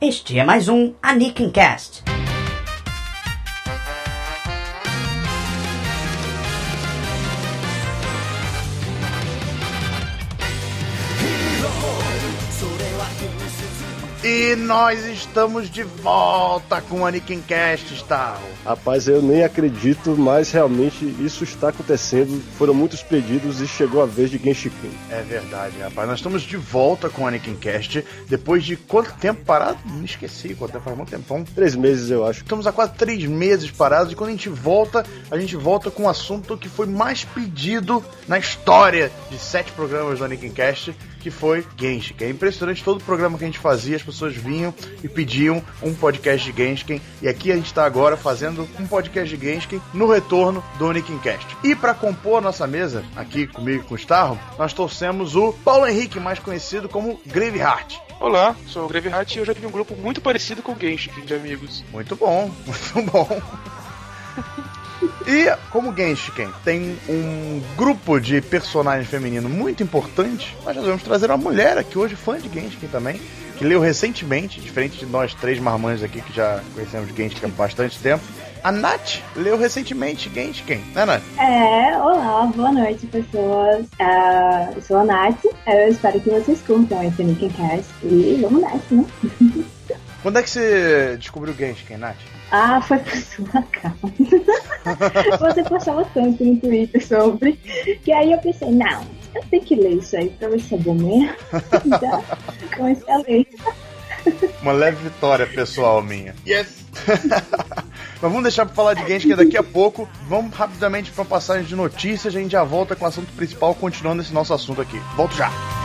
Este é mais um Anakin E nós estamos de volta com o Anakin Cast, Star. Rapaz, eu nem acredito, mas realmente isso está acontecendo. Foram muitos pedidos e chegou a vez de Genshiken. É verdade, rapaz. Nós estamos de volta com o Anakin Cast depois de quanto tempo parado? Me esqueci, quanto tempo faz muito tempão. Três meses, eu acho. Estamos há quase três meses parados e quando a gente volta, a gente volta com um assunto que foi mais pedido na história de sete programas do Anakin Cast, que foi Genshin. É impressionante todo o programa que a gente fazia, as pessoas vinham e pediam um podcast de Genshin. E aqui a gente está agora fazendo um podcast de Genshin no retorno do Anakin Cast. E para compor a nossa mesa, aqui comigo e com o Starro, nós trouxemos o Paulo Henrique, mais conhecido como Graveheart. Olá, sou o Graveheart e eu já tive um grupo muito parecido com o Genshin de amigos. Muito bom, muito bom. E como Genshiken tem um grupo de personagens femininos muito importante, nós resolvemos trazer uma mulher aqui hoje, fã de Genshiken também, que leu recentemente, diferente de nós três marmanjos aqui que já conhecemos Genshiken há bastante tempo. A Nath leu recentemente Genshiken, né, Nath? É, olá, boa noite, pessoas. Uh, eu sou a Nath, eu espero que vocês curtam esse Nick Cast e vamos nessa, né? Quando é que você descobriu Genshiken, Nath? Ah, foi por sua causa. Você postava tanto no Twitter sobre, que aí eu pensei, não, eu tenho que ler isso aí pra ver se é bom mesmo. Já comecei a ler. Uma leve vitória pessoal minha. Yes! Mas vamos deixar pra falar de Genshin daqui a pouco. Vamos rapidamente pra passagem de notícias. A gente já volta com o assunto principal, continuando esse nosso assunto aqui. Volto já!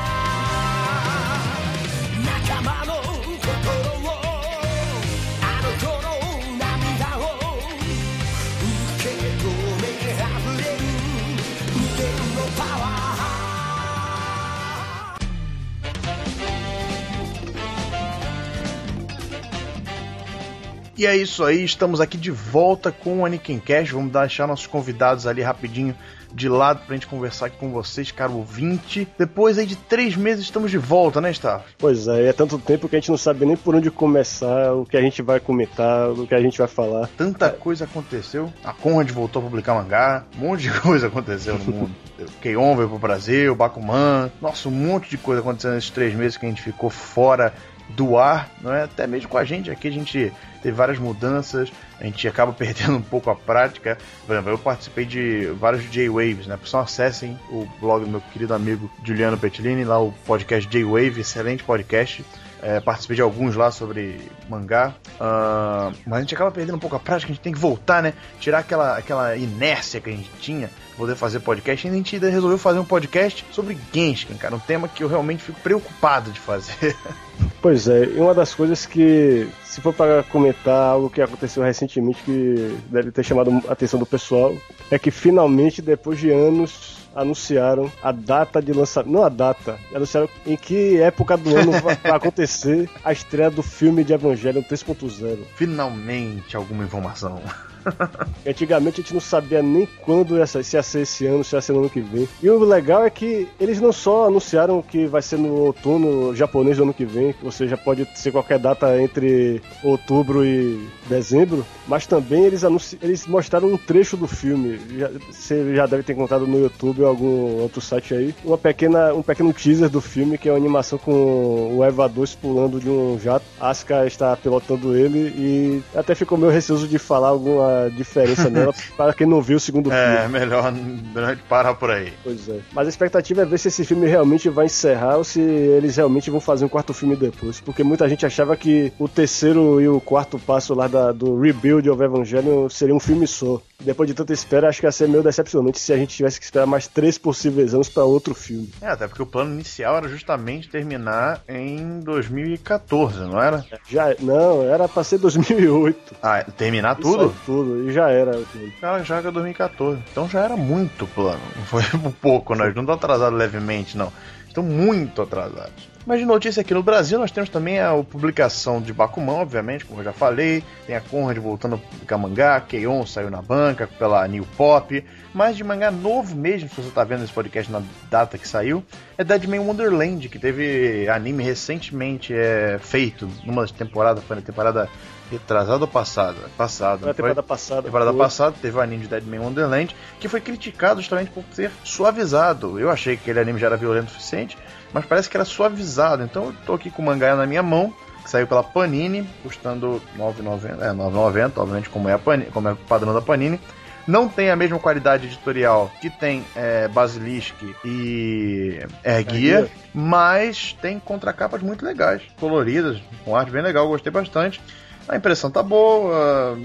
E é isso aí, estamos aqui de volta com o Anakin Cash. Vamos deixar nossos convidados ali rapidinho de lado pra gente conversar aqui com vocês, caro ouvinte. Depois aí de três meses estamos de volta, né, Staff? Pois é, é tanto tempo que a gente não sabe nem por onde começar, o que a gente vai comentar, o que a gente vai falar. Tanta coisa aconteceu. A Conrad voltou a publicar mangá, um monte de coisa aconteceu no mundo. Keion veio pro Brasil, Bakuman. Nossa, um monte de coisa aconteceu nesses três meses que a gente ficou fora do ar, é? Até mesmo com a gente aqui a gente teve várias mudanças, a gente acaba perdendo um pouco a prática. Por exemplo, eu participei de vários J-Waves, né? Pessoal, acessem o blog do meu querido amigo Juliano Petilini, lá o podcast J-Wave, excelente podcast. É, participei de alguns lá sobre mangá, uh, mas a gente acaba perdendo um pouco a prática, a gente tem que voltar, né? Tirar aquela, aquela inércia que a gente tinha poder fazer podcast. E a gente resolveu fazer um podcast sobre Genshin, cara. Um tema que eu realmente fico preocupado de fazer. Pois é, e uma das coisas que, se for para comentar algo que aconteceu recentemente que deve ter chamado a atenção do pessoal, é que finalmente, depois de anos, anunciaram a data de lançamento. Não a data, anunciaram em que época do ano vai acontecer a estreia do filme de Evangelion 3.0. Finalmente, alguma informação. Antigamente a gente não sabia nem quando ia ser, se ia ser esse ano, se ia ser no ano que vem. E o legal é que eles não só anunciaram que vai ser no outono japonês do ano que vem, ou seja, pode ser qualquer data entre outubro e dezembro, mas também eles, anunci... eles mostraram um trecho do filme. Já, você já deve ter encontrado no YouTube ou algum outro site aí. Uma pequena, um pequeno teaser do filme, que é uma animação com o Eva 2 pulando de um jato. Asuka está pilotando ele e até ficou meio receoso de falar alguma diferença nela para quem não viu o segundo É, filme. melhor melhor parar por aí. Pois é. Mas a expectativa é ver se esse filme realmente vai encerrar ou se eles realmente vão fazer um quarto filme depois. Porque muita gente achava que o terceiro e o quarto passo lá da, do Rebuild of Evangelion seria um filme só. Depois de tanta espera, acho que ia ser meio decepcionante se a gente tivesse que esperar mais três possíveis anos para outro filme. É, até porque o plano inicial era justamente terminar em 2014, não era? Já, não, era pra ser 2008. Ah, terminar Isso tudo? aí, tudo, e já era. Ah, já era 2014. Então já era muito plano. Não foi por pouco, né? Não estão atrasados levemente, não. Estão muito atrasados. Mas de notícia aqui no Brasil, nós temos também a publicação de Bakuman, obviamente, como eu já falei. Tem a Conrad voltando a publicar mangá, Keion saiu na banca pela New Pop. Mas de mangá novo mesmo, se você está vendo esse podcast na data que saiu, é Deadman Wonderland, que teve anime recentemente é, feito numa temporada, foi na temporada retrasada ou passada? Passada. Na temporada passada. Temporada foi. passada teve o anime de Deadman Wonderland, que foi criticado justamente por ser suavizado. Eu achei que aquele anime já era violento o suficiente, mas parece que era suavizado. Então eu tô aqui com o mangá na minha mão, que saiu pela Panini, custando 9,90. É, 9,90, obviamente, como é, a Panini, como é o padrão da Panini. Não tem a mesma qualidade editorial que tem é, Basilisk e Erguia, Erguia. mas tem contracapas muito legais, coloridas, com arte bem legal, gostei bastante. A impressão tá boa,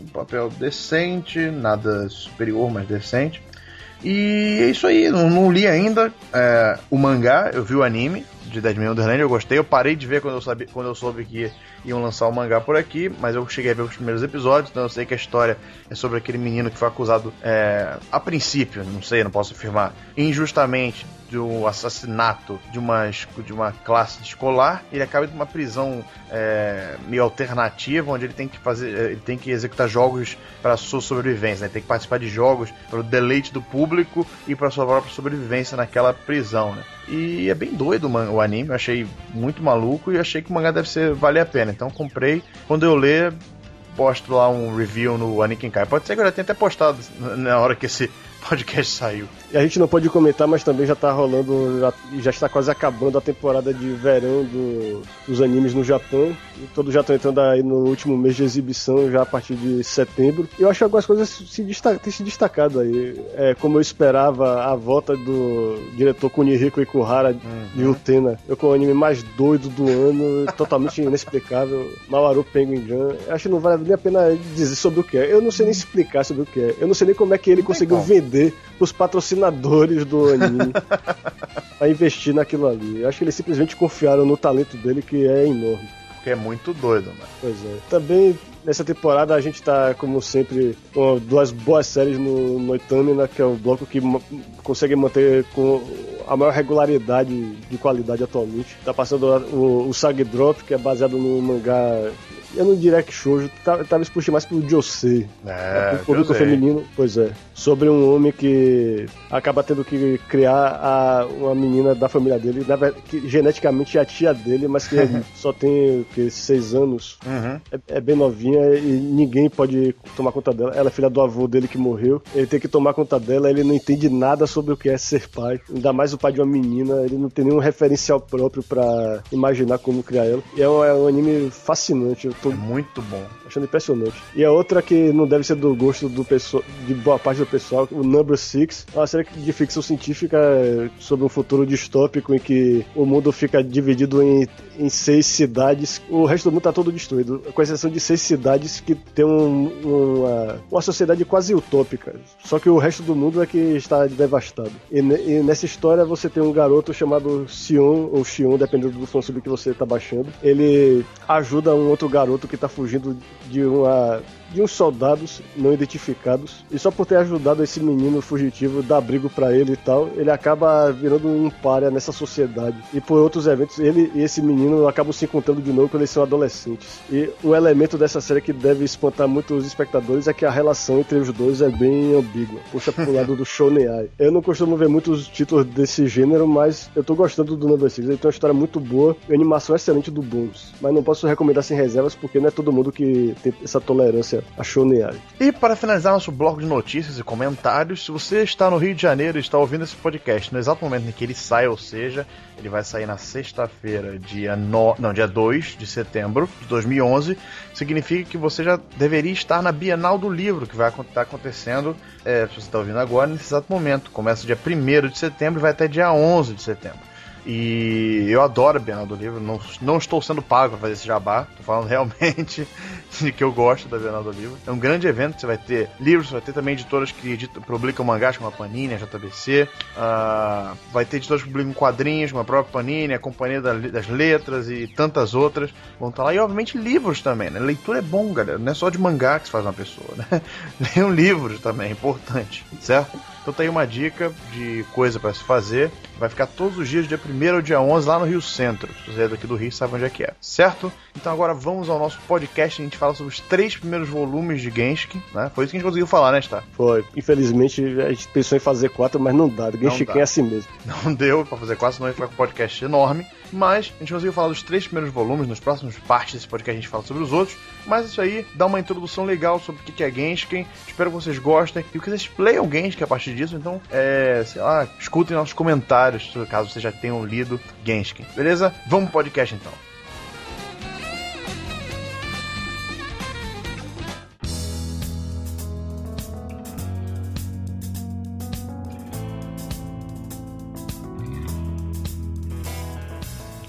um papel decente, nada superior, mas decente. E é isso aí, não, não li ainda é, o mangá, eu vi o anime de Deadman Wonderland, eu gostei. Eu parei de ver quando eu, sabia, quando eu soube que iam lançar o mangá por aqui, mas eu cheguei a ver os primeiros episódios, então eu sei que a história é sobre aquele menino que foi acusado, é, a princípio, não sei, não posso afirmar, injustamente de um assassinato de uma, de uma classe escolar, ele acaba em uma prisão é, meio alternativa, onde ele tem que fazer, ele tem que executar jogos para sua sobrevivência, né? Ele tem que participar de jogos para o deleite do público e para sua própria sobrevivência naquela prisão, né? E é bem doido o, o anime, eu achei muito maluco e achei que o mangá deve ser valer a pena. Então comprei. Quando eu ler, posto lá um review no Anikin Kai. Pode ser que eu já tenha até postado na hora que esse podcast saiu. E a gente não pode comentar, mas também já tá rolando, já, já está quase acabando a temporada de verão do- dos animes no Japão. E todos já estão entrando aí no último mês de exibição, já a partir de setembro. E eu acho que algumas coisas se desta- têm se destacado aí. É, como eu esperava, a volta do diretor Kunihiko Ikuhara de Utena. Eu com o anime mais doido do ano, totalmente inexplicável. Mawaru Penguin. Eu Acho que não vale nem a pena dizer sobre o que é. Eu não sei nem explicar sobre o que é. Eu não sei nem como é que ele conseguiu vender pros patrocinadores do anime pra investir naquilo ali. Eu acho que eles simplesmente confiaram no talento dele, que é enorme. Porque é muito doido, mano. Pois é. Também nessa temporada a gente tá, como sempre, com duas boas séries no Noitamina, que é o bloco que ma- consegue manter com a maior regularidade de qualidade atualmente. Tá passando o, o Sag Drop, que é baseado no mangá. Eu não diria que shoujo, tá- talvez puxe mais pro Josei. É, o público feminino, pois é. Sobre um homem que acaba tendo que criar a, uma menina da família dele, que geneticamente é a tia dele, mas que só tem o que, seis anos. Uhum. É, é bem novinha e ninguém pode tomar conta dela. Ela é filha do avô dele que morreu. Ele tem que tomar conta dela, ele não entende nada sobre o que é ser pai. Ainda mais o pai de uma menina, ele não tem nenhum referencial próprio pra imaginar como criar ela. E é um, é um anime fascinante. Eu tô É muito bom. achando impressionante. E a outra que não deve ser do gosto do pessoal, de boa parte do pessoal, o Number Six, uma série de ficção científica é, sobre um futuro distópico em que o mundo fica dividido em, em seis cidades. O resto do mundo tá todo destruído, com exceção de seis cidades que tem um- uma, uma sociedade quase utópica. Só que o resto do mundo é que está devastado. E, e nessa história você tem um garoto chamado Sion, ou Xion, dependendo do fansub que você tá baixando. Ele ajuda um outro garoto que tá fugindo de uma de uns soldados não identificados e só por ter ajudado esse menino fugitivo dar abrigo pra ele e tal, ele acaba virando um párea nessa sociedade. E por outros eventos, ele e esse menino acabam se encontrando de novo quando eles são adolescentes. E o elemento dessa série que deve espantar muitos espectadores é que a relação entre os dois é bem ambígua. Puxa pro lado do shonenai. Eu não costumo ver muitos títulos desse gênero, mas eu tô gostando do Number Six. Ele tem uma história muito boa e animação excelente do Bones. Mas não posso recomendar sem reservas porque não é todo mundo que tem essa tolerância a shonenai. E para finalizar nosso bloco de notícias e comentários, se você está no Rio de Janeiro e está ouvindo esse podcast no exato momento em que ele sai, ou seja, ele vai sair na sexta-feira, dia, no... não, dia 2 de setembro de 2011, significa que você já deveria estar na Bienal do Livro, que vai estar acontecendo, é, se você está ouvindo agora, nesse exato momento. Começa dia 1 de setembro e vai até dia 11 de setembro. E eu adoro a Bienal do Livro, não, não estou sendo pago para fazer esse jabá, estou falando realmente de que eu gosto da Bienal do Livro. É um grande evento, você vai ter livros, você vai ter também editoras que editam, publicam mangás como a Panini, a JBC, ah, vai ter editoras que publicam quadrinhos como a própria Panini, a Companhia da- das Letras e tantas outras vão estar lá. E obviamente livros também, né? Leitura é bom, galera, não é só de mangá que se faz uma pessoa, né? Leiam livros também, é importante, certo? Então tá aí uma dica de coisa para se fazer. Vai ficar todos os dias, dia 1 ao dia 11 lá no Rio Centro. Se você é daqui do Rio, sabe onde é que é, certo? Então agora vamos ao nosso podcast, a gente fala sobre os três primeiros volumes de Genshin, né? Foi isso que a gente conseguiu falar, né, Star? Foi. Infelizmente, a gente pensou em fazer quatro, mas não dá. Genshin é assim mesmo. Não deu pra fazer quatro, senão a gente vai com um podcast enorme. Mas a gente conseguiu falar dos três primeiros volumes, nos próximos partes desse podcast a gente fala sobre os outros. Mas isso aí dá uma introdução legal sobre o que é Genshin. Espero que vocês gostem e que vocês leiam Genshin a partir disso. Então, é, sei lá, escutem nossos comentários, caso vocês já tenham lido Genshin. Beleza? Vamos pro podcast então.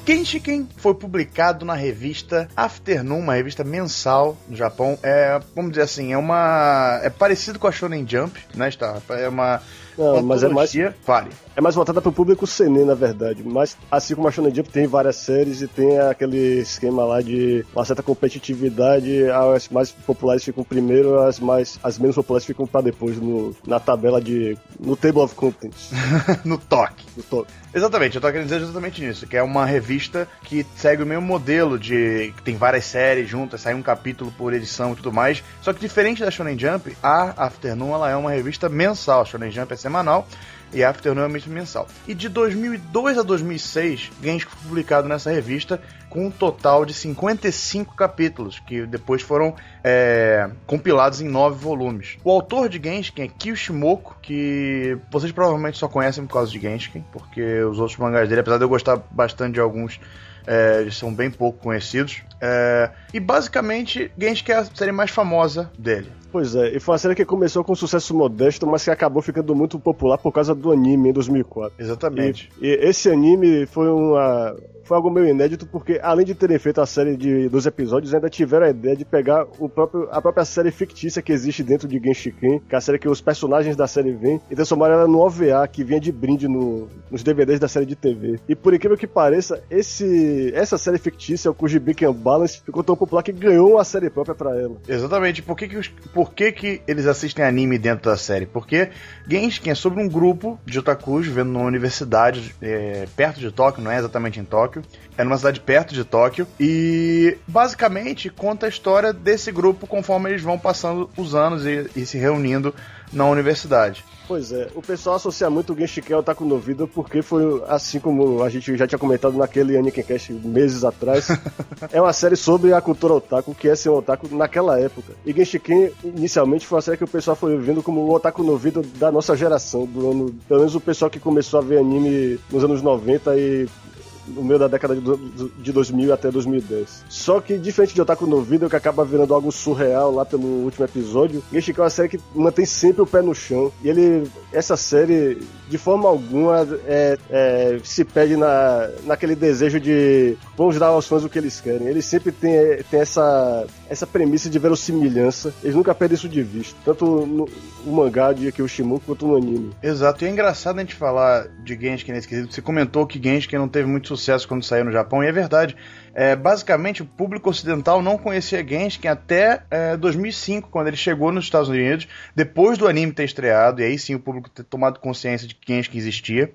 Genshiken foi publicado na revista Afternoon, uma revista mensal no Japão. É, vamos dizer assim, é uma é parecido com a Shonen Jump, né, está? É uma Não, mas é mais. Fale. É mais voltada para o público seinen, na verdade. Mas assim como a Shonen Jump tem várias séries e tem aquele esquema lá de uma certa competitividade, as mais populares ficam primeiro, as mais as menos populares ficam para depois no, na tabela de no table of contents. no toque. do to- Exatamente, eu tô querendo dizer exatamente nisso, que é uma revista que segue o mesmo modelo de que tem várias séries juntas, sai um capítulo por edição e tudo mais. Só que diferente da Shonen Jump, a Afternoon ela é uma revista mensal, a Shonen Jump é semanal e a Afternoon é mensal. E de 2002 a 2006, Genshin foi publicado nessa revista com um total de 55 capítulos, que depois foram é, compilados em nove volumes. O autor de Genshin é Kyo Shimoku, que vocês provavelmente só conhecem por causa de Genshin, porque os outros mangás dele, apesar de eu gostar bastante de alguns, é, eles são bem pouco conhecidos. É, e basicamente, Genshin é a série mais famosa dele. Pois é, e foi uma série que começou com sucesso modesto, mas que acabou ficando muito popular por causa do anime em 2004. Exatamente. E, e esse anime foi uma foi algo meio inédito porque além de terem feito a série de dos episódios, ainda tiveram a ideia de pegar o próprio a própria série fictícia que existe dentro de Genshiken, que é a série que os personagens da série vêm, e transformaram ela no OVA que vinha de brinde no, nos DVDs da série de TV. E por incrível que pareça, esse essa série fictícia, o Kujibiken Balance, ficou tão popular que ganhou uma série própria pra ela. Exatamente. Por que, que, os- por que, que eles assistem anime dentro da série? Porque Genshin é sobre um grupo de otakus vivendo numa universidade é, perto de Tóquio, não é exatamente em Tóquio, é numa cidade perto de Tóquio, e basicamente conta a história desse grupo conforme eles vão passando os anos e, e se reunindo na universidade. Pois é, o pessoal associa muito o Genshiken ao Otaku no Vida porque foi assim como a gente já tinha comentado naquele Anikencast meses atrás. é uma série sobre a cultura otaku, que é ser um otaku naquela época. E Genshiken inicialmente foi uma série que o pessoal foi vendo como o Otaku no Vida da nossa geração, do ano, pelo menos o pessoal que começou a ver anime nos anos 90 e no meio da década de, do- de 2000 até 2010. Só que, diferente de Otaku no Vida, que acaba virando algo surreal lá pelo último episódio, Genshin é uma série que mantém sempre o pé no chão. E ele, essa série, de forma alguma, é, é, se perde na, naquele desejo de vamos dar aos fãs o que eles querem. Ele sempre tem, tem essa, essa premissa de verossimilhança. Eles nunca perdem isso de vista. Tanto no, o mangá de Kyoshimoku quanto no anime. Exato, e é engraçado a gente falar de Genshin nesse quesito. Você comentou que Genshin não teve muito sucesso quando saiu no Japão, e é verdade. É, basicamente, o público ocidental não conhecia Genshin até é, 2005, quando ele chegou nos Estados Unidos, depois do anime ter estreado, e aí sim o público ter tomado consciência de que Genshin existia.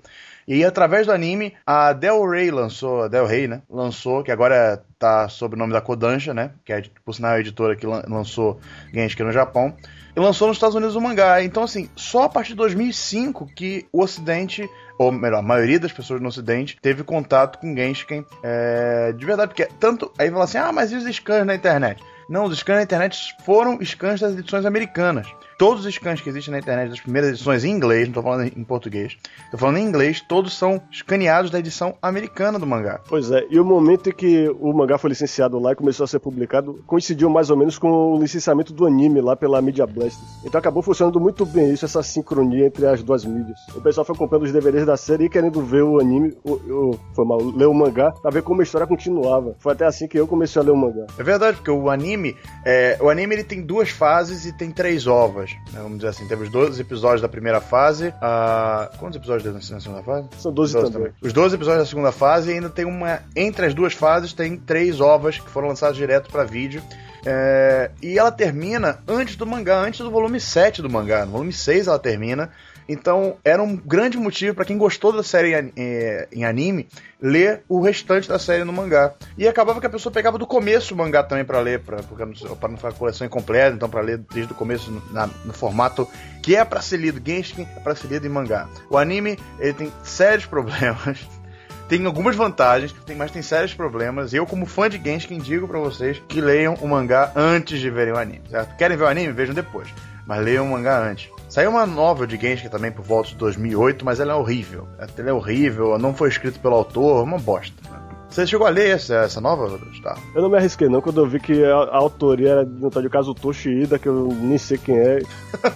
E através do anime, a Del Rey lançou, a Del Rey, né? Lançou, que agora tá sob o nome da Kodansha, né? Que é, por sinal, a editora que lan- lançou Genshin no Japão. E lançou nos Estados Unidos o mangá. Então, assim, só a partir de 2005 que o Ocidente, ou melhor, a maioria das pessoas no Ocidente, teve contato com Genshin é, de verdade. Porque tanto. Aí fala assim, ah, mas e os scans na internet? Não, os scans na internet foram scans das edições americanas. Todos os scans que existem na internet das primeiras edições em inglês, não estou falando em português, estou falando em inglês, todos são escaneados da edição americana do mangá. Pois é, e o momento em que o mangá foi licenciado lá e começou a ser publicado coincidiu mais ou menos com o licenciamento do anime lá pela Media Blasters. Então acabou funcionando muito bem isso, essa sincronia entre as duas mídias. O pessoal foi comprando os DVDs da série e querendo ver o anime, o, o- foi mal, ler o mangá, pra ver como a história continuava. Foi até assim que eu comecei a ler o mangá. É verdade, porque o anime, é, o anime ele tem duas fases e tem três ovas. Né, vamos dizer assim, teve os 12 episódios da primeira fase. ah, quantos episódios tem na segunda fase? São 12 também. Os 12 episódios da segunda fase e ainda tem uma. Entre as duas fases tem três ovas que foram lançadas direto pra vídeo. É, e ela termina antes do mangá, antes do volume 7 do mangá. No volume 6 ela termina. Então era um grande motivo para quem gostou da série em, eh, em anime ler o restante da série no mangá. E acabava que a pessoa pegava do começo o mangá também para ler, para não ficar a coleção incompleta, então para ler desde o começo no, na, no formato que é para ser lido Genshin, é para ser lido em mangá. O anime ele tem sérios problemas. tem algumas vantagens, mas tem sérios problemas. Eu, como fã de Genshin, digo para vocês que leiam o mangá antes de verem o anime, certo? Querem ver o anime? Vejam depois. Mas leiam o mangá antes. Saiu uma novel de Genshin também por volta de 2008, mas ela é horrível. Ela é horrível, não foi escrito pelo autor, uma bosta. Você chegou a ler essa, essa nova? Eu não me arrisquei não, quando eu vi que a, a autoria era de um tal de Kazuto Ida, que eu nem sei quem é.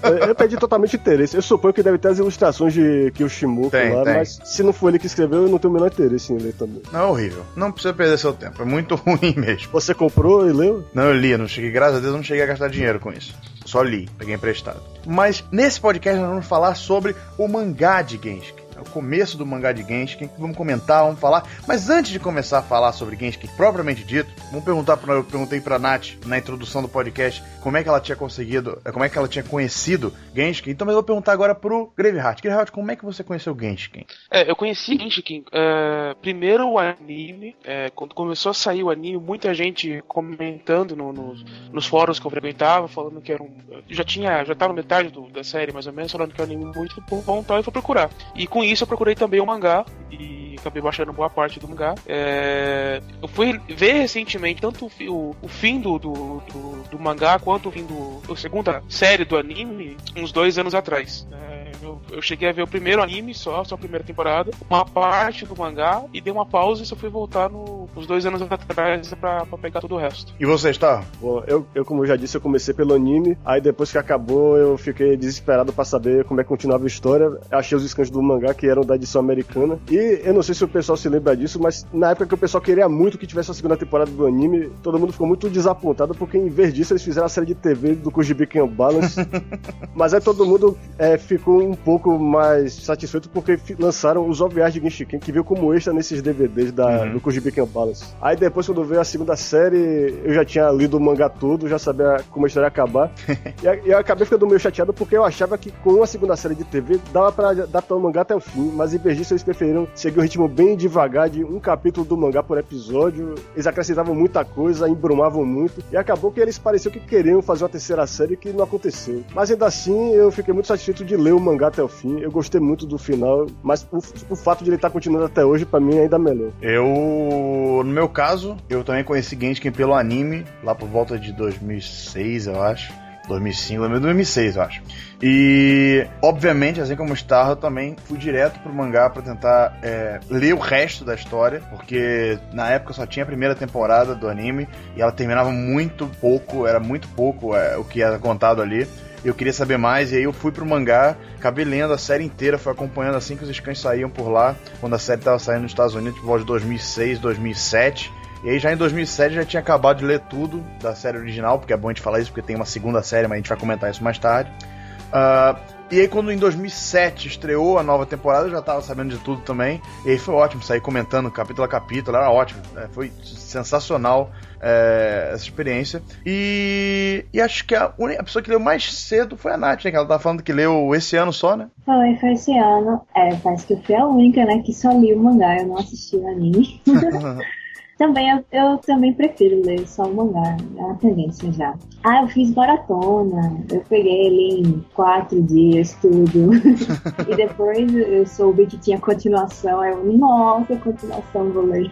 eu, eu perdi totalmente interesse. Eu suponho que deve ter as ilustrações de Kyoshimoto tem, lá, tem. mas se não foi ele que escreveu, eu não tenho o menor interesse em ler também. Não, é horrível. Não precisa perder seu tempo, é muito ruim mesmo. Você comprou e leu? Não, eu li, não cheguei, graças a Deus, não cheguei a gastar dinheiro com isso. Só li, peguei emprestado. Mas nesse podcast nós vamos falar sobre o mangá de Genshin o começo do mangá de Genshin. Vamos comentar, vamos falar. Mas antes de começar a falar sobre Genshin propriamente dito, vamos perguntar para eu perguntei para Nath na introdução do podcast como é que ela tinha conseguido, como é que ela tinha conhecido Genshin. Então eu vou perguntar agora pro Graveheart. Graveheart, como é que você conheceu Genshin? É, eu conheci Genshin uh, primeiro o anime, é, quando começou a sair o anime, muita gente comentando no, no, nos fóruns que eu frequentava, falando que era um, já tinha, já tava metade do, da série mais ou menos, falando que era um anime muito bom, então eu fui procurar. E com isso eu procurei também o mangá e acabei baixando boa parte do mangá. É, eu fui ver recentemente tanto o, o fim do, do, do, do, mangá quanto o fim do, a segunda série do anime uns dois anos atrás. É, eu, eu, cheguei a ver o primeiro anime só, só a primeira temporada, uma parte do mangá e dei uma pausa e só fui voltar no, uns dois anos atrás pra, pra pegar todo o resto. E você está? Bom, eu, eu, como eu já disse, eu comecei pelo anime, aí depois que acabou eu fiquei desesperado para saber como é que continuava a história. Achei os scans do mangá que eram da edição americana. E eu não sei se o pessoal se lembra disso, mas na época que o pessoal queria muito que tivesse a segunda temporada do anime, todo mundo ficou muito desapontado porque em vez disso eles fizeram a série de TV do Kujibi Balance. mas aí todo mundo é, ficou um pouco mais satisfeito porque lançaram os OVAs de Genshiken, que viu como extra nesses DVDs da, uhum. do Kujibi Balance. Aí depois, quando veio a segunda série, eu já tinha lido o mangá todo, já sabia como a história ia acabar. e, e eu acabei ficando meio chateado porque eu achava que com a segunda série de TV dava pra adaptar o mangá até o fim, mas em vez disso eles preferiram seguir um ritmo bem devagar de um capítulo do mangá por episódio. Eles acrescentavam muita coisa, embrumavam muito, e acabou que eles pareciam que queriam fazer uma terceira série que não aconteceu. Mas ainda assim, eu fiquei muito satisfeito de ler o mangá até o fim. Eu gostei muito do final, mas o, o fato de ele estar continuando até hoje, para mim, é ainda melhor. Eu, no meu caso, eu também conheci Genshin pelo anime, lá por volta de 2006, eu acho. 2005, 2006, eu acho. E, obviamente, assim como Star, eu também fui direto pro mangá para tentar é, ler o resto da história, porque na época só tinha a primeira temporada do anime e ela terminava muito pouco, era muito pouco é, o que era contado ali. Eu queria saber mais, e aí eu fui pro mangá, acabei lendo a série inteira, fui acompanhando assim que os scans saíam por lá, quando a série tava saindo nos Estados Unidos, por volta de 2006, 2007. E aí já em 2007 já tinha acabado de ler tudo da série original, porque é bom a gente falar isso, porque tem uma segunda série, mas a gente vai comentar isso mais tarde. Uh, e aí quando em 2007 estreou a nova temporada, eu já tava sabendo de tudo também. E aí foi ótimo sair comentando capítulo a capítulo, era ótimo. Né? Foi sensacional é, essa experiência. E, e acho que a, única, a pessoa que leu mais cedo foi a Nath, né? Que ela tava falando que leu esse ano só, né? Foi, foi esse ano. É, parece que eu fui a única, né, que só li o mangá, eu não assisti o anime. Também eu, eu, também prefiro ler só o mangá, é uma tendência já. Ah, eu fiz maratona, eu peguei ele em quatro dias, tudo. e depois eu soube que tinha continuação, aí eu, nossa, continuação, vou ler.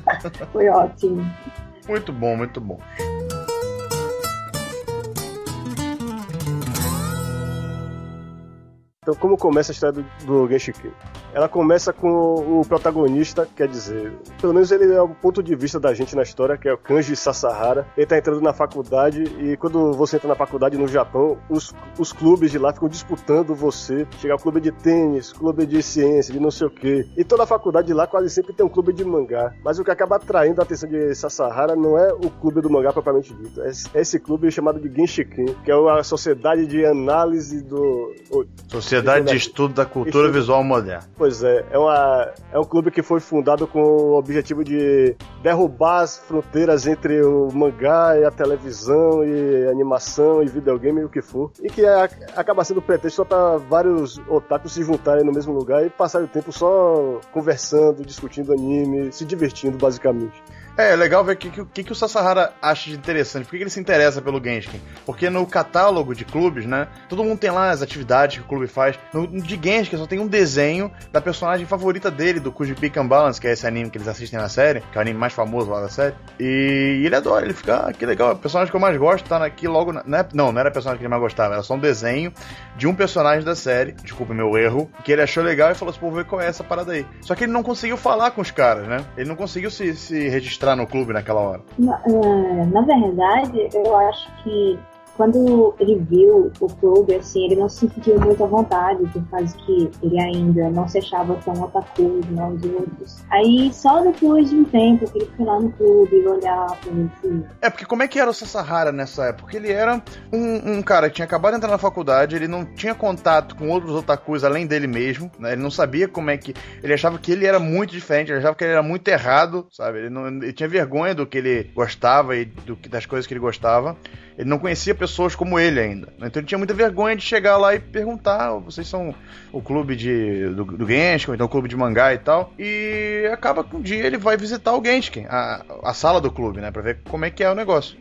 Foi ótimo. Muito bom, muito bom. Então, como começa a história do, do Genshin ela começa com o protagonista, quer dizer, pelo menos ele é o ponto de vista da gente na história, que é o Kanji Sasahara. Ele tá entrando na faculdade e quando você entra na faculdade no Japão, os, os clubes de lá ficam disputando você. Chega o clube de tênis, clube de ciência, de não sei o que. E toda a faculdade de lá quase sempre tem um clube de mangá. Mas o que acaba atraindo a atenção de Sasahara não é o clube do mangá propriamente dito. É esse clube chamado de Genshiken, que é a Sociedade de Análise do... Sociedade de Estudo da Cultura Estudo. Visual Moderna. Pois é, é, uma, é um clube que foi fundado com o objetivo de derrubar as fronteiras entre o mangá e a televisão e animação e videogame e o que for. E que é, acaba sendo pretexto só para vários otakus se juntarem no mesmo lugar e passarem o tempo só conversando, discutindo anime, se divertindo basicamente. É, é legal ver o que, que, que o Sasahara acha de interessante. Por que, que ele se interessa pelo Genshin? Porque no catálogo de clubes, né? Todo mundo tem lá as atividades que o clube faz. No, de Genshin só tem um desenho da personagem favorita dele, do Kuji Pick and Balance, que é esse anime que eles assistem na série, que é o anime mais famoso lá da série. E, ele adora, ele fica, ah, que legal, o personagem que eu mais gosto tá aqui logo. Na, é, não, não era o personagem que ele mais gostava, era só um desenho de um personagem da série, desculpa meu erro, que ele achou legal e falou assim: pô, vou ver qual é essa parada aí. Só que ele não conseguiu falar com os caras, né? Ele não conseguiu se, se registrar no clube naquela hora. Na, é, na verdade, eu acho que quando ele viu o clube, assim, ele não se sentiu muito à vontade, por causa que ele ainda não se achava tão otaku igual os outros. Aí, só depois de um tempo que ele foi lá no clube olhar pra ver se... É, porque como é que era o Sasahara nessa época? Ele era um, um, cara que tinha acabado de entrar na faculdade, ele não tinha contato com outros otakus além dele mesmo, né? Ele não sabia como é que... Ele achava que ele era muito diferente, ele achava que ele era muito errado, sabe? Ele, não, ele tinha vergonha do que ele gostava e do, das coisas que ele gostava. Ele não conhecia pessoas como ele ainda. Né? Então ele tinha muita vergonha de chegar lá e perguntar: oh, vocês são o clube de, do, do Genshin, então o clube de mangá e tal. E acaba que um dia ele vai visitar o Genshin, a, a sala do clube, né? Pra ver como é que é o negócio.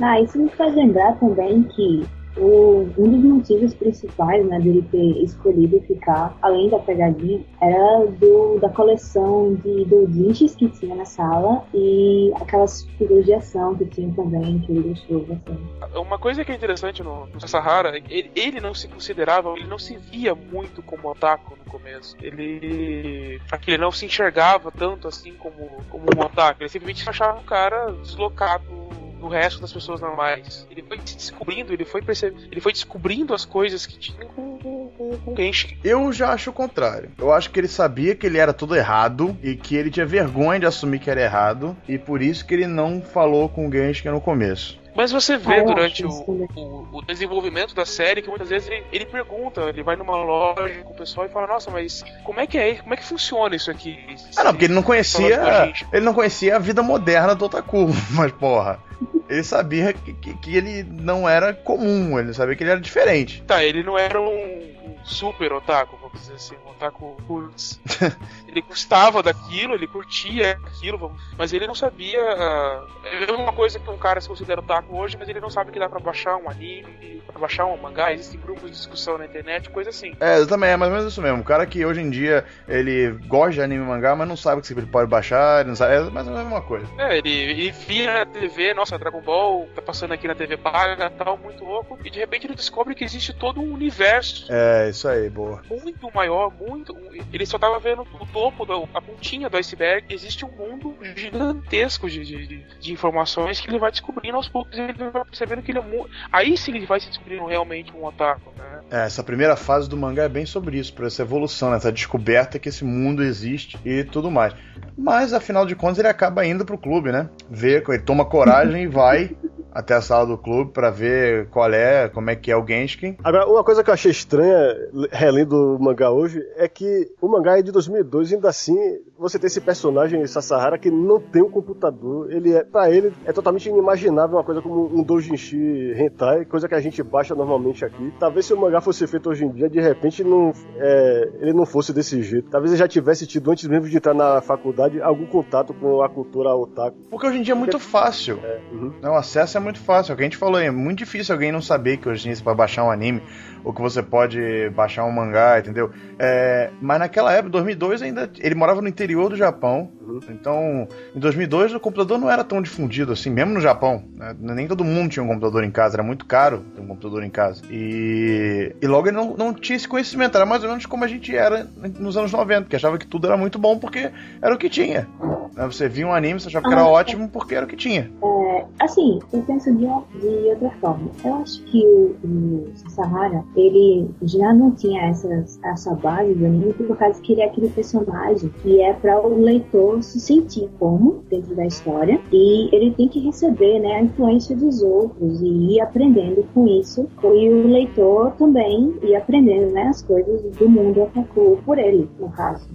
Ah, isso me faz lembrar também que o, um dos motivos principais né, dele ter escolhido ficar, além da pegadinha, era do, da coleção de doujinshis que tinha na sala e aquelas figuras de ação que tinha também, que ele gostou bastante. Uma coisa que é interessante no, no Sahara, ele, ele não se considerava, ele não se via muito como otaku no começo. Ele, ele não se enxergava tanto assim como, como um otaku. Ele simplesmente achava um cara deslocado do resto das pessoas normais. Ele foi se descobrindo, ele foi percebendo, ele foi descobrindo as coisas que tinha com, com, com Genshin. Eu já acho o contrário. Eu acho que ele sabia que ele era tudo errado e que ele tinha vergonha de assumir que era errado e por isso que ele não falou com o Genshin no começo. Mas você vê ah, durante o, o, o, desenvolvimento da série que muitas vezes ele, ele, pergunta, ele vai numa loja com o pessoal e fala, nossa, mas como é que é? Como é que funciona isso aqui? Ah, não, porque ele não conhecia. Ele não conhecia a vida moderna do Otaku, mas porra. Ele sabia que, que, que, ele não era comum, ele sabia que ele era diferente. Tá, ele não era um super otaku, vamos dizer assim, um otaku roots. ele gostava daquilo, ele curtia aquilo, mas ele não sabia. Uh, é uma coisa que um cara se considera otaku hoje, mas ele não sabe que dá pra baixar um anime, pra baixar um mangá, existem grupos de discussão na internet, coisa assim. É, também é mais ou menos isso mesmo. O cara que hoje em dia ele gosta de anime e mangá, mas não sabe que ele pode baixar, não sabe, é mais ou menos a mesma coisa. É, ele, ele via na TV, nossa, Dragon Ball tá passando aqui na TV paga, tal, muito louco, e de repente ele descobre que existe todo um universo. É, isso aí, boa. Muito maior, muito. Ele só tava vendo o topo, do, a pontinha do iceberg. Existe um mundo gigantesco de, de, de informações que ele vai descobrindo aos poucos. Ele vai percebendo que ele é muito. Aí sim ele vai se descobrindo realmente um otaku, né? É, essa primeira fase do mangá é bem sobre isso, por essa evolução, né? essa descoberta que esse mundo existe e tudo mais. Mas, afinal de contas, ele acaba indo pro clube, né? Vê, ele toma coragem e vai até a sala do clube para ver qual é, como é que é o Genshin. Agora, uma coisa que eu achei estranha, relendo o mangá hoje, é que o mangá é de 2002 e ainda assim você tem esse personagem, Sasahara, que não tem um computador. Ele é, para ele, é totalmente inimaginável uma coisa como um doujinshi hentai, coisa que a gente baixa normalmente aqui. Talvez se o mangá fosse feito hoje em dia, de repente não, é, ele não fosse desse jeito. Talvez ele já tivesse tido, antes mesmo de entrar na faculdade, algum contato com a cultura otaku. Porque hoje em dia é muito fácil. É, uhum. O acesso é muito fácil. É o que a gente falou, é muito difícil alguém não saber que hoje em dia para baixar um anime ou que você pode baixar um mangá, entendeu? É, mas naquela época, 2002 ainda ele morava no interior do Japão, uhum. então em 2002 o computador não era tão difundido assim, mesmo no Japão. Né? Nem todo mundo tinha um computador em casa, era muito caro ter um computador em casa. E, e logo ele não, não tinha esse conhecimento, era mais ou menos como a gente era nos anos 90, que achava que tudo era muito bom porque era o que tinha. Né? Você via um anime, você achava que era ah, ótimo porque era o que tinha. É, assim, eu penso de, de outra forma. Eu acho que o, o Sahara ele já não tinha essa, essa base do anime por causa que ele é aquele personagem que é para o leitor se sentir como dentro da história e ele tem que receber né, a influência dos outros e ir aprendendo com isso e o leitor também ir aprendendo né, as coisas do mundo Otaku por ele, no caso.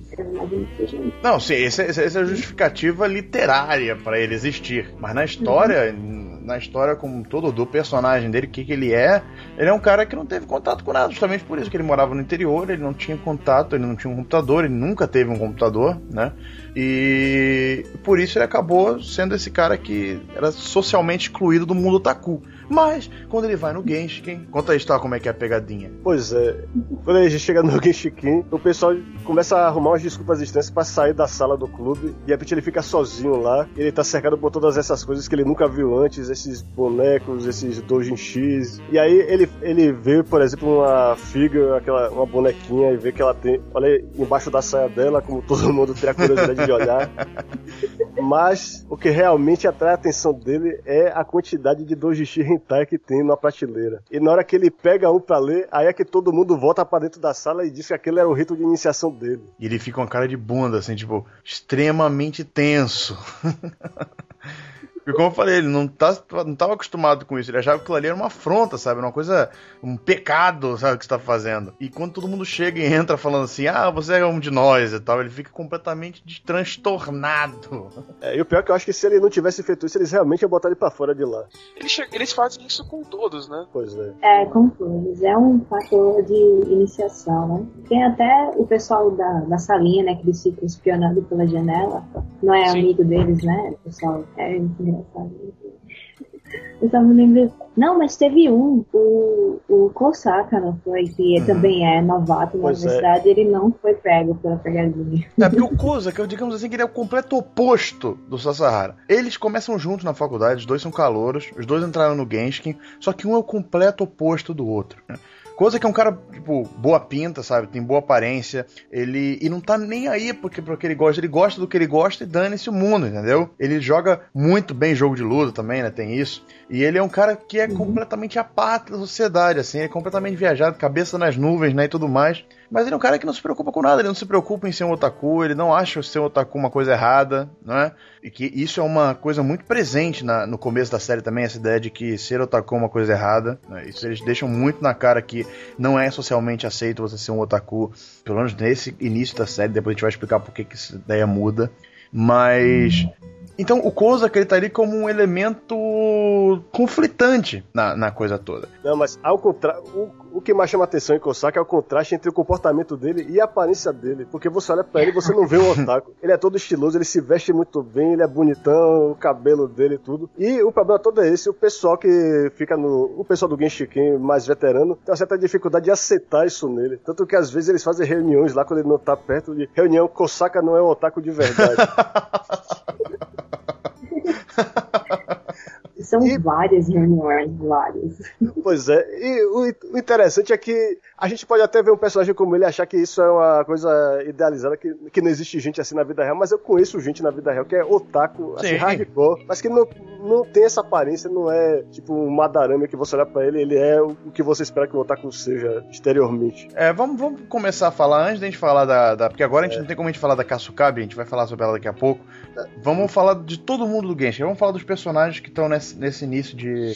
Não, sim, essa, essa é a justificativa literária para ele existir. Mas na história, uhum. na história como todo do personagem dele, o que, que ele é, ele é um cara que não teve contato com nada, justamente por isso que ele morava no interior, ele não tinha contato, ele não tinha um computador, ele nunca teve um computador, né? E por isso ele acabou sendo esse cara que era socialmente excluído do mundo taku. Mas, quando ele vai no Genshin, conta aí, tá, como é que é a pegadinha. Pois é, quando a gente chega no Genshin, o pessoal começa a arrumar umas desculpas estranhas para sair da sala do clube. E de repente ele fica sozinho lá. Ele tá cercado por todas essas coisas que ele nunca viu antes, esses bonecos, esses Dojin X. E aí ele, ele vê, por exemplo, uma figa, aquela, uma bonequinha, e vê que ela tem. Olha embaixo da saia dela, como todo mundo tem a curiosidade de olhar. Mas o que realmente atrai a atenção dele é a quantidade de Dojin X hentai que tem na prateleira. E na hora que ele pega um pra ler, aí é que todo mundo volta para dentro da sala e diz que aquele era o rito de iniciação dele. E ele fica com uma cara de bunda, assim, tipo, extremamente tenso. Porque, como eu falei, ele não, tá, não tava acostumado com isso. Ele achava que aquilo ali era uma afronta, sabe? Uma coisa, um pecado, sabe? O que você tá fazendo. E quando todo mundo chega e entra falando assim, ah, você é um de nós e tal, ele fica completamente transtornado. É, e o pior é que eu acho que se ele não tivesse feito isso, eles realmente iam botar ele pra fora de lá. Eles, eles fazem isso com todos, né? Pois é. É, com todos. É um fator de iniciação, né? Tem até o pessoal da, da salinha, né? Que eles ficam espionando pela janela. Não é Sim. amigo deles, né? O pessoal é engraçado. Eu só me lembro. Não, mas teve um, o, o Kosaka, não foi? Que uhum. também é novato na pois é. universidade, é. ele não foi pego pela pegadinha. É porque o Kosaka, digamos assim, que ele é o completo oposto do Sasahara. Eles começam juntos na faculdade, os dois são calouros, os dois entraram no Genshin, só que um é o completo oposto do outro. Né? Coisa que é um cara, tipo, boa pinta, sabe? Tem boa aparência. Ele. E não tá nem aí porque, porque ele gosta. Ele gosta do que ele gosta e dane-se o mundo, entendeu? Ele joga muito bem jogo de luta também, né? Tem isso. E ele é um cara que é uhum. completamente a parte da sociedade, assim. Ele é completamente viajado, cabeça nas nuvens, né? E tudo mais. Mas ele é um cara que não se preocupa com nada, ele não se preocupa em ser um otaku, ele não acha ser um otaku uma coisa errada, né? E que isso é uma coisa muito presente na, no começo da série também, essa ideia de que ser otaku é uma coisa errada. Né? Isso eles deixam muito na cara que não é socialmente aceito você ser um otaku, pelo menos nesse início da série, depois a gente vai explicar por que, essa ideia muda. Mas. Então o Kozak ele tá ali como um elemento conflitante na, na coisa toda. Não, mas ao contrário, o que mais chama atenção em Kosaka é o contraste entre o comportamento dele e a aparência dele. Porque você olha pra ele e você não vê um otaku. Ele é todo estiloso, ele se veste muito bem, ele é bonitão, o cabelo dele e tudo. E o problema todo é esse, o pessoal que fica no... O pessoal do Genshiken mais veterano tem uma certa dificuldade de aceitar isso nele. Tanto que às vezes eles fazem reuniões lá quando ele não tá perto de reunião Kosaka não é um otaku de verdade. São e... várias reuniões, várias. Pois é, e o, o, interessante é que a gente pode até ver um personagem como ele achar que isso é uma coisa idealizada, que, que não existe gente assim na vida real, mas eu conheço gente na vida real que é otaku, assim, hardcore, mas que não, não tem essa aparência, não é tipo um madarame que você olha pra ele, ele é o, o que você espera que o otaku seja exteriormente. É, vamos, vamos começar a falar, antes da gente falar da, da porque agora a gente é. não tem como a gente falar da Kasukabe, a gente vai falar sobre ela daqui a pouco, vamos falar de todo mundo do Genshin, vamos falar dos personagens que estão nesse, nesse início de,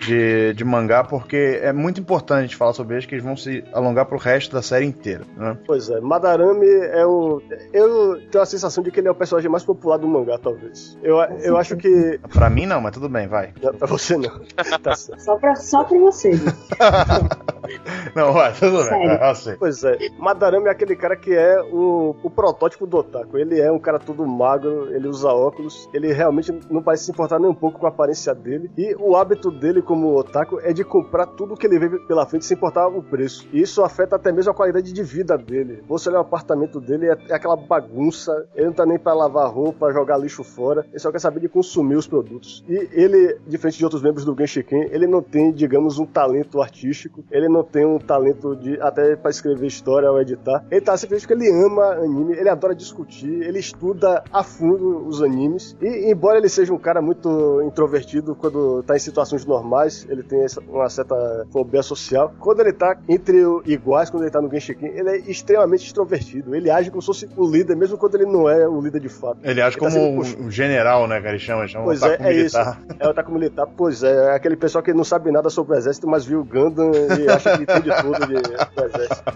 de, de, mangá, porque é muito importante a gente falar sobre eles, que eles vão se alongar pro resto da série inteira. Né? Pois é, Madarame é o. Eu tenho a sensação de que ele é o personagem mais popular do mangá, talvez. Eu, eu acho que. Pra mim não, mas tudo bem, vai. Não, pra você não. Tá só, pra, só pra você. não, vai, tudo Sério? bem. Ah, pois é, Madarame é aquele cara que é o, o protótipo do Otaku. Ele é um cara todo magro, ele usa óculos, ele realmente não parece se importar nem um pouco com a aparência dele. E o hábito dele como otaku é de comprar tudo que ele vê pela frente sem importar o preço. E isso afeta até mesmo a qualidade de vida dele. Você olha o apartamento dele, é, é aquela bagunça. Ele não tá nem para lavar roupa, jogar lixo fora. Ele só quer saber de consumir os produtos. E ele, diferente de outros membros do Genshiken, ele não tem, digamos, um talento artístico. Ele não tem um talento de até para escrever história ou editar. Ele tá simplesmente porque ele ama anime, ele adora discutir, ele estuda a fundo os animes. E embora ele seja um cara muito introvertido quando tá em situações normais, ele tem uma certa fobia social. Quando ele tá entre iguais, quando ele tá no Genshiken, ele é extremamente extrovertido. Ele age como se fosse o líder, mesmo quando ele não é o líder de fato. Ele age ele tá como um, um, general, né, que ele chama, chama pois é, é militar. isso. É o taco militar. Pois é, é aquele pessoal que não sabe nada sobre o exército, mas viu o Gundam e acha que entende tudo de, do exército.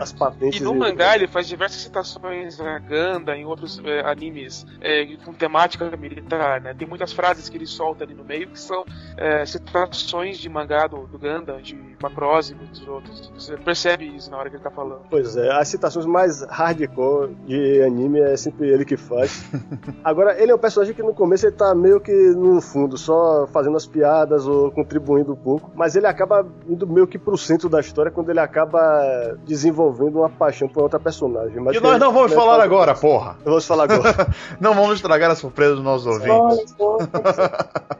As patentes. E no e... mangá ele faz diversas citações a Gundam em outros é, animes é, com temática militar, né? Tem muitas frases que ele solta ali no meio que são é, citações de mangá do, do Gundam, de Macross e muitos outros. Você percebe isso na hora que ele tá falando. Pois é, as citações mais hardcore de anime é sempre ele que faz. Agora, ele é um personagem que no começo ele tá meio que no fundo, só fazendo as piadas ou contribuindo um pouco, mas ele acaba indo meio que pro centro da história quando ele acaba desenvolvendo uma paixão por outra personagem. Mas e nós não vamos falar agora, porra! Vamos falar agora. não vamos estragar a surpresa dos nossos ouvintes.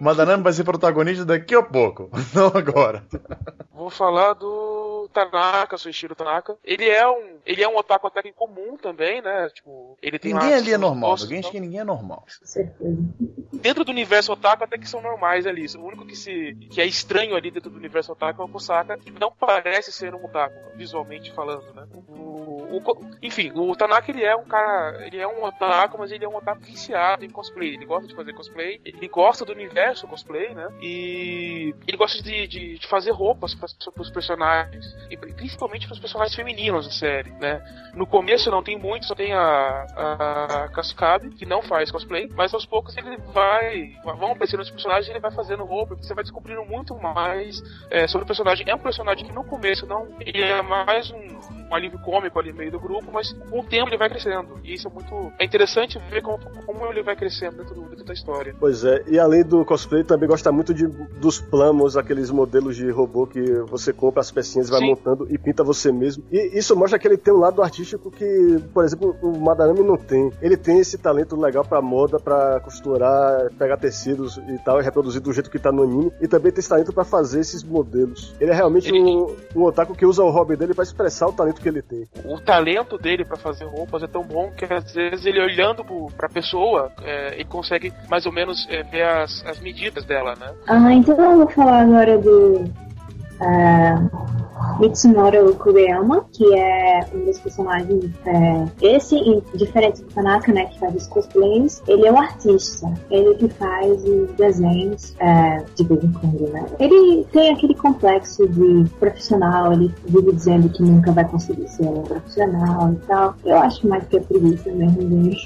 Madanami vai ser protagonista daqui a pouco, não agora. Vou falar do Tanaka, Suishiro Tanaka. Ele é um, ele é um otaku até que comum também, né? Tipo, ele tem Ninguém ali é normal, alguém acha que ninguém é normal. Dentro do universo otaku até que são normais ali. O único que se que é estranho ali dentro do universo otaku é o Kusaka, que não parece ser um otaku, visualmente falando, né? O, o, enfim, o Tanaka ele é um cara, ele é um otaku, mas ele é um otaku viciado em cosplay. Ele gosta de fazer cosplay, ele gosta do universo cosplay, né? E ele gosta de, de, de fazer roupas para os personagens, e principalmente para os personagens femininos da série, né? No começo não tem muito, só tem a, a Cascabe, que não faz cosplay, mas aos poucos ele vai, vão aparecendo os personagens e ele vai fazendo roupa, você vai descobrindo muito mais é, sobre o personagem. É um personagem que no começo não, ele é mais um um alívio cômico ali no meio do grupo, mas com o tempo ele vai crescendo. E isso é muito. É interessante ver como, como ele vai crescendo dentro, do, dentro da história. Pois é, e além do cosplay, também gosta muito de, dos planos, aqueles modelos de robô que você compra as pecinhas e vai Sim. montando e pinta você mesmo. E isso mostra que ele tem um lado artístico que, por exemplo, o Madarame não tem. Ele tem esse talento legal pra moda, pra costurar, pegar tecidos e tal, e reproduzir do jeito que tá no anime. E também tem esse talento pra fazer esses modelos. Ele é realmente ele... um, um otaku que usa o hobby dele pra expressar o talento que ele tem. O talento dele para fazer roupas é tão bom que às vezes ele olhando para a pessoa, é, ele consegue mais ou menos é, ver as, as medidas dela, né? Ah, então eu vou falar agora do. Uh Mitsunoro Kuriyama, que é um dos personagens. É, esse, diferente do Tanaka, né, que faz os cosplays, ele é um artista. Ele que faz os desenhos é, de vez em quando, né? Ele tem aquele complexo de profissional, ele vive dizendo que nunca vai conseguir ser um profissional e tal. Eu acho mais que é preguiça mesmo dele.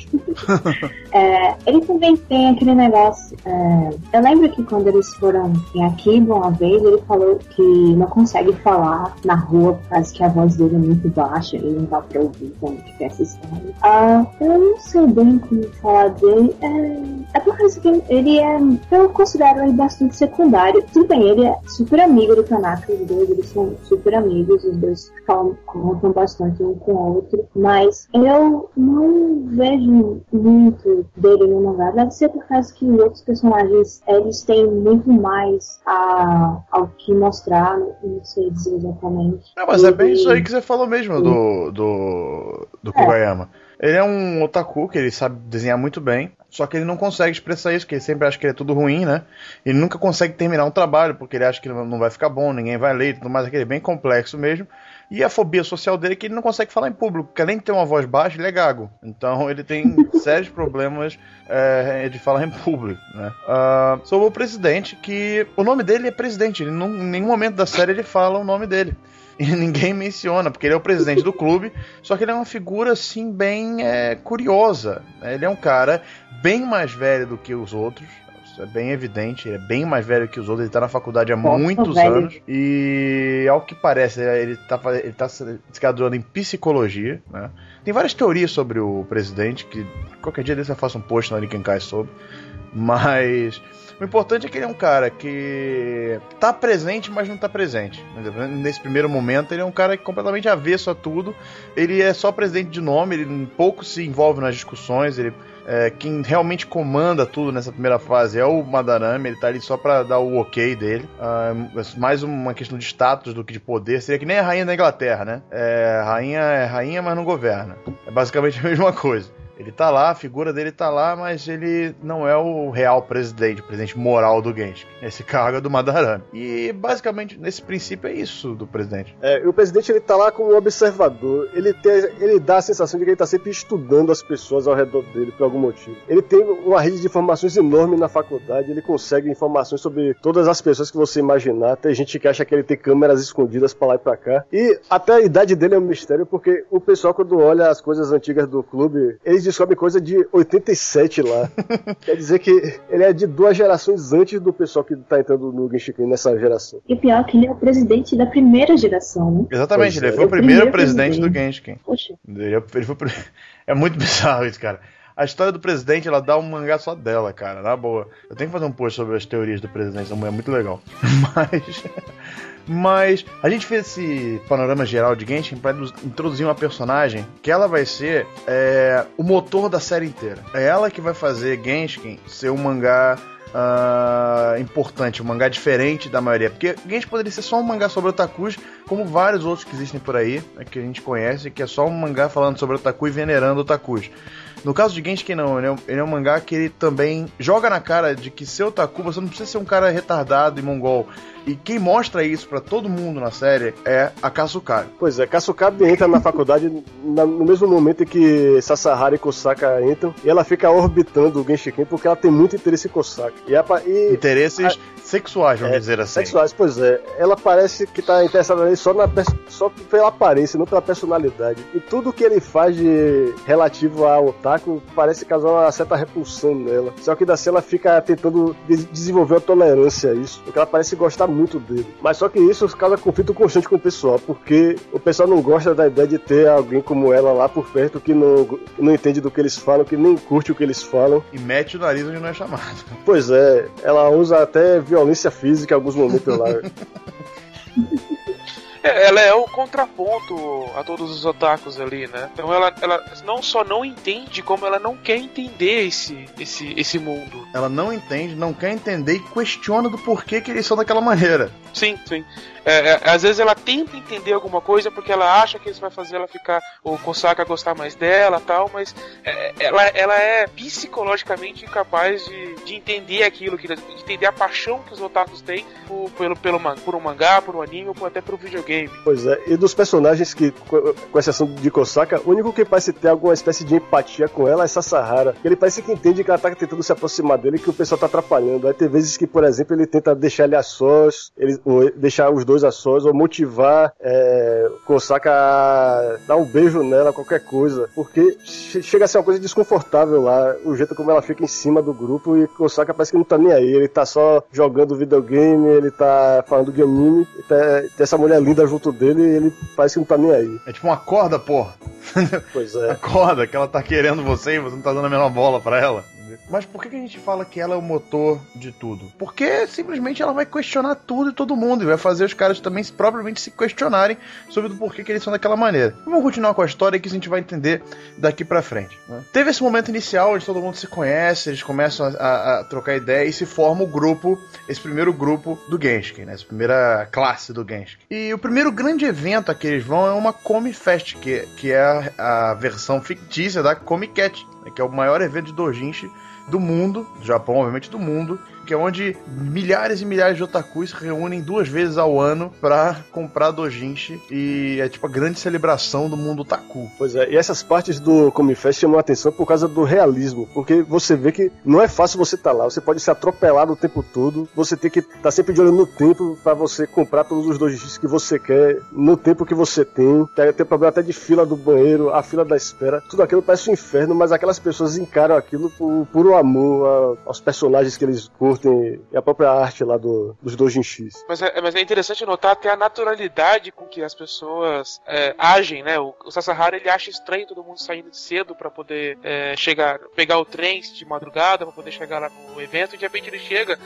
é, ele também tem aquele negócio. É, eu lembro que quando eles foram em Akiba uma vez, ele falou que não consegue falar na rua por causa que a voz dele é muito baixa e não dá pra ouvir quando tiver essa história. Ah, eu não sei bem como falar dele. É, é por causa que ele é. Eu considero ele bastante secundário. Tudo bem, ele é super amigo do Tanaka, os dois, eles são super amigos, os dois falam, contam bastante um com o outro, mas eu não vejo muito dele no mangá. Deve ser por causa que os outros personagens eles têm muito mais a, ao que mostrar, não sei dizer exatamente. Não, mas e, é bem isso aí que você falou mesmo do, do, do Kugayama. É. Ele é um otaku que ele sabe desenhar muito bem, só que ele não consegue expressar isso, porque ele sempre acha que é tudo ruim, né? Ele nunca consegue terminar um trabalho, porque ele acha que não vai ficar bom, ninguém vai ler e tudo mais, aquele é bem complexo mesmo. E a fobia social dele é que ele não consegue falar em público, porque além de ter uma voz baixa, ele é gago. Então ele tem sérios problemas é, de falar em público, né? Uh, sobre o presidente, que o nome dele é presidente, ele não, em nenhum momento da série ele fala o nome dele. E ninguém menciona, porque ele é o presidente do clube, só que ele é uma figura assim bem é, curiosa. Né? Ele é um cara bem mais velho do que os outros, isso é bem evidente. Ele é bem mais velho que os outros. Ele tá na faculdade há Nossa, muitos velho. anos. E, ao que parece, ele tá, ele tá se graduando em psicologia, né? Tem várias teorias sobre o presidente, que qualquer dia desse eu faço um post no Nikenkai sobre. Mas o importante é que ele é um cara que tá presente, mas não tá presente. Nesse primeiro momento, ele é um cara que completamente avesso a tudo. Ele é só presidente de nome, ele pouco se envolve nas discussões, ele É, quem realmente comanda tudo nessa primeira fase é o Madarame, ele tá ali só pra dar o ok dele. Ah, é mais uma questão de status do que de poder. Seria que nem a rainha da Inglaterra, né? É, rainha é rainha, mas não governa. É basicamente a mesma coisa. Ele tá lá, a figura dele tá lá, mas ele não é o real presidente, o presidente moral do Genshin. Esse cargo é do Madarame. E basicamente, nesse princípio, é isso do presidente. É, e o presidente ele tá lá como observador. Ele, tem, ele dá a sensação de que ele tá sempre estudando as pessoas ao redor dele por algum motivo. Ele tem uma rede de informações enorme na faculdade. Ele consegue informações sobre todas as pessoas que você imaginar. Tem gente que acha que ele tem câmeras escondidas pra lá e pra cá. E até a idade dele é um mistério, porque o pessoal, quando olha as coisas antigas do clube, eles descobrem coisa de 87 lá. Quer dizer que ele é de duas gerações antes do pessoal que tá entrando no Genshiken nessa geração. E pior que ele é o presidente da primeira geração, né? Exatamente, Pois ele é. foi o O primeiro primeiro presidente do presidente. Genshin. Poxa, Ele, ele foi, é muito bizarro isso, cara. A história do presidente, ela dá um mangá só dela, cara, na boa. Eu tenho que fazer um post sobre as teorias do presidente, é muito legal. Mas. Mas a gente fez esse panorama geral de Genshin para introduzir uma personagem que ela vai ser é, o motor da série inteira. É ela que vai fazer Genshin ser um mangá ah, importante, um mangá diferente da maioria. Porque Genshin poderia ser só um mangá sobre otakus, como vários outros que existem por aí, né, que a gente conhece, que é só um mangá falando sobre otaku e venerando otakus. No caso de Genshin não, ele é, um, ele é um mangá que ele também joga na cara de que ser otaku, você não precisa ser um cara retardado e mongol. E quem mostra isso pra todo mundo na série é a Kasukabe. Pois é, Kasukabe entra na faculdade na- no mesmo momento em que Sasahara e Kosaka entram, e ela fica orbitando o Genshiken porque ela tem muito interesse em Kosaka. E, e Interesses sexuais, vamos É, dizer assim. sexuais, pois é. Ela parece que tá interessada nele só, na, só pela aparência, não pela personalidade. E tudo que ele faz de relativo ao otaku parece causar uma certa repulsão nela. Só que assim ela fica tentando de- desenvolver uma tolerância a isso, porque ela parece gostar muito dele. Mas só que isso causa conflito constante com o pessoal, porque o pessoal não gosta da ideia de ter alguém como ela lá por perto que não, que não entende do que eles falam, que nem curte o que eles falam. E mete o nariz onde não é chamado. Pois é, ela usa até violência física em alguns momentos lá. É, ela é o contraponto a todos os otakus ali, né? Então ela, ela não só não entende, como ela não quer entender esse, esse, esse mundo. Ela não entende, não quer entender e questiona do porquê que eles são daquela maneira. Sim, sim. É, é, às vezes ela tenta entender alguma coisa porque ela acha que isso vai fazer ela ficar, o Kosaka gostar mais dela tal, mas é, ela, ela é psicologicamente incapaz de, de entender aquilo, que- de entender a paixão que os otakus têm por, pelo, pelo, por um mangá, por um anime ou até por um videogame. Pois é, e dos personagens que, co- com exceção de Kosaka, o único que parece ter alguma espécie de empatia com ela é Sasahara. Ele parece que entende que ela tá tentando se aproximar dele e que o pessoal tá atrapalhando. Aí tem vezes que, por exemplo, ele tenta deixar ele a sós, ele, deixar os dois sós, ou motivar é, Kosaka a dar um beijo nela, qualquer coisa. Porque che- chega a ser uma coisa desconfortável lá, o jeito como ela fica em cima do grupo e Kosaka parece que não tá nem aí. Ele tá só jogando videogame, ele tá falando de anime, tá- tem essa mulher linda junto dele e ele parece que não tá nem aí. É tipo uma corda, porra. Pois A é. corda que ela tá querendo você e você não tá dando a menor bola pra ela. Mas por que, que a gente fala que ela é o motor de tudo? Porque simplesmente ela vai questionar tudo e todo mundo e vai fazer os caras também propriamente se questionarem sobre o porquê que eles são daquela maneira. Vamos continuar com a história que a gente vai entender daqui pra frente. né? Teve esse momento inicial onde todo mundo se conhece, eles começam a, a- a trocar ideia e se forma o grupo, esse primeiro grupo do Genshin, né? Essa primeira classe do Genshin. E o primeiro grande evento a que eles vão é uma Comi Fest, que, que é a, a versão fictícia da Comic Cat? Que é o maior evento de doujinshi do mundo, do Japão, obviamente do mundo, que é onde milhares e milhares de otakus se reúnem duas vezes ao ano pra comprar doujinshi e é tipo a grande celebração do mundo otaku. Pois é, e essas partes do Come Fest chamam a atenção por causa do realismo, porque você vê que não é fácil você estar lá, você pode ser atropelado o tempo todo, você tem que estar sempre de olho no tempo pra você comprar todos os doujinshis que você quer, no tempo que você tem, tem problema até de fila do banheiro, a fila da espera, tudo aquilo parece um inferno, mas aquelas pessoas encaram aquilo por puro amor aos personagens que eles curtem e a própria arte lá do, dos doujinshis. Mas é, mas é interessante notar até a naturalidade com que as pessoas é, agem, né? O, o Sasahara ele acha estranho todo mundo saindo cedo pra poder é, chegar, pegar o trem de madrugada pra poder chegar lá no evento e de repente ele chega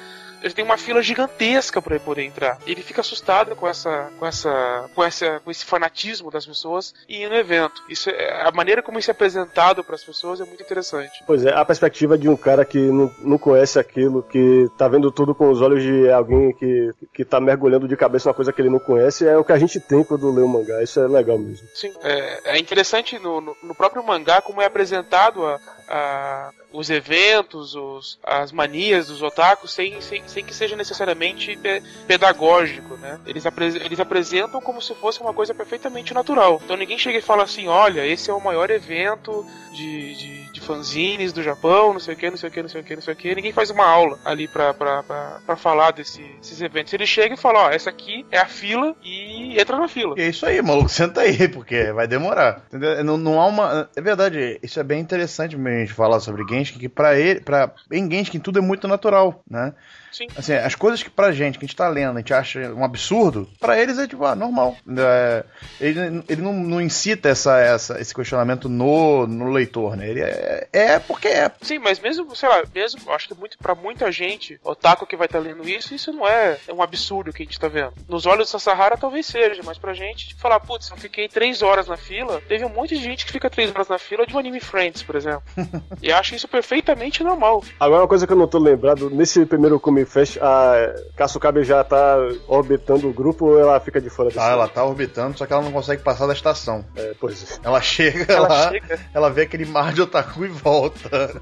ele tem uma fila gigantesca para poder entrar. Ele fica assustado com essa, com essa, com essa, com esse fanatismo das pessoas e ir no evento. Isso é, a maneira como isso é apresentado para as pessoas é muito interessante. Pois é, a perspectiva de um cara que não, não conhece aquilo, que tá vendo tudo com os olhos de alguém que, que tá mergulhando de cabeça numa coisa que ele não conhece, é o que a gente tem quando lê o mangá. Isso é legal mesmo. Sim, é, é interessante no, no, no próprio mangá como é apresentado a, a, os eventos, os, as manias dos otakus sem, sem, sem que seja necessariamente pe pedagógico, né? Eles, eles apresentam como se fosse uma coisa perfeitamente natural. Então ninguém chega e fala assim, olha, esse é o maior evento de, de, de fanzines do Japão, não sei o que, não sei o que, não sei o que, não sei o que. Ninguém faz uma aula ali pra, pra, pra, pra falar desse, desses eventos. Ele chega e fala, ó, essa aqui é a fila e entra na fila. E é isso aí, maluco, senta aí, porque vai demorar. Entendeu? Não, não há uma... É verdade, isso é bem interessante mesmo a gente falar sobre Genshin, que pra ele, pra, em Genshin tudo é muito natural, né? Sim. Assim, as coisas que pra gente, que a gente tá lendo, a gente acha um absurdo, pra eles é tipo, ah, normal. É, ele ele não, não incita essa, essa, esse questionamento no, no leitor, né? Ele é, é porque é. Sim, mas mesmo, sei lá, mesmo, acho que muito, pra muita gente, otaku que vai estar tá lendo isso, isso não é, é um absurdo que a gente tá vendo. Nos olhos da Sahara talvez seja, mas pra gente, tipo, falar, putz, eu fiquei três horas na fila, teve um monte de gente que fica três horas na fila de um anime Friends, por exemplo. e acho isso perfeitamente normal. Agora, uma coisa que eu não tô lembrado, nesse primeiro Come Fest, a Kasukabe já tá orbitando o grupo ou ela fica de fora desse Ah, ela tá orbitando, só que ela não consegue passar da estação. É, pois é. Ela chega Ela lá, chega. ela vê aquele mar de otaku e volta.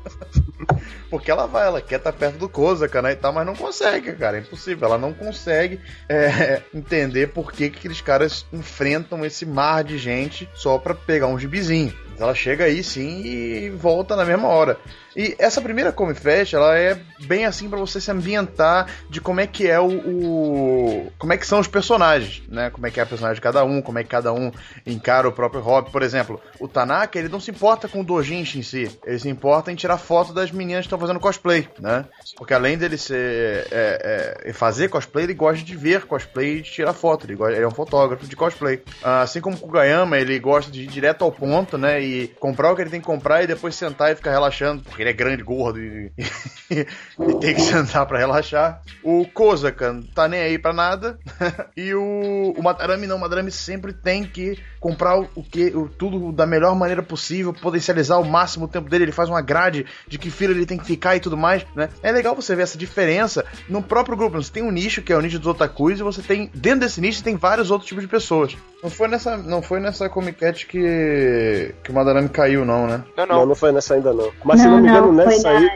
Porque ela vai, ela quer estar perto do Kozaka, né, e tal, mas não consegue, cara, é impossível. Ela não consegue é, entender por que, que aqueles caras enfrentam esse mar de gente só pra pegar um gibizinho. Ela chega aí sim e volta na mesma hora. E essa primeira Come Fest, ela é bem assim pra você se ambientar de como é que é o, o- como é que são os personagens, né? Como é que é a personagem de cada um, como é que cada um encara o próprio hobby. Por exemplo, o Tanaka, ele não se importa com o dojinshi em si, ele se importa em tirar foto das meninas que estão fazendo cosplay, né? Porque além dele ser é, é, fazer cosplay, ele gosta de ver cosplay e de tirar foto. Ele, gosta- ele é um fotógrafo de cosplay. Assim como o Kugayama, ele gosta de ir direto ao ponto, né? E comprar o que ele tem que comprar e depois sentar e ficar relaxando, porque ele é grande, gordo e, e tem que sentar pra relaxar. O Kozaka não tá nem aí pra nada. e o, o Madarame não, o Madarame sempre tem que comprar o, que o, tudo da melhor maneira possível, potencializar ao máximo o tempo dele. Ele faz uma grade de que fila ele tem que ficar e tudo mais, né? É legal você ver essa diferença no próprio grupo. Você tem um nicho que é o nicho dos otakus e você tem dentro desse nicho tem vários outros tipos de pessoas. Não foi nessa, não foi nessa Comic Cat que que o Madarame caiu não, né? Não, Não, não. não foi nessa ainda não. Mas se não me engano, foi nessa aí.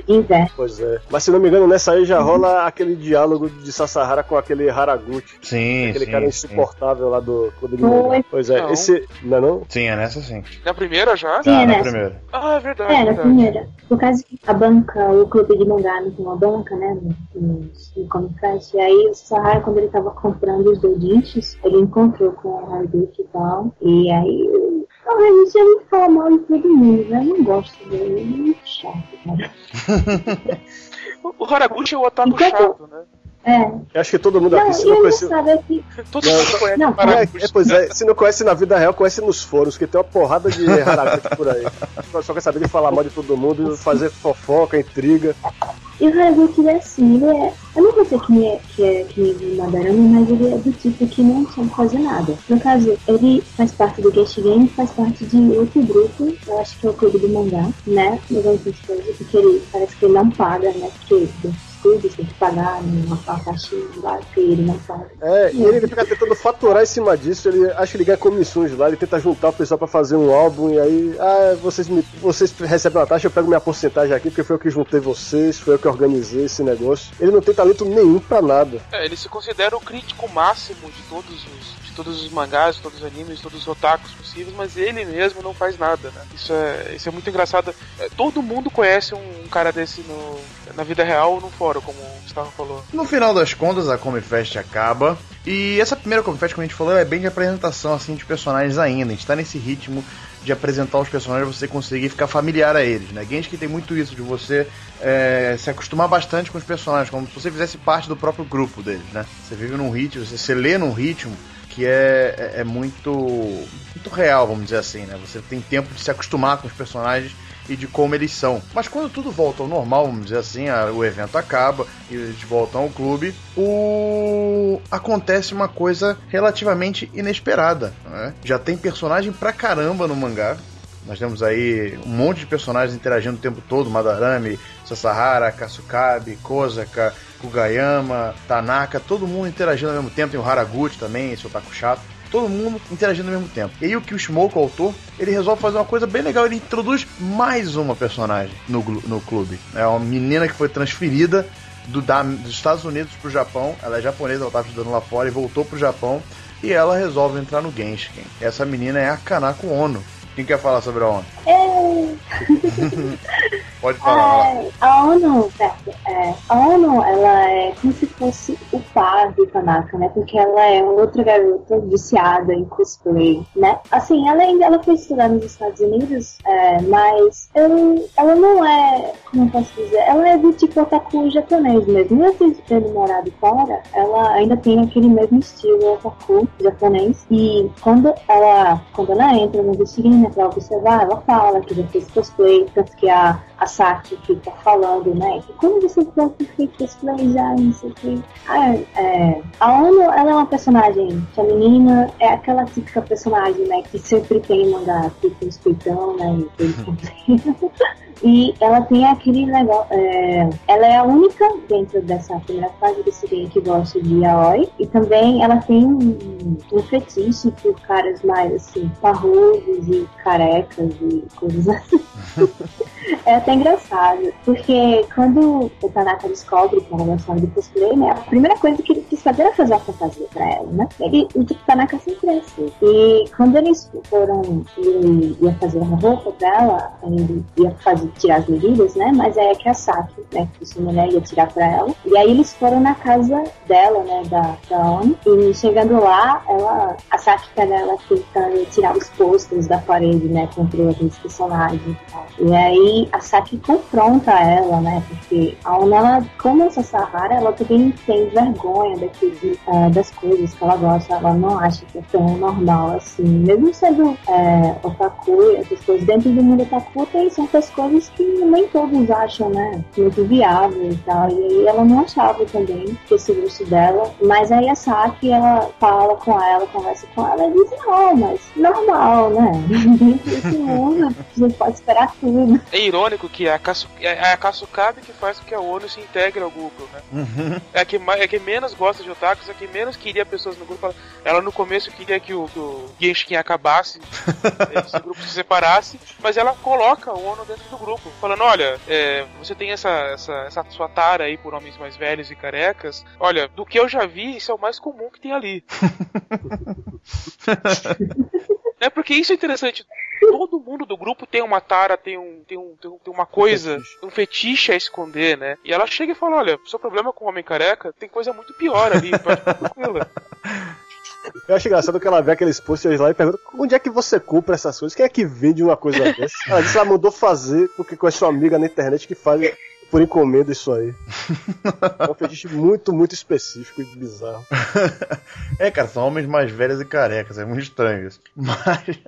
Pois é. Mas se não me engano, nessa aí já rola aquele diálogo de Sasahara com aquele Haraguchi. Sim, Aquele sim, cara sim. insuportável lá do Clube de. Pois é, Não. Não é não? Sim, é nessa sim. Na primeira já? Sim, Tá, é na nessa. primeira. Ah, é verdade. É, na verdade. primeira. Por causa que a banca, o clube de mangá não tem uma banca, né? No, no, no Comic Fest. E aí o Sahara, quando ele tava comprando os doujinshis, ele encontrou com o Haruduki e tal. E aí. Ah, a gente já não fala mal de todo mundo, né? Eu não gosto dele, ele é muito chato, cara. O Haraguchi é o otaku Enquanto- chato, né? É. Eu acho que todo mundo Não, aqui, se e não ele conhece. que. Todo Não, mundo conhece não. É, é, pois é, se não conhece na vida real, conhece nos fóruns, que tem uma porrada de Haraguchi por aí. Só- Só quer saber de falar mal de todo mundo, fazer fofoca, intriga. E o Haraguchi é assim, ele é. Eu não vou dizer que é, que é que o Madarame, mas ele é do tipo que não sabe fazer nada. No caso, ele faz parte do Guest Game, faz parte de outro grupo, eu acho que é o Clube do Mangá, né? No Evento de coisa, porque ele parece que ele não paga, né? Porque estudos tem que pagar numa taxinha lá, que ele não paga. É, e ele, ele fica tentando faturar em cima disso, ele acha que ele ganha comissões lá, ele tenta juntar o pessoal pra fazer um álbum, e aí, ah, vocês, me, vocês recebem uma taxa, eu pego minha porcentagem aqui, porque foi eu que juntei vocês, foi eu que organizei esse negócio. Ele não tem talento nenhum pra nada. É, ele se considera o crítico máximo de todos os de todos os mangás, de todos os animes, de todos os otakus possíveis, mas ele mesmo não faz nada, né? Isso é, isso é muito engraçado. É, todo mundo conhece um cara desse no, na vida real ou no fórum, como o falou. No final das contas, a Comic Fest acaba. E essa primeira Comic Fest, como a gente falou, é bem de apresentação assim de personagens ainda. A gente tá nesse ritmo de apresentar os personagens você conseguir ficar familiar a eles, né? Genshin tem muito isso, de você é, se acostumar bastante com os personagens, como se você fizesse parte do próprio grupo deles, né? Você vive num ritmo, você, você lê num ritmo que é, é, é muito, muito real, vamos dizer assim, né? Você tem tempo de se acostumar com os personagens e de como eles são. Mas quando tudo volta ao normal, vamos dizer assim, a, o evento acaba e eles voltam ao clube, o... acontece uma coisa relativamente inesperada. Né? Já tem personagem pra caramba no mangá. Nós temos aí um monte de personagens interagindo o tempo todo: Madarame, Sasahara, Kasukabe, Kozaka, Kugayama, Tanaka, todo mundo interagindo ao mesmo tempo. Tem o Haraguchi também, esse otaku chato todo mundo interagindo ao mesmo tempo. E aí o que o Smoke, o autor, ele resolve fazer uma coisa bem legal, ele introduz mais uma personagem no, no clube. É uma menina que foi transferida do, da, dos Estados Unidos pro Japão, ela é japonesa, ela estava estudando lá fora e voltou pro Japão, e ela resolve entrar no Genshin. Essa menina é a Kanako Ono. Quem quer falar sobre a ONU? Pode falar. É, a ONU, certo, é, a ONU, ela é como se fosse o par do Tanaka, né? Porque ela é uma outra garota viciada em cosplay, né? Assim, ela ainda ela foi estudar nos Estados Unidos, é, mas eu, ela não é, como eu posso dizer, ela é do tipo otaku japonês mesmo. Mesmo tendo morado fora, ela ainda tem aquele mesmo estilo otaku japonês. E quando ela, quando ela entra no vestido né, pra observar, ela fala que já fez cosplay, tanto que a, a Saki fica falando, né, que quando você que cosplay já, não sei o que. Ah, é, a Ono, ela é uma personagem feminina, é aquela típica personagem, né, que sempre tem mangá, tipo, um peitão, né, e tem E ela tem aquele negócio. É, ela é a única dentro dessa primeira fase do Siren que gosta de Aoi. E também ela tem um, um fetiche por caras mais assim, parrudos e carecas e coisas assim. é até engraçado. Porque quando o Tanaka descobre que ela gostava de cosplay, né? A primeira coisa que ele quis fazer era fazer a fantasia pra ela, né? Ele, o Tanaka sempre é assim. E quando eles foram. Ele ia fazer uma roupa pra ela, ele ia fazer tirar as medidas, né? Mas é que a Saki, né, que sua mulher ia tirar pra ela. E aí eles foram na casa dela, né, da, da Oni. E chegando lá, ela, a Saki pega ela tentando tirar os posters da parede, né, contra aqueles personagens e tal. E aí a Saki confronta ela, né, porque a Oni, ela, como essa Sahara, ela também tem vergonha daquele, uh, das coisas que ela gosta. Ela não acha que é tão normal assim. Mesmo sendo é, otaku, essas coisas, dentro do mundo otaku tem certas coisas que nem todos acham, né, muito viável e tal. E aí ela não achava também que esse gosto dela. Mas aí a Saki, ela fala com ela, conversa com ela e diz, não, mas normal, né? Dentro desse mundo, você pode esperar tudo. É irônico que é a, Kasu, é a Kasukabe que faz com que a ONU se integre ao grupo, né? Uhum. É a que, é que menos gosta de otakus, é a que menos queria pessoas no grupo. Ela no começo queria que o, que o Genshin acabasse, esse grupo se separasse, mas ela coloca o ONU dentro do grupo grupo, falando: olha, é, você tem essa, essa, essa sua tara aí por homens mais velhos e carecas. Olha, do que eu já vi, isso é o mais comum que tem ali. é porque isso é interessante. Todo mundo do grupo tem uma tara, tem, um, tem, um, tem, uma coisa, um fetiche. um fetiche a esconder, né? E ela chega e fala: olha, seu problema com o homem careca tem coisa muito pior ali, pode ficar tranquila. Eu acho engraçado que ela vê aqueles posters lá e pergunta onde é que você compra essas coisas? Quem é que vende uma coisa dessa? Ela disse ela mandou fazer porque com a sua amiga na internet que faz por encomenda isso aí. É um fetiche muito, muito específico e bizarro. É, cara, são homens mais velhos e carecas, é muito estranho isso. Mas.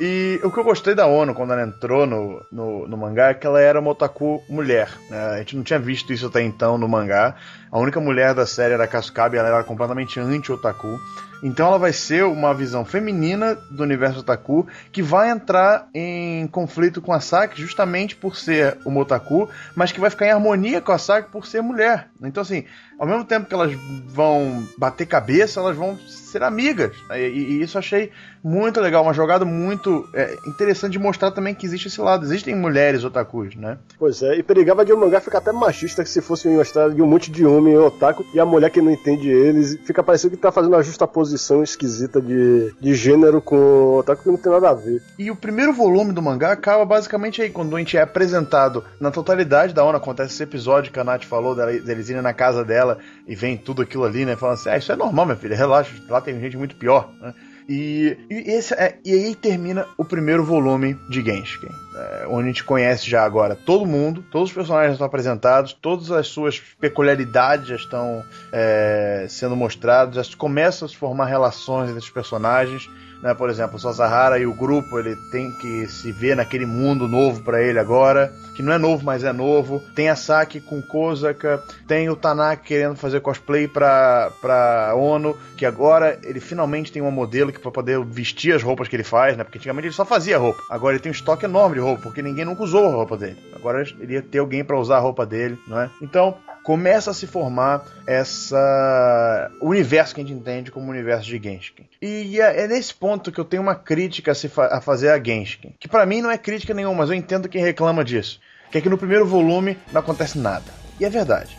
E o que eu gostei da ONU quando ela entrou no, no, no mangá é que ela era uma otaku mulher. Né? A gente não tinha visto isso até então no mangá. A única mulher da série era a Kasukabe, ela era completamente anti-otaku. Então ela vai ser uma visão feminina do universo otaku que vai entrar em conflito com a Saki justamente por ser uma otaku, mas que vai ficar em harmonia com a Saki por ser mulher. Então assim, ao mesmo tempo que elas vão bater cabeça, elas vão ser amigas. E, e isso achei muito legal, uma jogada muito é, interessante de mostrar também que existe esse lado. Existem mulheres otakus, né? Pois é, e perigava de um mangá ficar até machista que se fosse história de um monte de homem otaku e a mulher que não entende eles, fica parecendo que tá fazendo uma justa posição esquisita de, de gênero com otaku que não tem nada a ver. E o primeiro volume do mangá acaba basicamente aí, quando a gente é apresentado na totalidade da ONU, acontece esse episódio que a Nath falou deles irem na casa dela e vem tudo aquilo ali, né? Falando assim, ah, isso é normal, minha filha, relaxa, lá tem gente muito pior, né? E, e, esse é, e aí termina o primeiro volume de Genshin, é, onde a gente conhece já agora todo mundo, todos os personagens estão apresentados, todas as suas peculiaridades já estão é, sendo mostradas, já começam a se formar relações entre os personagens. Né? Por exemplo, o Sasahara e o grupo, ele tem que se ver naquele mundo novo para ele agora, que não é novo, mas é novo. Tem a Saki com Kozaka, tem o Tanaka querendo fazer cosplay pra, pra ONU, que agora ele finalmente tem um modelo que para poder vestir as roupas que ele faz, né? Porque antigamente ele só fazia roupa. Agora ele tem um estoque enorme de roupa, porque ninguém nunca usou a roupa dele. Agora ele ia ter alguém para usar a roupa dele, não é? Então, começa a se formar essa universo que a gente entende como universo de Genshin. E é, é nesse ponto que eu tenho uma crítica a, fa a fazer a Genshin, que para mim não é crítica nenhuma, mas eu entendo quem reclama disso. Que é que no primeiro volume não acontece nada. E é verdade.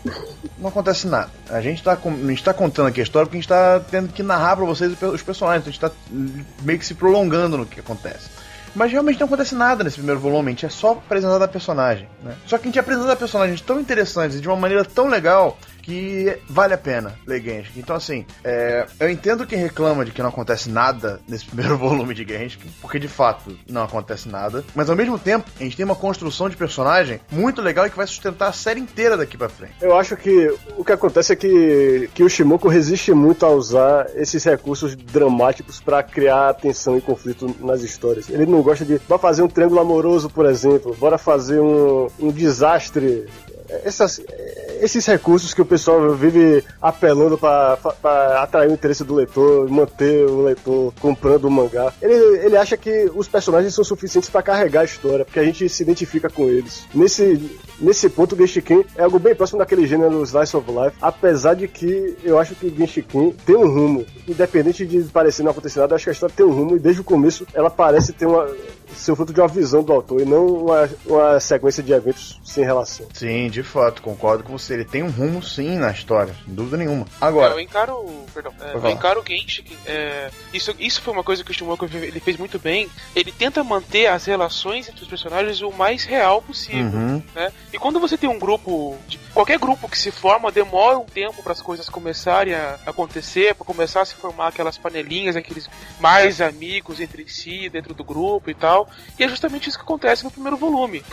Não acontece nada. A gente está tá contando aqui a história porque a gente está tendo que narrar para vocês os personagens. Então a gente está meio que se prolongando no que acontece. Mas realmente não acontece nada nesse primeiro volume, a gente é só apresentado a personagem. Né? Só que a gente apresenta personagens tão interessantes e de uma maneira tão legal que vale a pena ler Genshin. Então, assim, é, eu entendo quem reclama de que não acontece nada nesse primeiro volume de Genshin, porque de fato não acontece nada, mas ao mesmo tempo a gente tem uma construção de personagem muito legal e que vai sustentar a série inteira daqui para frente. Eu acho que o que acontece é que, que o Shimoku resiste muito a usar esses recursos dramáticos para criar tensão e conflito nas histórias. Ele não gosta de. Bora fazer um triângulo amoroso, por exemplo, bora fazer um, um desastre essas, esses recursos que o pessoal vive apelando para atrair o interesse do leitor, manter o leitor comprando o mangá. Ele, ele acha que os personagens são suficientes para carregar a história, porque a gente se identifica com eles. Nesse, nesse ponto, o Genshiken é algo bem próximo daquele gênero Slice of Life, apesar de que eu acho que o Genshiken tem um rumo. Independente de parecer não acontecer nada, eu acho que a história tem um rumo e desde o começo ela parece ter uma ser fruto de uma visão do autor e não uma, uma sequência de eventos sem relação. Sim, de fato, concordo com você. Ele tem um rumo sim na história, sem dúvida nenhuma. Agora. É, eu encaro. Perdão. É, eu encaro o Genshin. É, isso, isso foi uma coisa que o Shimoku ele fez muito bem. Ele tenta manter as relações entre os personagens o mais real possível. Uhum. Né? E quando você tem um grupo. Qualquer grupo que se forma demora um tempo para as coisas começarem a acontecer, para começar a se formar aquelas panelinhas, aqueles mais amigos entre si, dentro do grupo e tal. E é justamente isso que acontece no primeiro volume.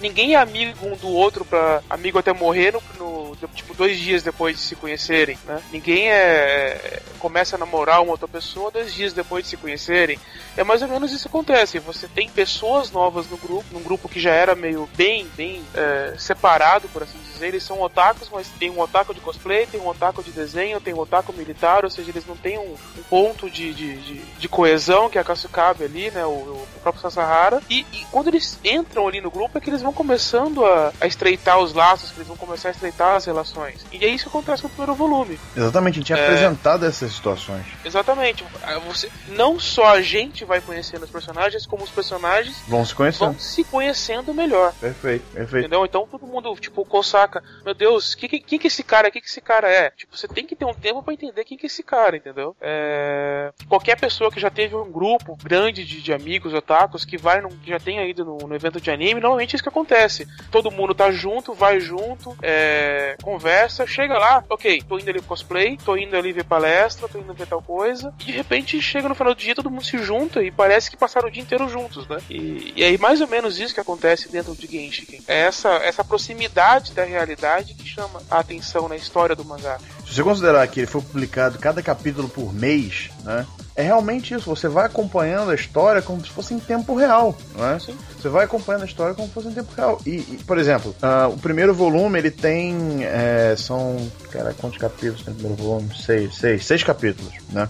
Ninguém é amigo um do outro para amigo até morrer no, no, tipo dois dias depois de se conhecerem, né? Ninguém é começa a namorar uma outra pessoa dois dias depois de se conhecerem. É mais ou menos isso que acontece. Você tem pessoas novas no grupo, num grupo que já era meio bem, bem é, separado, por assim dizer. Eles são otakus, mas tem um otaku de cosplay, tem um otaku de desenho, tem um otaku militar, ou seja, eles não têm um, um ponto de, de, de, de, coesão que a Kasukabe ali, né? O, o próprio Sasahara. E, e, quando eles entram ali no grupo é que eles vão começando a, a estreitar os laços, que eles vão começar a estreitar as relações. E é isso que acontece no primeiro volume. Exatamente, a gente tinha é... apresentado essas situações. Exatamente. Você, não só a gente vai conhecendo os personagens, como os personagens vão se conhecendo, vão se conhecendo melhor. Perfeito, perfeito. Entendeu? Então todo mundo, tipo, Kosaka, meu Deus, quem que, que, que esse cara, que que esse cara é? Tipo, você tem que ter um tempo para entender quem que é esse cara, entendeu? É... Qualquer pessoa que já teve um grupo grande de, de amigos otakus que vai, num, que já tenha ido no, no, evento de anime, normalmente é isso que acontece. Todo mundo tá junto, vai junto, é... conversa, chega lá, ok, tô indo ali cosplay, tô indo ali ver palestra, tô indo ver tal coisa, e de repente chega no final do dia, todo mundo se junta e parece que passaram o dia inteiro juntos, né? E, e aí mais ou menos isso que acontece dentro de Genshin. É essa, essa proximidade da realidade que chama a atenção na história do mangá. Se você considerar que ele foi publicado cada capítulo por mês, né? É realmente isso, você vai acompanhando a história como se fosse em tempo real, né? Sim. Você vai acompanhando a história como se fosse em tempo real. E, e por exemplo, uh, o primeiro volume ele tem. É, são. Cara, quantos capítulos tem o primeiro volume? Seis, seis, seis capítulos, né?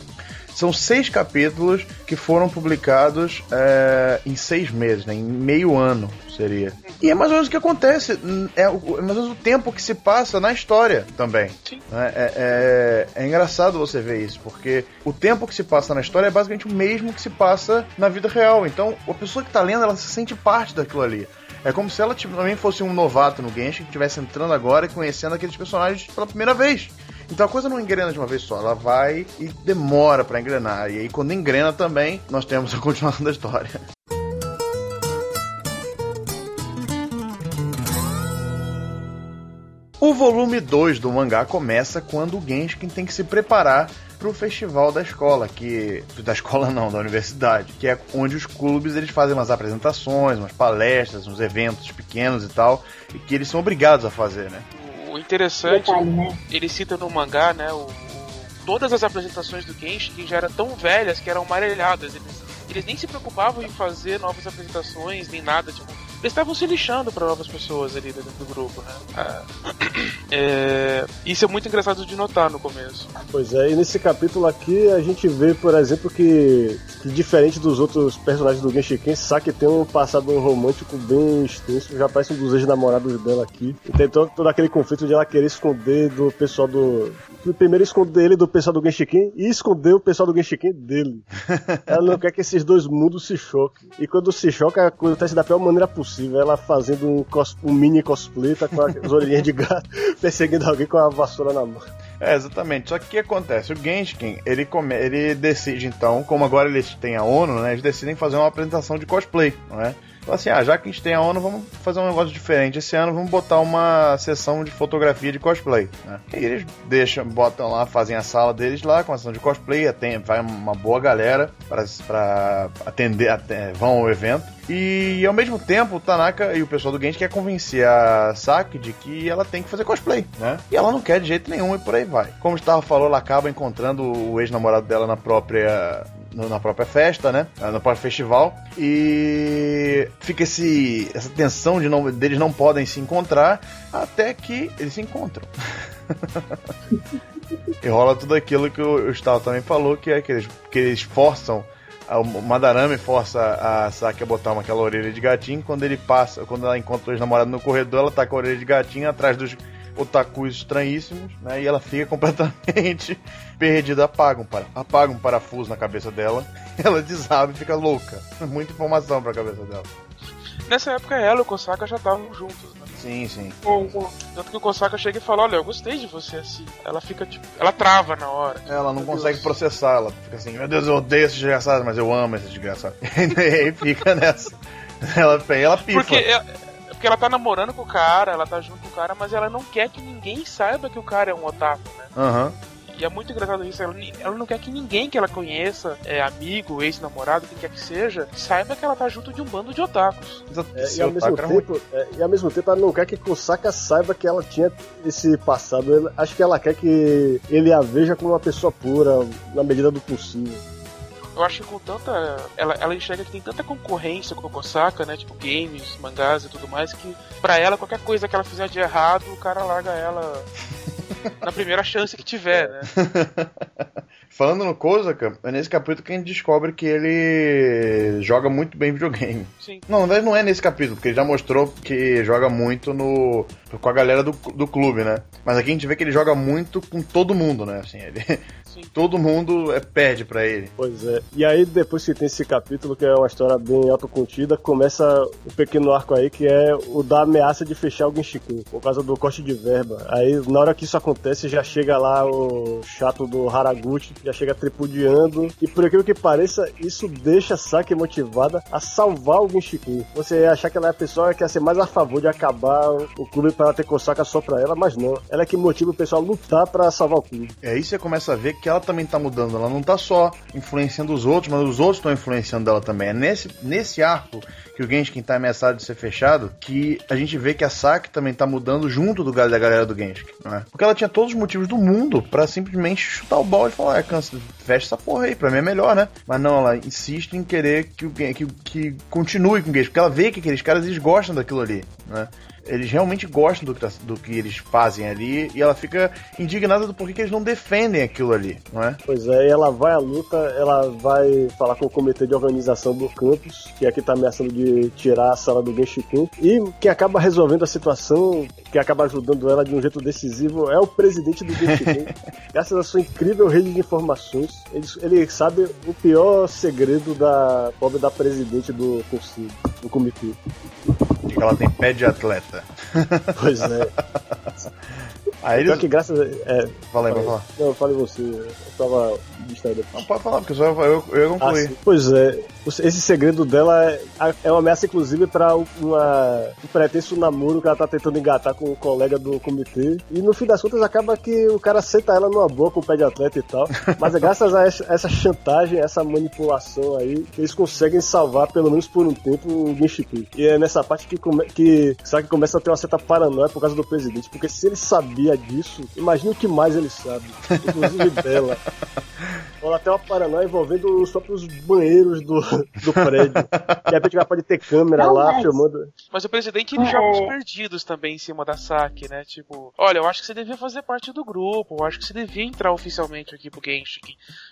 São seis capítulos que foram publicados é, em seis meses, né? em meio ano seria. E é mais ou menos o que acontece, é, é mais ou menos o tempo que se passa na história também. Né? É, é, é, engraçado você ver isso, porque o tempo que se passa na história é basicamente o mesmo que se passa na vida real. Então, a pessoa que está lendo, ela se sente parte daquilo ali. É como se ela tipo, também fosse um novato no Genshin, que estivesse entrando agora e conhecendo aqueles personagens pela primeira vez. Então a coisa não engrena de uma vez só, ela vai e demora para engrenar. E aí quando engrena também, nós temos a continuação da história. O volume 2 do mangá começa quando o Genshin tem que se preparar para o festival da escola, que da escola não, da universidade, que é onde os clubes eles fazem umas apresentações, umas palestras, uns eventos pequenos e tal, e que eles são obrigados a fazer, né? O interessante, Detalhe, né? ele cita no mangá, né, o, todas as apresentações do Genshin já eram tão velhas que eram amarelhadas. Eles, eles nem se preocupavam em fazer novas apresentações, nem nada, tipo, eles estavam se lixando para novas pessoas ali dentro do grupo, né? Ah, é, isso é muito engraçado de notar no começo. Pois é, e nesse capítulo aqui a gente vê, por exemplo, que, que diferente dos outros personagens do Genshiken, Saki tem um passado romântico bem extenso, já parece um dos ex-namorados dela aqui. E tem todo, todo aquele conflito de ela querer esconder do pessoal do. Primeiro esconder ele do pessoal do Genshiken e esconder o pessoal do Genshiken dele. ela não quer que esses dois mundos se choquem. E quando se choca, acontece da pior maneira possível. Ela fazendo um, cos, um mini cosplay, tá com as orelhinhas de gato, perseguindo alguém com a vassoura na mão. É, exatamente. Só que o que acontece? O Genshin, ele, come... ele decide então, como agora eles têm a ONU, né? Eles decidem fazer uma apresentação de cosplay, não é? Assim, ah, já que a gente tem a ONU, vamos fazer um negócio diferente. Esse ano vamos botar uma sessão de fotografia de cosplay. Né? E eles deixam, botam lá, fazem a sala deles lá com a sessão de cosplay, tem, vai uma boa galera para atender, até, vão ao evento. E ao mesmo tempo, o Tanaka e o pessoal do Genshin quer convencer a Saki de que ela tem que fazer cosplay, né? E ela não quer de jeito nenhum e por aí vai. Como o Gustavo falou, ela acaba encontrando o ex-namorado dela na própria na própria festa, né? No próprio festival. E fica esse, essa tensão de não, deles não podem se encontrar até que eles se encontram. e rola tudo aquilo que o Gustavo também falou, que é que eles, que eles forçam o Madarame força a Saki a botar uma, aquela orelha de gatinho. Quando ele passa, quando ela encontra os namorados no corredor, ela tá com a orelha de gatinho atrás dos otakus estranhíssimos, né? E ela fica completamente perdida. Apaga um, para, apaga um parafuso na cabeça dela. Ela desaba e fica louca. Muita informação pra cabeça dela. Nessa época ela e o Kosaka já estavam juntos, né? Sim, sim. Tanto que o Kosaka chega e fala, olha, eu gostei de você assim. Ela fica tipo. Ela trava na hora. Ela não consegue Deus. processar, ela fica assim, meu Deus, eu odeio esse desgraçado, mas eu amo esse desgraçado. e aí fica nessa. Ela, ela pifa. Porque ela, porque ela tá namorando com o cara, ela tá junto com o cara, mas ela não quer que ninguém saiba que o cara é um otaku, né? Aham. Uhum. E é muito engraçado isso. Ela, ela não quer que ninguém que ela conheça, é, amigo, ex-namorado, quem quer que seja, saiba que ela tá junto de um bando de otakus. É, e, ao mesmo tempo, é, e ao mesmo tempo ela não quer que Kusaka saiba que ela tinha esse passado. acho que ela quer que ele a veja como uma pessoa pura, na medida do possível eu acho que com tanta. Ela, ela enxerga que tem tanta concorrência com o Kosaka, né? Tipo, games, mangás e tudo mais, que pra ela, qualquer coisa que ela fizer de errado, o cara larga ela na primeira chance que tiver, né? Falando no Kozaka, é nesse capítulo que a gente descobre que ele joga muito bem videogame. Sim. Não, na verdade não é nesse capítulo, porque ele já mostrou que joga muito no com a galera do, do clube, né? Mas aqui a gente vê que ele joga muito com todo mundo, né? Assim, ele, todo mundo é, perde para ele. Pois é. E aí, depois que tem esse capítulo, que é uma história bem autocontida, começa o pequeno arco aí, que é o da ameaça de fechar o Genshiken, por causa do corte de verba. Aí, na hora que isso acontece, já chega lá o chato do Haraguchi, já chega tripudiando. E por aquilo que pareça, isso deixa Saki motivada a salvar o Genshiken. Você ia achar que ela é a pessoa que ia ser mais a favor de acabar o clube para ter Kosaka só pra ela, mas não. Ela é que motiva o pessoal a lutar para salvar o clube. É aí você começa a ver que ela também tá mudando. Ela não tá só influenciando os outros, mas os outros estão influenciando ela também. É nesse, nesse arco que o Genshin tá ameaçado de ser fechado que a gente vê que a Saki também tá mudando junto do da galera do Genshin, não é? Porque ela tinha todos os motivos do mundo para simplesmente chutar o balde e falar, é, cansa, fecha essa porra aí, pra mim é melhor, né? Mas não, ela insiste em querer que o que, que continue com o Genshin, porque ela vê que aqueles caras eles gostam daquilo ali, né? Eles realmente gostam do que, tá, do que eles fazem ali e ela fica indignada do porquê que eles não defendem aquilo ali, não é? Pois é, e ela vai à luta, ela vai falar com o comitê de organização do campus, que aqui tá ameaçando de tirar a sala do Genshiken, e quem acaba resolvendo a situação, que acaba ajudando ela de um jeito decisivo, é o presidente do Genshiken. Graças à sua incrível rede de informações, ele, ele sabe o pior segredo da pobre da presidente do conselho, do comitê. Que ela tem pé de atleta. Pois é. Aí eles... que graças a... É, fala aí, vai falar. Não, fale você. Eu tava distraído. Não, pode falar, porque só eu, eu, eu concluí. Ah, pois é. Esse segredo dela é, é uma ameaça, inclusive, pra uma, um pretenso namoro que ela tá tentando engatar com o colega do comitê. E no fim das contas acaba que o cara aceita ela numa boa com o pé de atleta e tal. Mas é graças a essa chantagem, essa manipulação aí, que eles conseguem salvar, pelo menos por um tempo, o Genshiken. E é nessa parte que, come, que Saki começa a ter uma certa paranoia por causa do presidente. Porque se ele sabia disso, imagina o que mais ele sabe. Inclusive dela. Rola até uma paranoia envolvendo os próprios banheiros do, do prédio. De repente pode ter câmera Não, lá mas- filmando. Mas o presidente ele É. joga os perdidos também em cima da saque, né? Tipo, olha, eu acho que você devia fazer parte do grupo, eu acho que você devia entrar oficialmente aqui pro Genshin.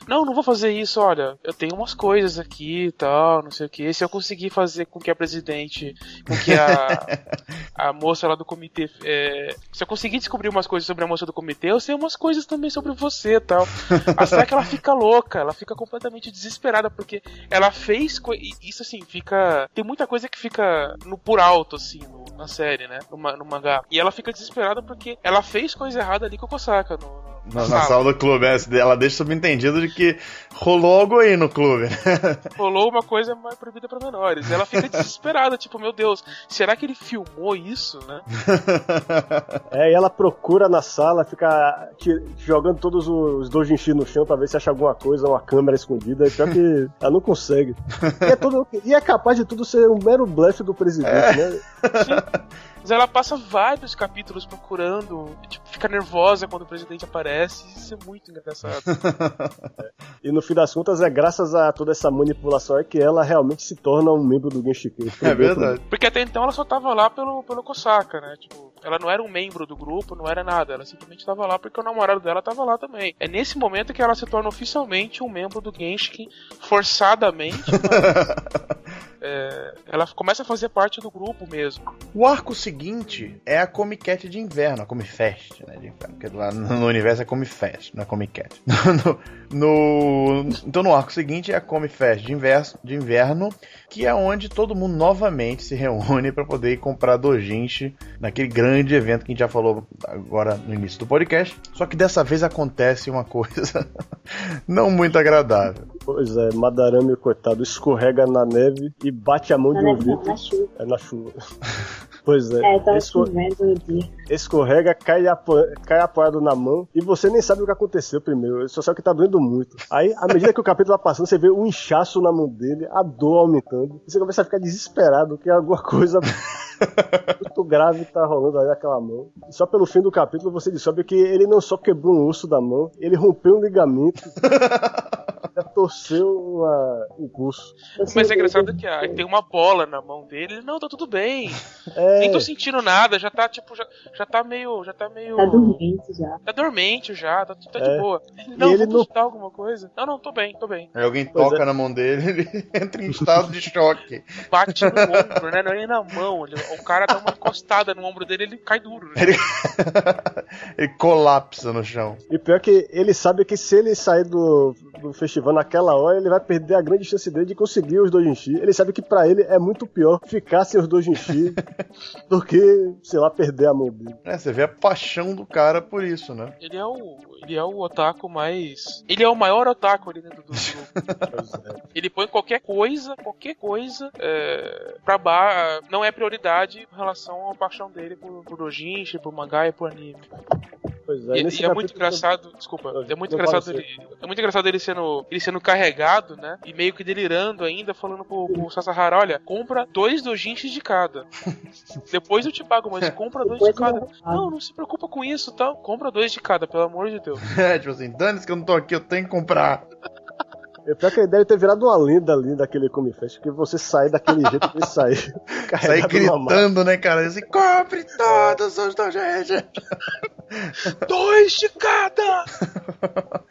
Não, não vou fazer isso, olha, eu tenho umas coisas aqui e tal, não sei o que. Se eu conseguir fazer com que a presidente, com que a, a moça lá do comitê, é, se eu conseguir descobrir umas coisas sobre a moça do comitê, eu sei umas coisas também sobre você e tal. A Saque ela fica louca, ela fica completamente desesperada, porque ela fez e Isso assim, fica. Tem muita coisa que fica no por alto, assim, no- na série, né? No, no mangá. E ela fica desesperada porque ela fez coisa errada ali com o Kosaka no- Na, na sala do clube, é, ela deixa subentendido de que rolou algo aí no clube. Rolou uma coisa mais proibida pra menores. Ela fica desesperada, tipo, meu Deus, será que ele filmou isso, né? É, e ela procura na sala, fica jogando todos os doujinshi no chão pra ver se acha alguma coisa, uma câmera escondida. Pior que ela não consegue. E é, tudo- e é capaz de tudo ser um mero blefe do presidente, né? Mas ela passa vários capítulos procurando, e, tipo, fica nervosa quando o presidente aparece. Isso é muito engraçado. E no fim das contas é graças a toda essa manipulação é que ela realmente se torna um membro do Genshiken. É verdade. Porque até então ela só tava lá pelo, pelo Kosaka, né? Tipo, ela não era um membro do grupo, não era nada. Ela simplesmente tava lá porque o namorado dela tava lá também. É nesse momento que ela se torna oficialmente um membro do Genshin, forçadamente, mas, é, ela começa a fazer parte do grupo mesmo. O arco seguinte é a Comic Cat de inverno, a Comic Fest, né? De inverno, porque lá no universo é Comic Fest, não é Comic Cat. No, no- então no arco seguinte é a Comic Fest de, inverso, de inverno, que é onde todo mundo novamente se reúne para poder ir comprar dojinshi naquele grande evento que a gente já falou agora no início do podcast. Só que dessa vez acontece uma coisa não muito agradável. Pois é, Madarame, coitado, escorrega na neve e bate a mão Na de um na chuva. É na chuva. Pois é, É, esco- chovendo dia. escorrega, cai, apo... cai apoiado na mão e você nem sabe o que aconteceu primeiro. Só sabe que tá doendo muito. Aí, à medida que o capítulo vai passando, você vê um inchaço na mão dele, a dor aumentando. E você começa a ficar desesperado que alguma coisa muito grave tá rolando aí naquela mão. Só pelo fim do capítulo você descobre que ele não só quebrou um osso da mão, ele rompeu um ligamento. Já torceu uma- um pulso. Eu Mas é engraçado que- que ah, tem uma bola na mão dele. Ele, não, tá tudo bem. É, Nem tô sentindo nada, já tá tipo, já, já tá meio. Já tá meio. Tá dormente já. Tá dormente já, tá, tá É. de boa. Ele, Não, ele vamos não- alguma coisa. Não, não, tô bem, tô bem. Aí alguém Pois toca é. na mão dele, ele entra em estado de choque. Bate no ombro, né? Não é nem na mão. Ele- o cara dá uma encostada no ombro dele ele cai duro. né? Ele, ele colapsa no chão. E pior que ele sabe que se ele sair do, do festival naquela hora, ele vai perder a grande chance dele de conseguir os doujinshi. Ele sabe que pra ele é muito pior ficar sem os doujinshi do que, sei lá, perder a mão dele. É, você vê a paixão do cara por isso, né? Ele é o. Ele é o otaku mais. Ele é o maior otaku ali dentro do grupo. Ele põe qualquer coisa, qualquer coisa, é, pra bar. Não é prioridade em relação à paixão dele por, por dojinshi, por mangá e por anime. Pois é, E, nesse e é muito engraçado, desculpa, é muito engraçado ele, é muito engraçado ele sendo, ele sendo carregado, né? E meio que delirando ainda, falando pro, pro Sasahara, olha, compra dois dojinshis de cada. Depois eu te pago, mas compra dois de cada. Não, não se preocupa com isso, tal. Compra dois de cada, pelo amor de Deus. É, tipo assim, dane-se que eu não tô aqui, eu tenho que comprar. É pior que ele deve ter virado uma lenda ali daquele Come Fest, que você sair daquele jeito que ele numa mala. gritando, né, cara? Assim, compre todos os dojinshi. dois de cada!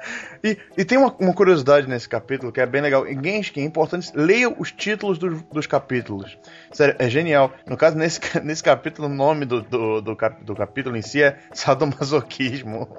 E, e tem uma, uma curiosidade nesse capítulo que é bem legal. Em Genshin é importante, leia os títulos dos, dos capítulos. Sério, é genial. No caso, nesse, nesse capítulo, o nome do, do, do, cap- do capítulo em si é sadomasoquismo.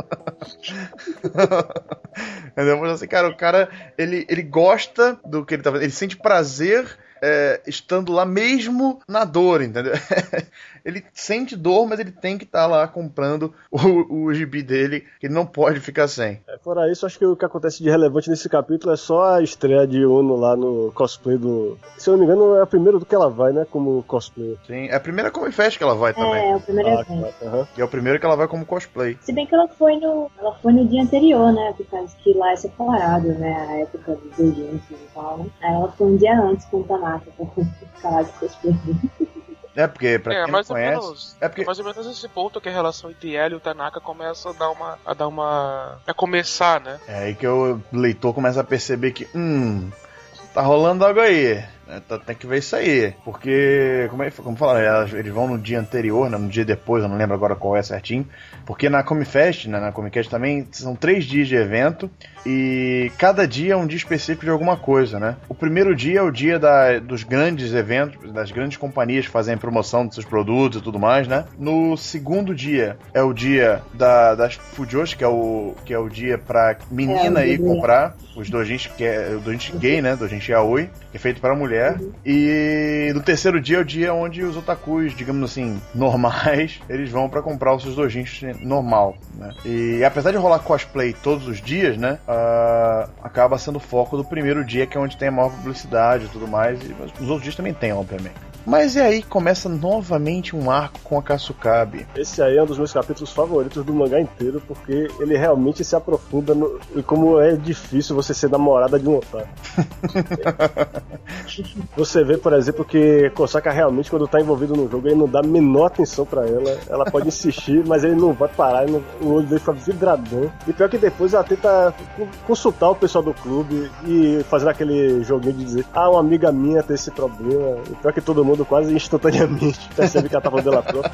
Entendeu? Mas assim, cara, o cara, ele, ele gosta do que ele tá fazendo. Ele sente prazer é, estando lá mesmo na dor, entendeu? ele sente dor, mas ele tem que estar lá comprando o, o gibi dele, que ele não pode ficar sem. É, Fora isso, acho que o que acontece de relevante nesse capítulo é só a estreia de Uno lá no cosplay do. Se eu não me engano, é o primeiro do que ela vai, né? Como cosplay. Sim, é a primeira Comic Fest que ela vai também. É, é o primeiro Ah, evento. tá, aham. E é o primeiro que ela vai como cosplay. Se bem que ela foi no. Ela foi no dia anterior, né? Por causa que lá é separado, né? A época dos doujinshis e tal. né? Aí ela foi um dia antes com o Tanaka pra ficar lá de cosplay. É, porque pra É, quem não mais ou conhece. menos. É porque Mais ou menos esse ponto que a relação entre ela e o Tanaka começa a dar uma. a dar uma. a começar, né? é aí que o leitor começa a perceber que, hum, tá rolando algo aí. Né? Tá- Tem que ver isso aí. Porque, como, é, como falaram, elas- eles vão no dia anterior, né, no dia depois, eu não lembro agora qual é certinho. Porque na Comic Fest, né, na Comic também, são três dias de evento. E cada dia é um dia específico de alguma coisa, né? O primeiro dia é o dia da- dos grandes eventos, das grandes companhias que fazem promoção dos seus produtos e tudo mais, né? No segundo dia é o dia da, das Fujoshi, que é o, que é o dia pra menina É, ir comprar os dojins, que é o dojin gay, né? Dojin yaoi, que é feito para mulher. E no terceiro dia é o dia onde os otakus, digamos assim, normais, eles vão pra comprar os seus dojins normal, né? E apesar de rolar cosplay todos os dias, né? ah, acaba sendo o foco do primeiro dia, que é onde tem a maior publicidade e tudo mais. E os outros dias também tem, obviamente. Mas e aí começa novamente um arco com a Kasukabe. Esse aí é um dos meus capítulos favoritos do mangá inteiro, porque ele realmente se aprofunda no, em como é difícil você ser namorada de um otaku. você vê, por exemplo, que Kosaka realmente, quando tá envolvido no jogo, ele não dá a menor atenção pra ela. Ela pode insistir, mas ele não vai parar, não- o olho dele fica vidradão. E pior que depois ela tenta consultar o pessoal do clube e fazer aquele joguinho de dizer: Ah, uma amiga minha tem esse problema. E pior que todo mundo quase instantaneamente percebe que ela tava dela própria.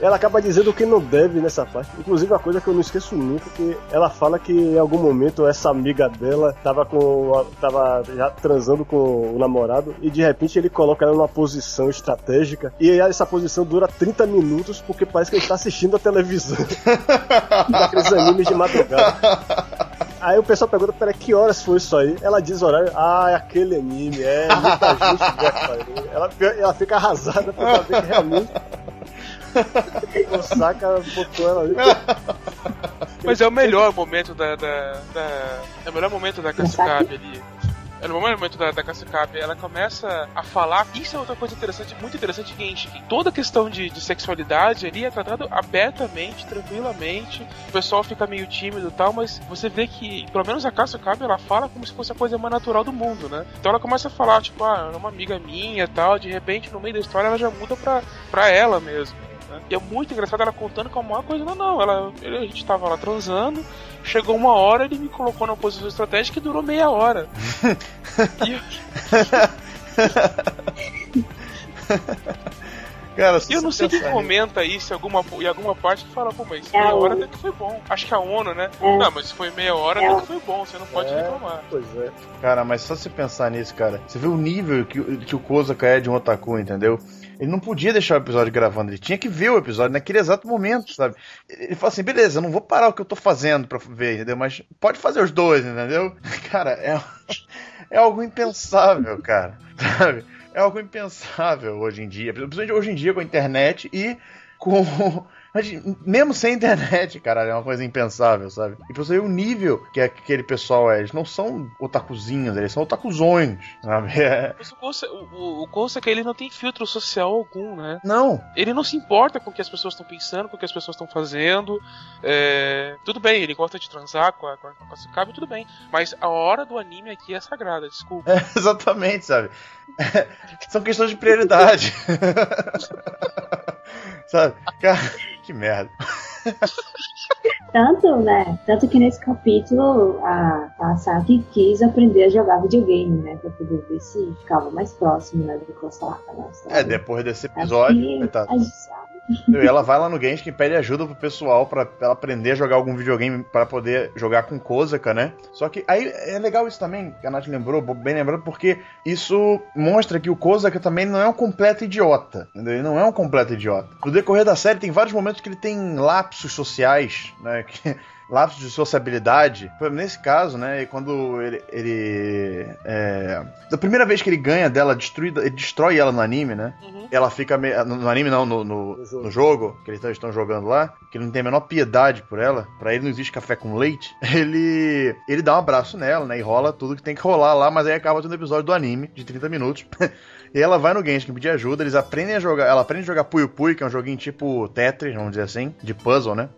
Ela acaba dizendo o que não deve nessa parte. Inclusive, uma coisa que eu não esqueço nunca, que ela fala que em algum momento essa amiga dela tava com. tava já transando com o namorado e de repente ele coloca ela numa posição estratégica e essa posição dura 30 minutos porque parece que ele está assistindo a televisão. Daqueles animes de madrugada. Aí o pessoal pergunta, peraí, que horas foi isso aí? Ela diz o horário, ah, é aquele anime, é, muita gente ela, ela fica arrasada por saber que realmente o Saka botou ela ali. Mas é o melhor momento da. da, da- é o melhor momento da Kasukabe ali. É o melhor momento da, da Kasukabe. Ela começa a falar. Isso é outra coisa interessante, muito interessante em Genshin. Toda questão de, de sexualidade ali é tratado abertamente, tranquilamente. O pessoal fica meio tímido e tal, mas você vê que, pelo menos a Kasukabe, ela fala como se fosse a coisa mais natural do mundo, né? Então ela começa a falar, tipo, ah, é uma amiga minha e tal. De repente, no meio da história, ela já muda pra, pra ela mesmo. Né? E é muito engraçado ela contando como uma coisa, não, não, ela, ele- a gente tava lá transando, chegou uma hora, ele me colocou numa posição estratégica que durou meia hora. e, eu- Cara, e eu não sei quem comenta isso em alguma, em alguma parte que fala, pô, mas É a meia hora até que foi bom. Acho que a ONU, né? É. Não, mas se foi meia hora É. até que foi bom, você não pode É. reclamar. Pois é. Cara, mas só se pensar nisso, cara. Você vê o nível que, o- que o Kozaka é de um otaku, entendeu? Ele não podia deixar o episódio gravando, ele tinha que ver o episódio naquele exato momento, sabe? Ele fala assim, beleza, eu não vou parar o que eu tô fazendo pra ver, entendeu? Mas pode fazer os dois, entendeu? Cara, é, é algo impensável, cara, sabe? É algo impensável hoje em dia, principalmente hoje em dia com a internet e com... Mas mesmo sem internet, caralho, é uma coisa impensável, sabe? E pra você ver o nível que aquele pessoal é. Eles não são otakuzinhos, eles são otakuzões, sabe? É... Mas o Ghost, o, o, Ghost é que ele não tem filtro social algum, né? Não, Ele não se importa com o que as pessoas estão pensando, com o que as pessoas estão fazendo. É, Tudo bem, ele gosta de transar com a, com a, com a tudo bem. Mas a hora do anime aqui é sagrada, desculpa. é, exatamente, sabe? É, são questões de prioridade. Sabe? Cara, que merda. Tanto, né? Tanto que nesse capítulo a, a Saki quis aprender a jogar videogame, né? Pra poder ver se ficava mais próximo, né? Do Kosaka, né? É, depois desse episódio, Acho que coitado. ela vai lá no Genshin e pede ajuda pro pessoal pra ela aprender a jogar algum videogame pra poder jogar com Kozaka, né? Só que aí é legal isso também, que a Nath lembrou, bem lembrado, porque isso mostra que o Kozaka também não é um completo idiota, entendeu? Ele não é um completo idiota. No decorrer da série tem vários momentos que ele tem lapsos sociais, né? Que, lapsos de sociabilidade. Nesse caso, né, quando ele. ele é, da primeira vez que ele ganha dela, destruída, ele destrói ela no anime, né? Uhum. ela fica meio, no, anime não, no, no, No jogo. no jogo, que eles tão- estão jogando lá, que ele não tem a menor piedade por ela, pra ele não existe café com leite, ele ele dá um abraço nela, né, e rola tudo que tem que rolar lá, mas aí acaba tendo um episódio do anime, de 30 minutos, e ela vai no Genshin pedir ajuda, eles aprendem a jogar, ela aprende a jogar Puyo Puyo, que é um joguinho tipo Tetris, vamos dizer assim, de puzzle, né,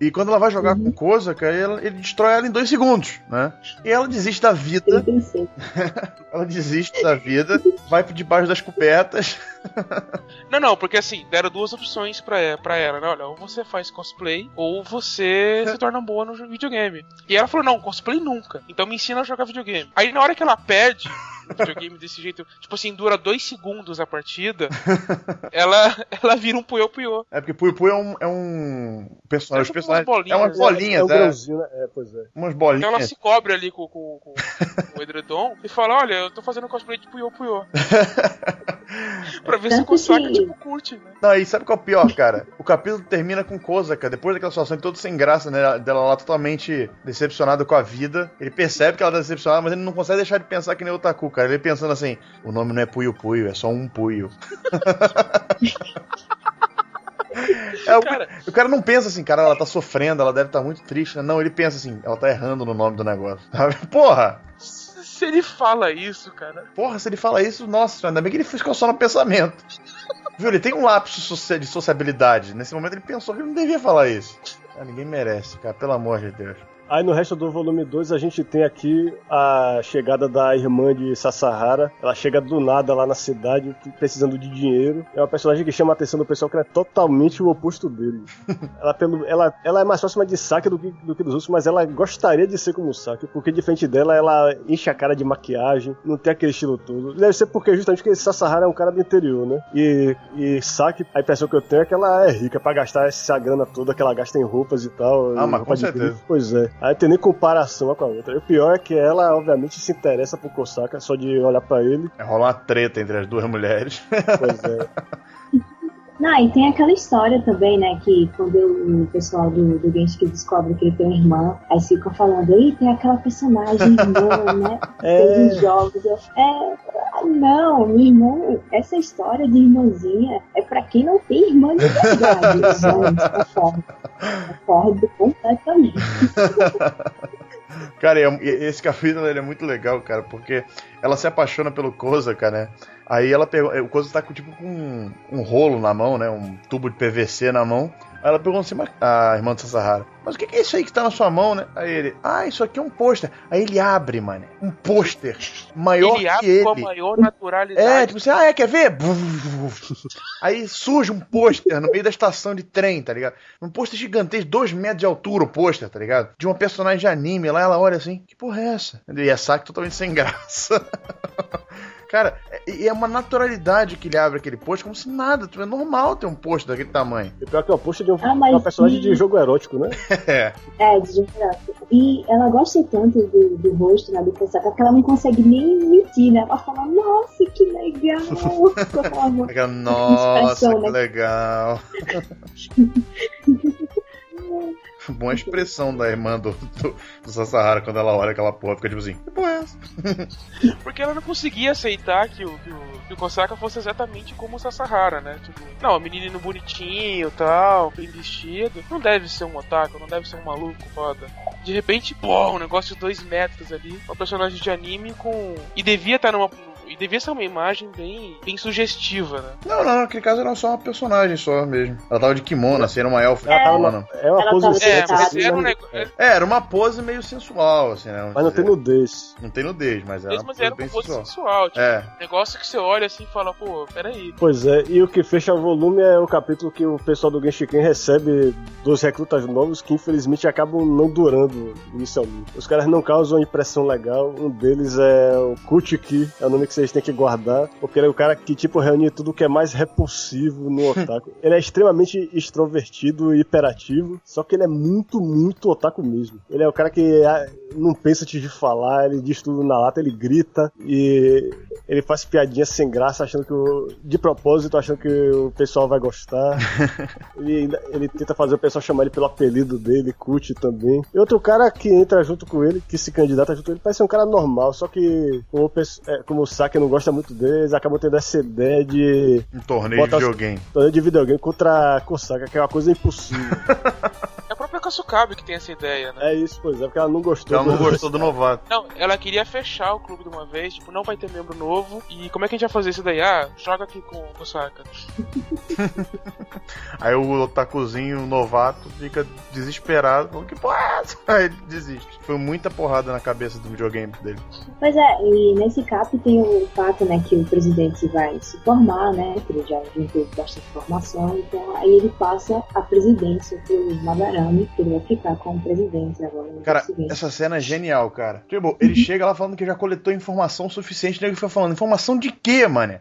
E quando ela vai jogar com Kozaka, ele, ele destrói ela em dois segundos, né? E ela desiste da vida, 36. ela desiste da vida, vai por debaixo das cobertas. Não, não, porque assim, deram duas opções pra, pra ela, né? Olha, ou você faz cosplay, ou você se torna boa no videogame. E ela falou, não, cosplay nunca. Então me ensina a jogar videogame. Aí na hora que ela perde o videogame desse jeito, tipo assim, dura dois segundos a partida, ela, ela vira um puyo puyo. É porque Puyo Puyo é um, é um personagem. É tipo os personagens- umas é umas bolinhas. bolinhas, é um é. né? É, pois é. Umas Então ela bolinhas. se cobre ali com, com, com, com o edredom e fala, olha, eu tô fazendo cosplay de puyo puyo. pra ver se o Tanto Kosaka, que- tipo, curte, né? Não, e sabe qual é o pior, cara? O capítulo termina com Kozaka, depois daquela situação toda sem graça, né? Dela lá totalmente decepcionada com a vida. Ele percebe que ela tá decepcionada, mas ele não consegue deixar de pensar que nem o Taku, cara. Ele pensando assim: o nome não é Puyo Puyo, é só um Puyo. É, o, Cara. o cara não pensa assim, cara, ela tá sofrendo, ela deve estar muito triste. né? Não, ele pensa assim, ela tá errando no nome do negócio. sabe? Porra! Se ele fala isso, cara. Porra, se ele fala isso, nossa, ainda bem que ele ficou só no pensamento. Viu? Ele tem um lapso de sociabilidade. Nesse momento ele pensou que ele não devia falar isso. Ah, ninguém merece, cara, pelo amor de Deus. Aí no resto do volume 2 a gente tem aqui a chegada da irmã de Sasahara. Ela chega do nada lá na cidade, precisando de dinheiro. É uma personagem que chama a atenção do pessoal que é totalmente o oposto dele. ela, pelo, ela, ela é mais próxima de Saki do que, do que dos outros, mas ela gostaria de ser como Saki, porque diferente dela, ela enche a cara de maquiagem, não tem aquele estilo todo. Deve ser porque justamente porque Sasahara é um cara do interior, né? E, e Saki, a impressão que eu tenho é que ela é rica pra gastar essa grana toda que ela gasta em roupas e tal. Ah, mas com de certeza. Pois é. Aí tem nem comparação uma com a outra. E o pior é que ela, obviamente, se interessa por Kosaka só de olhar pra ele. É rolar uma treta entre as duas mulheres. Pois é. Não, e tem aquela história também, né? Que quando o pessoal do, do Genshin descobre que ele tem uma irmã, aí ficam falando, ei, tem aquela personagem irmã, né? É. Os jogos. Eu, é, ah, não, minha irmã, essa história de irmãzinha é pra quem não tem irmã de verdade. Gente, concordo. Concordo completamente. Cara, é- esse capítulo ele é muito legal, cara, porque ela se apaixona pelo Kozaka, né? Aí ela pergunta. O Kozaka tá com tipo com um, um rolo na mão, né? Um tubo de PVC na mão. Aí ela pergunta assim, mas, a irmã do Sasahara, mas o que é isso aí que tá na sua mão, né? Aí ele, ah, isso aqui é um pôster. Aí ele abre, mano, um pôster maior ele que abre com a ele. maior naturalidade. É, tipo assim, ah, é, quer ver? Aí surge um pôster no meio da estação de trem, tá ligado? Um pôster gigantesco, dois metros de altura o pôster, tá ligado? De uma personagem de anime. Lá ela olha assim, que porra é essa? E a Saki totalmente sem graça. Cara, e é uma naturalidade que ele abre aquele pôster, como se nada, tipo, é normal ter um pôster daquele tamanho. E pior que é uma poxa de um, Ah, uma personagem de jogo erótico, né? É. É, de geográfico. E ela gosta tanto do, do rosto, né, do Kosaka, que ela não consegue nem mentir, né? Ela fala, nossa, que legal! Nossa, que né? legal. Boa expressão da irmã do, do, do Sasahara quando ela olha aquela porra, fica tipo assim, que porra é essa? Porque ela não conseguia aceitar que o, que o, que o Kosaka fosse exatamente como o Sasahara, né? Tipo, não, menino bonitinho tal, bem vestido. Não deve ser um otaku, não deve ser um maluco foda. De repente, pô, um negócio de dois metros ali, uma personagem de anime com. E devia estar numa. E devia ser uma imagem bem, bem sugestiva, né? Não, não, naquele caso era só uma personagem só mesmo. Ela tava de kimono, assim, era uma elfa Ela tava. É uma pose tava É, sexy, mas Exato, era um né? negócio. É, era uma pose meio sensual, assim, né? Mas não tem nudez. Não tem nudez, mas era uma pose era bem uma pose sensual. sensual, tipo, É, negócio que você olha assim e fala, pô, peraí. Pois é, e o que fecha o volume é o capítulo que o pessoal do Genshiken recebe dos recrutas novos que infelizmente acabam não durando inicialmente. Os caras não causam impressão legal. Um deles é o Kutiki, é o nome que vocês têm que guardar, porque ele é o cara que tipo reúne tudo que é mais repulsivo no otaku. ele é extremamente extrovertido e hiperativo, só que ele é muito, muito otaku mesmo. Ele é o cara que ah, não pensa antes de falar, ele diz tudo na lata, ele grita e ele faz piadinha sem graça, achando que o, de propósito, achando que o pessoal vai gostar. ele, ele tenta fazer o pessoal chamar ele pelo apelido dele, Kut também. E outro cara que entra junto com ele, que se candidata junto com ele, parece ser um cara normal, só que como é, como o Saki não gosta muito dele, eles acabam tendo essa ideia de um torneio de videogame. torneio de videogame contra a Kosaka, que é uma coisa impossível. Kasukabe que tem essa ideia, né? É isso, pois é, porque ela não gostou. Ela não do- gostou do novato. Não, ela queria fechar o clube de uma vez, tipo, não vai ter membro novo. E como é que a gente vai fazer isso daí? Ah, joga aqui com o Osaka. Aí o otakuzinho novato fica desesperado, falando que porra é? Aí ele desiste. Foi muita porrada na cabeça do videogame dele. Pois é, e nesse cap tem o fato, né, que o presidente vai se formar, né, que ele já juntou bastante informação, então aí ele passa a presidência pro Madarame, que ele vai ficar como presidente agora Cara, essa cena é genial, cara. Tipo, ele chega lá falando que já coletou informação suficiente, e ele fica falando, informação de quê, mané?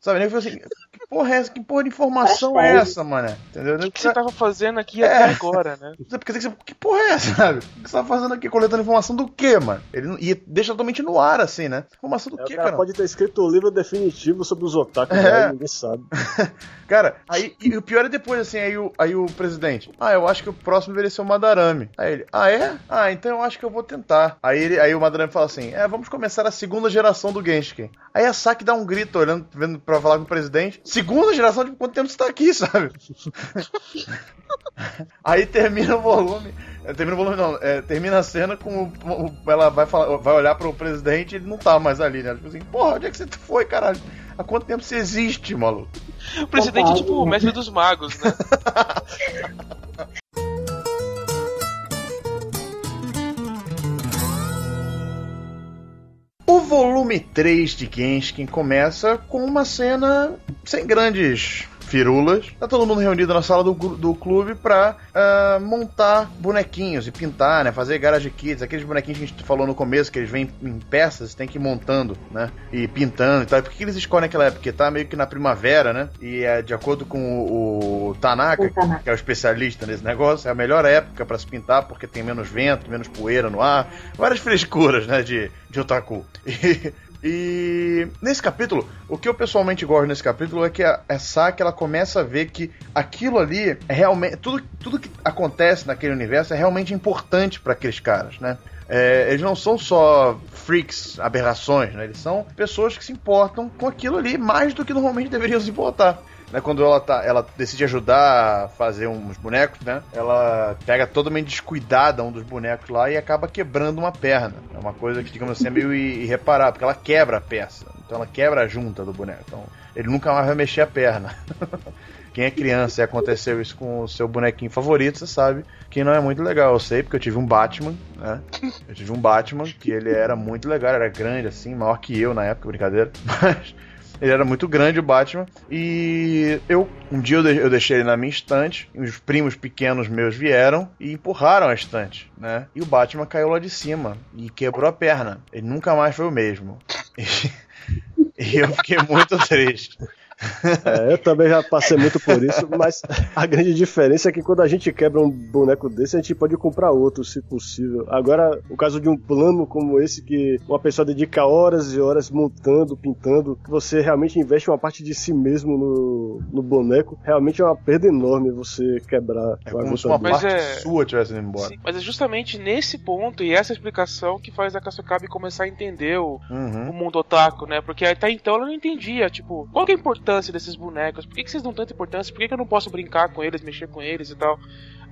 Sabe, ele fica assim, que porra é essa? Que porra de informação é essa, mané? Entendeu? O que você tava fazendo aqui É. até agora, né? Porque você- que porra é essa, sabe? O que você tá fazendo aqui? Coletando informação do quê, mano? Ele e deixa totalmente no ar, assim, né? Informação do É, quê, o cara cara? pode ter escrito o livro definitivo sobre os otakus, É. né, ninguém sabe. Cara, aí e o pior é depois, assim, aí o, aí o presidente. Ah, eu acho que o próximo deveria ser o Madarame. Aí ele, ah, é? Ah, então eu acho que eu vou tentar. Aí, ele, aí o Madarame fala assim: é, vamos começar a segunda geração do Genshin. Aí a Saki dá um grito olhando, vendo pra falar com o presidente. Segunda geração, tipo, quanto tempo você tá aqui, sabe? aí termina o volume. é, Termina o volume, não. é, termina a cena com o, o- Ela vai, falar, vai olhar pro presidente e ele não tá mais ali, né? Tipo assim, porra, onde é que você foi, caralho? Há quanto tempo você existe, maluco? O presidente é tipo o mestre dos magos, né? volume 3 de Genshin começa com uma cena sem grandes firulas. Tá todo mundo reunido na sala do, do clube pra ah, montar bonequinhos e pintar, né? Fazer garage kits, aqueles bonequinhos que a gente falou no começo, que eles vêm em peças, tem que ir montando, né? E pintando e tal. Por que eles escolhem aquela época? Porque tá meio que na primavera, né? E é de acordo com o, o Tanaka, O Tanaka. que é o especialista nesse negócio, é a melhor época pra se pintar porque tem menos vento, menos poeira no ar, várias frescuras, né, de, de otaku. E, e nesse capítulo, o que eu pessoalmente gosto nesse capítulo é que a, a Saki ela começa a ver que aquilo ali é realmente tudo, tudo que acontece naquele universo é realmente importante pra aqueles caras, né? É, eles não são só freaks, aberrações, né? Eles são pessoas que se importam com aquilo ali mais do que normalmente deveriam se importar né, quando ela, tá, ela decide ajudar a fazer uns bonecos, né? Ela pega totalmente descuidada um dos bonecos lá e acaba quebrando uma perna. É uma coisa que, digamos assim, é meio irreparável, porque ela quebra a peça. Então ela quebra a junta do boneco. Então ele nunca mais vai mexer a perna. Quem é criança e aconteceu isso com o seu bonequinho favorito, você sabe que não é muito legal. Eu sei, porque eu tive um Batman, né? Eu tive um Batman que ele era muito legal, era grande assim, maior que eu na época, brincadeira. Mas ele era muito grande, o Batman. E eu, um dia eu, de- eu deixei ele na minha estante. E os primos pequenos meus vieram e empurraram a estante, né? E o Batman caiu lá de cima e quebrou a perna. Ele nunca mais foi o mesmo. E, e eu fiquei muito triste. É, eu também já passei muito por isso, mas a grande diferença é que quando a gente quebra um boneco desse, a gente pode comprar outro, se possível. Agora, o caso de um plano como esse, que uma pessoa dedica horas e horas montando, pintando, que você realmente investe uma parte de si mesmo no, no boneco, realmente é uma perda enorme você quebrar É uma como se uma parte é- sua tivesse indo embora. Sim, mas é justamente nesse ponto e essa explicação que faz a Kasukabe começar a entender o, Uhum. o mundo otaku, né? Porque até então ela não entendia, tipo, qual que é a importância desses bonecos? Por que, que vocês dão tanta importância? Por que, que eu não posso brincar com eles, mexer com eles e tal?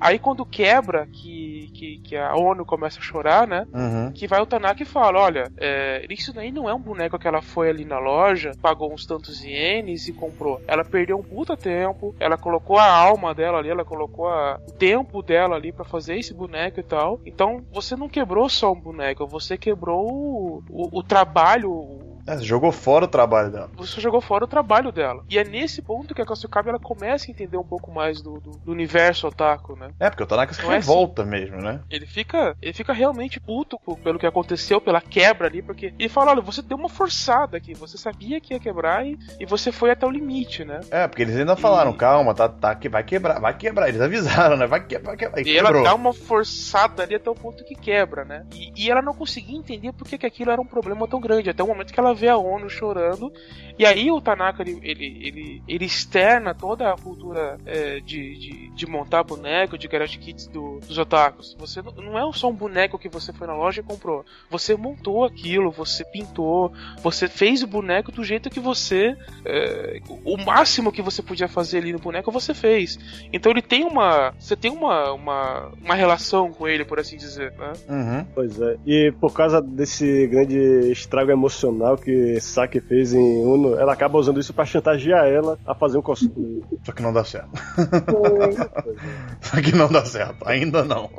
Aí quando quebra, que, que, que a ONU começa a chorar, né? Uhum. Que vai o Tanaka e fala: Olha, é, isso daí não é um boneco que ela foi ali na loja, pagou uns tantos ienes e comprou. Ela perdeu um puta tempo, ela colocou a alma dela ali, ela colocou a- o tempo dela ali pra fazer esse boneco e tal. Então você não quebrou só um boneco, você quebrou o, o, o trabalho. É, você jogou fora o trabalho dela. Você jogou fora o trabalho dela. E é nesse ponto que a Kasukabe ela começa a entender um pouco mais do, do, do universo otaku, né? É, porque o Tanaka se Não é revolta mesmo, né? Ele fica, ele fica realmente puto pelo que aconteceu, pela quebra ali, porque ele fala, olha, você deu uma forçada aqui, você sabia que ia quebrar e, e você foi até o limite, né? É, porque eles ainda falaram, E- calma, tá, tá, que vai quebrar, vai quebrar. Eles avisaram, né? Vai quebrar, vai quebrar. E ela dá uma forçada ali até o ponto que quebra, né? E, e ela não conseguia entender por que aquilo era um problema tão grande, até o momento que ela vê a ONU chorando e aí o Tanaka ele, ele, ele, ele externa toda a cultura é, de, de, de, montar boneco, de garage kits do, dos otakus. Você não, não é só um boneco que você foi na loja e comprou. Você montou aquilo, você pintou, você fez o boneco do jeito que você. É, o máximo que você podia fazer ali no boneco você fez. Então ele tem uma. Você tem uma, uma, uma relação com ele, por assim dizer. Né? Uhum. Pois é. E por causa desse grande estrago emocional que Saki fez em Uno ela acaba usando isso para chantagear ela a fazer um cosplay. Só que não dá certo. Só que não dá certo, ainda não.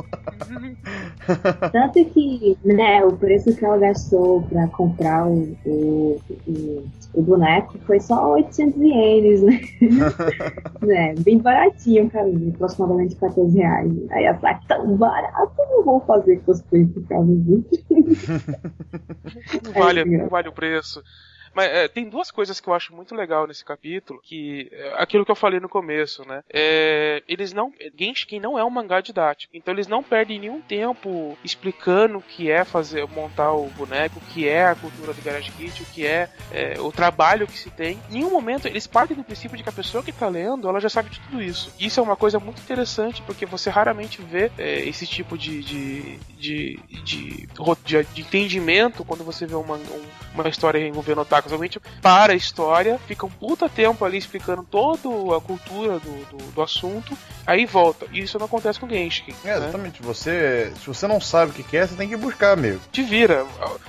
Tanto que, né, o preço que ela gastou pra comprar o, o, o, o boneco foi só 800 ienes, né? né? Bem baratinho, cara, aproximadamente 14 reais. Aí ela fala, tão barato, não vou fazer cosplay por causa disso. Não vale, não vale o preço preço. Mas é, tem duas coisas que eu acho muito legal nesse capítulo, que é aquilo que eu falei no começo, né? É, eles não. Genshin não é um mangá didático. Então eles não perdem nenhum tempo explicando o que é fazer, montar o boneco, o que é a cultura do Garage Kit, o que é, é o trabalho que se tem. Em nenhum momento eles partem do princípio de que a pessoa que tá lendo, ela já sabe de tudo isso. Isso é uma coisa muito interessante, porque você raramente vê é, esse tipo de de, de, de, de, de, entendimento quando você vê uma, uma história envolvendo otaku Realmente para a história, fica um puta tempo ali explicando toda a cultura do, do, do assunto, aí volta. E isso não acontece com Genshin. É, né? exatamente. Você, se você não sabe o que quer, você tem que buscar, amigo. Te vira.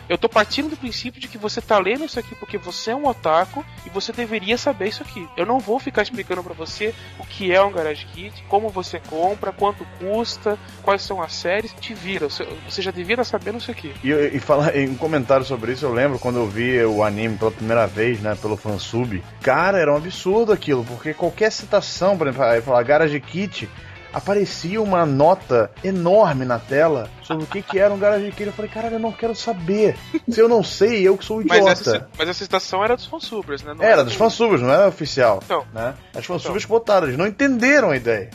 Eu tô partindo do princípio de que você tá lendo isso aqui porque você é um otaku e você deveria saber isso aqui. Eu não vou ficar explicando para você o que é um Garage Kit, como você compra, quanto custa, quais são as séries. Te vira. Você já devia estar sabendo isso aqui. E, e falar em um comentário sobre isso, eu lembro quando eu vi o anime pela primeira vez, né, pelo fansub, cara, era um absurdo aquilo, porque qualquer citação, por exemplo, falar Garage Kit, aparecia uma nota enorme na tela sobre o que, que era um Garage Kit. Eu falei, caralho, eu não quero saber. Se eu não sei, eu que sou um idiota. Mas essa, mas essa citação era dos fansubers, né? Não era, era dos fansubers, não era oficial. Então. Né? As fansubers então. botaram, eles não entenderam a ideia.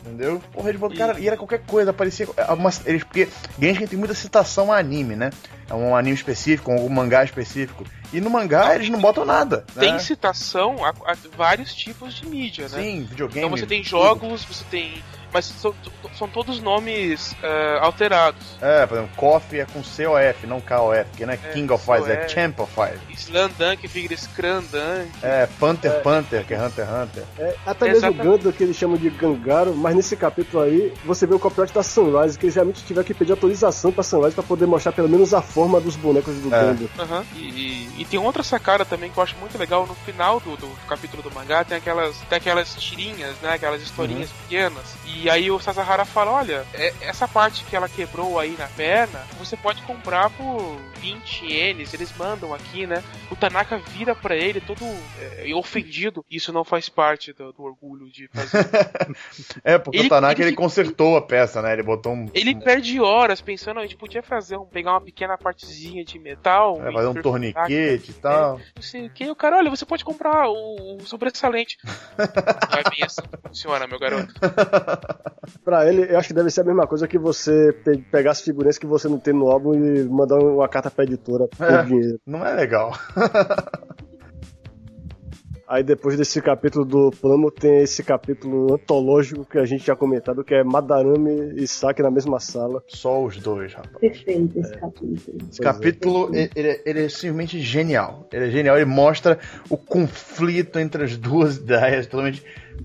Entendeu? Porra, eles botaram, cara, e era qualquer coisa, parecia. Uma, eles, porque Genshin tem muita citação a anime, né? É um anime específico, um mangá específico. E no mangá eles não botam nada. Né? Tem citação a, a, vários tipos de mídia, né? Sim, videogame. Então você tem jogos, você tem mas são, são todos nomes uh, alterados. É, por exemplo, KOF é com COF, não KOF, que não é, é King of Fighters, é Champ of Fighters. Slandan que vira Skrandan. É, Panther é. Panther, que é Hunter x Hunter. É, até mesmo Exatamente. o Gundam, que eles chamam de Gangaro, mas nesse capítulo aí, você vê o copyright da Sunrise, que eles realmente tiveram que pedir autorização pra Sunrise pra poder mostrar pelo menos a forma dos bonecos do é. Gundam. Uhum. E, e, e, tem outra sacada também que eu acho muito legal, no final do, do capítulo do mangá, tem aquelas, tem aquelas tirinhas, né, aquelas historinhas uhum. pequenas, e aí o Sasahara fala: olha, é, essa parte que ela quebrou aí na perna, você pode comprar por 20 ienes. Eles mandam aqui, né? O Tanaka vira para ele todo é, ofendido. Isso não faz parte do, do orgulho de fazer. é, porque ele, o Tanaka ele, ele, consertou a peça, né? Ele botou um. Ele perde horas pensando: a gente podia fazer um, pegar uma pequena partezinha de metal. É, fazer um torniquete e tal. É, não sei o que. O cara, olha, você pode comprar o, o sobressalente. Vai bem assim funciona, meu garoto. pra ele, eu acho que deve ser a mesma coisa que você pe pegar as figurinhas que você não tem no álbum e mandar uma carta pra editora por é, dinheiro. Não é legal. Aí depois desse capítulo do plano tem esse capítulo antológico que a gente já comentado, que é Madarame e Saki na mesma sala. Só os dois, rapaz. Perfeito esse é. capítulo. Esse capítulo, é. ele, ele, é simplesmente genial. Ele é genial, ele mostra o conflito entre as duas ideias, totalmente...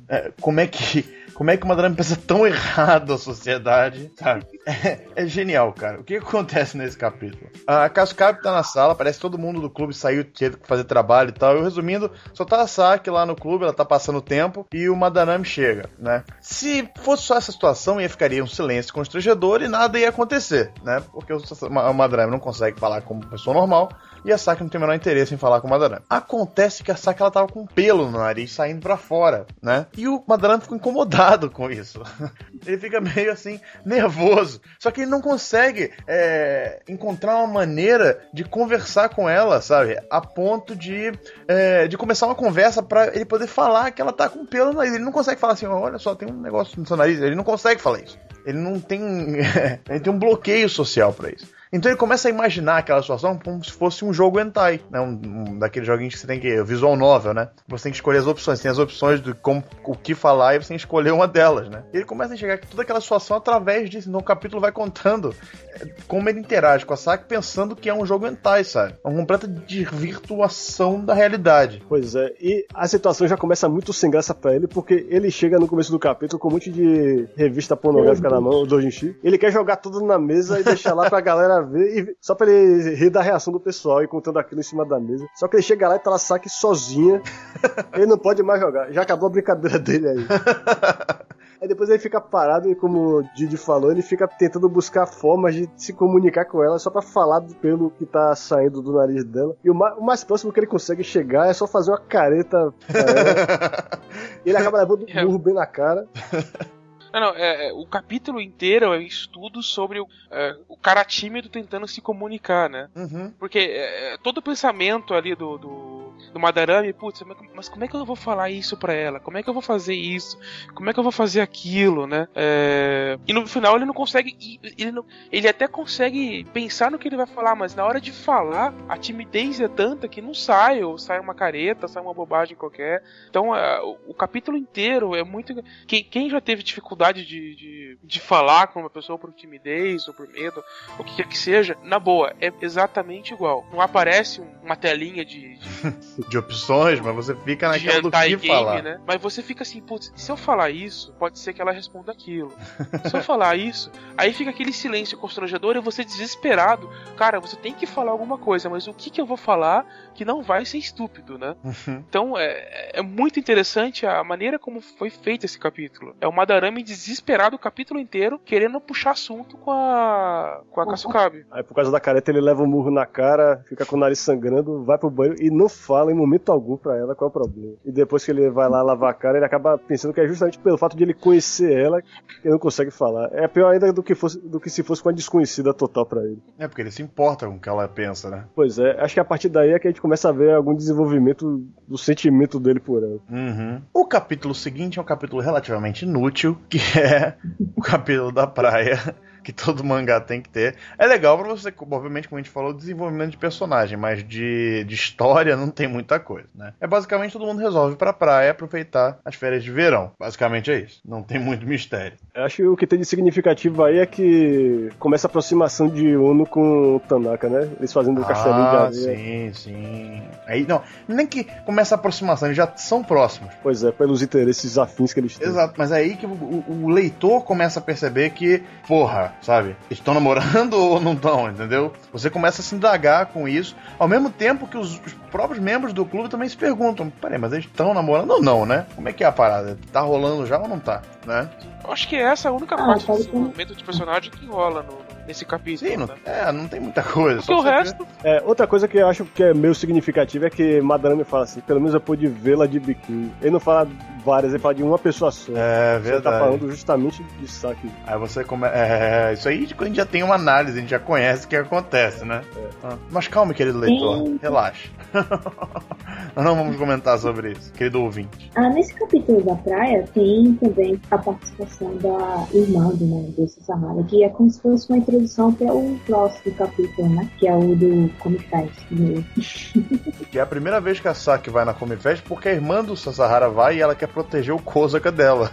É, como é que como é que uma drama pensa tão errado a sociedade, sabe? É, é, genial, cara. O que, acontece nesse capítulo? A Cascab tá na sala, parece todo mundo do clube saiu, teve que fazer trabalho e tal. Eu resumindo, só tá a Saki lá no clube, ela tá passando tempo e o Madanami chega, né? Se fosse só essa situação, ia ficaria um silêncio constrangedor e nada ia acontecer, né? Porque o Madanami não consegue falar como pessoa normal e a Saki não tem o menor interesse em falar com o Madarame. Acontece que a Saki ela tava com pelo no nariz saindo para fora, né? E o Madarame ficou incomodado com isso. ele fica meio assim, nervoso. Só que ele não consegue é, encontrar uma maneira de conversar com ela, sabe? A ponto de, é, de começar uma conversa para ele poder falar que ela tá com pelo no nariz. Ele não consegue falar assim, olha só, tem um negócio no seu nariz. Ele não consegue falar isso. Ele não tem. ele tem um bloqueio social para isso. Então ele começa a imaginar aquela situação como se fosse um jogo hentai, né? Um, um daqueles joguinhos que você tem que. Visual novel, né? Você tem que escolher as opções. Tem as opções de como, o que falar e você tem que escolher uma delas, né? E ele começa a enxergar toda aquela situação através disso. Então o capítulo vai contando é, como ele interage com a Saki pensando que é um jogo hentai, sabe? É uma completa desvirtuação da realidade. Pois é, e a situação já começa muito sem graça pra ele, porque ele chega no começo do capítulo com um monte de revista pornográfica na mão, do Dojinshi. Ele quer jogar tudo na mesa e deixar lá pra galera ver, e, só pra ele rir da reação do pessoal e contando aquilo em cima da mesa. Só que ele chega lá e tá lá Saki sozinha. ele não pode mais jogar. Já acabou a brincadeira dele aí. Aí depois ele fica parado e, como o Didi falou, ele fica tentando buscar formas de se comunicar com ela só para falar do pelo que tá saindo do nariz dela. E o mais, o mais, próximo que ele consegue chegar é só fazer uma careta pra ela. e ele acaba levando um burro bem na cara. Não, não, é, é, o capítulo inteiro é um estudo sobre o, é, o cara tímido tentando se comunicar, né? Uhum. Porque é, todo o pensamento ali do, do do Madarame, putz, mas como é que eu vou falar isso pra ela? Como é que eu vou fazer isso? Como é que eu vou fazer aquilo, né? É... E no final ele não consegue. Ele, não, ele até consegue pensar no que ele vai falar, mas na hora de falar, a timidez é tanta que não sai, ou sai uma careta, sai uma bobagem qualquer. Então é, o capítulo inteiro é muito. Quem, quem já teve dificuldade de, de, de, falar com uma pessoa por timidez ou por medo, o que quer que seja, na boa, é exatamente igual. Não aparece uma telinha de, de de opções, mas você fica naquela do que game, falar. Né? Mas você fica assim, putz, se eu falar isso, pode ser que ela responda aquilo. se eu falar isso, aí fica aquele silêncio constrangedor e você desesperado. Cara, você tem que falar alguma coisa, mas o que, que eu vou falar que não vai ser estúpido, né? Uhum. Então é, é muito interessante a maneira como foi feito esse capítulo. É o Madarame desesperado o capítulo inteiro, querendo puxar assunto com a com a Kasukabe. Aí por causa da careta ele leva um murro na cara, fica com o nariz sangrando, vai pro banho e não fala em momento algum pra ela qual é o problema. E depois que ele vai lá lavar a cara, ele acaba pensando que é justamente pelo fato de ele conhecer ela que ele não consegue falar. É pior ainda do que, fosse, do que se fosse com uma desconhecida total pra ele. É, porque ele se importa com o que ela pensa, né? Pois é, acho que a partir daí é que a gente começa a ver algum desenvolvimento do sentimento dele por ela. Uhum. O capítulo seguinte é um capítulo relativamente inútil, que é o capítulo da praia que todo mangá tem que ter. É legal para você, obviamente, como a gente falou, desenvolvimento de personagem, mas de, de história não tem muita coisa, né? É basicamente todo mundo resolve pra praia aproveitar as férias de verão. Basicamente é isso. Não tem muito mistério. Eu acho que o que tem de significativo aí é que começa a aproximação de Uno com o Tanaka, né? Eles fazendo o ah, castelinho de areia. Sim, sim. Aí não, nem que começa a aproximação, eles já são próximos. Pois é, pelos interesses afins que eles têm. Exato, mas é aí que o, o leitor começa a perceber que, porra, sabe? Estão namorando ou não estão, entendeu? Você começa a se indagar com isso, ao mesmo tempo que os, os próprios membros do clube também se perguntam: peraí, mas eles estão namorando ou não, né? Como é que é a parada? Tá rolando já ou não tá, né? Eu acho que essa é a única ah, parte do desenvolvimento de personagem que rola no, nesse capítulo. Sim, não, né? é, não tem muita coisa. Porque o resto. É, outra coisa que eu acho que é meio significativa é que Madame fala assim: pelo menos eu pude vê-la de biquíni. Ele não fala várias, ele fala de uma pessoa só. É Você verdade. tá falando justamente de saque. Aí você começa. É, isso aí a gente já tem uma análise, a gente já conhece o que acontece, né? É. Ah, mas calma, querido leitor, Sim. relaxa. Nós não vamos comentar sobre isso, querido ouvinte. Ah, nesse capítulo da praia tem também a participação da irmã do, né, do Sahara, que é como se fosse uma introdução para o próximo capítulo, né? Que é o do Comic Fest. do- Que é a primeira vez que a Saki vai na Come Fest porque a irmã do Sasahara vai e ela quer proteger o Kozaka dela.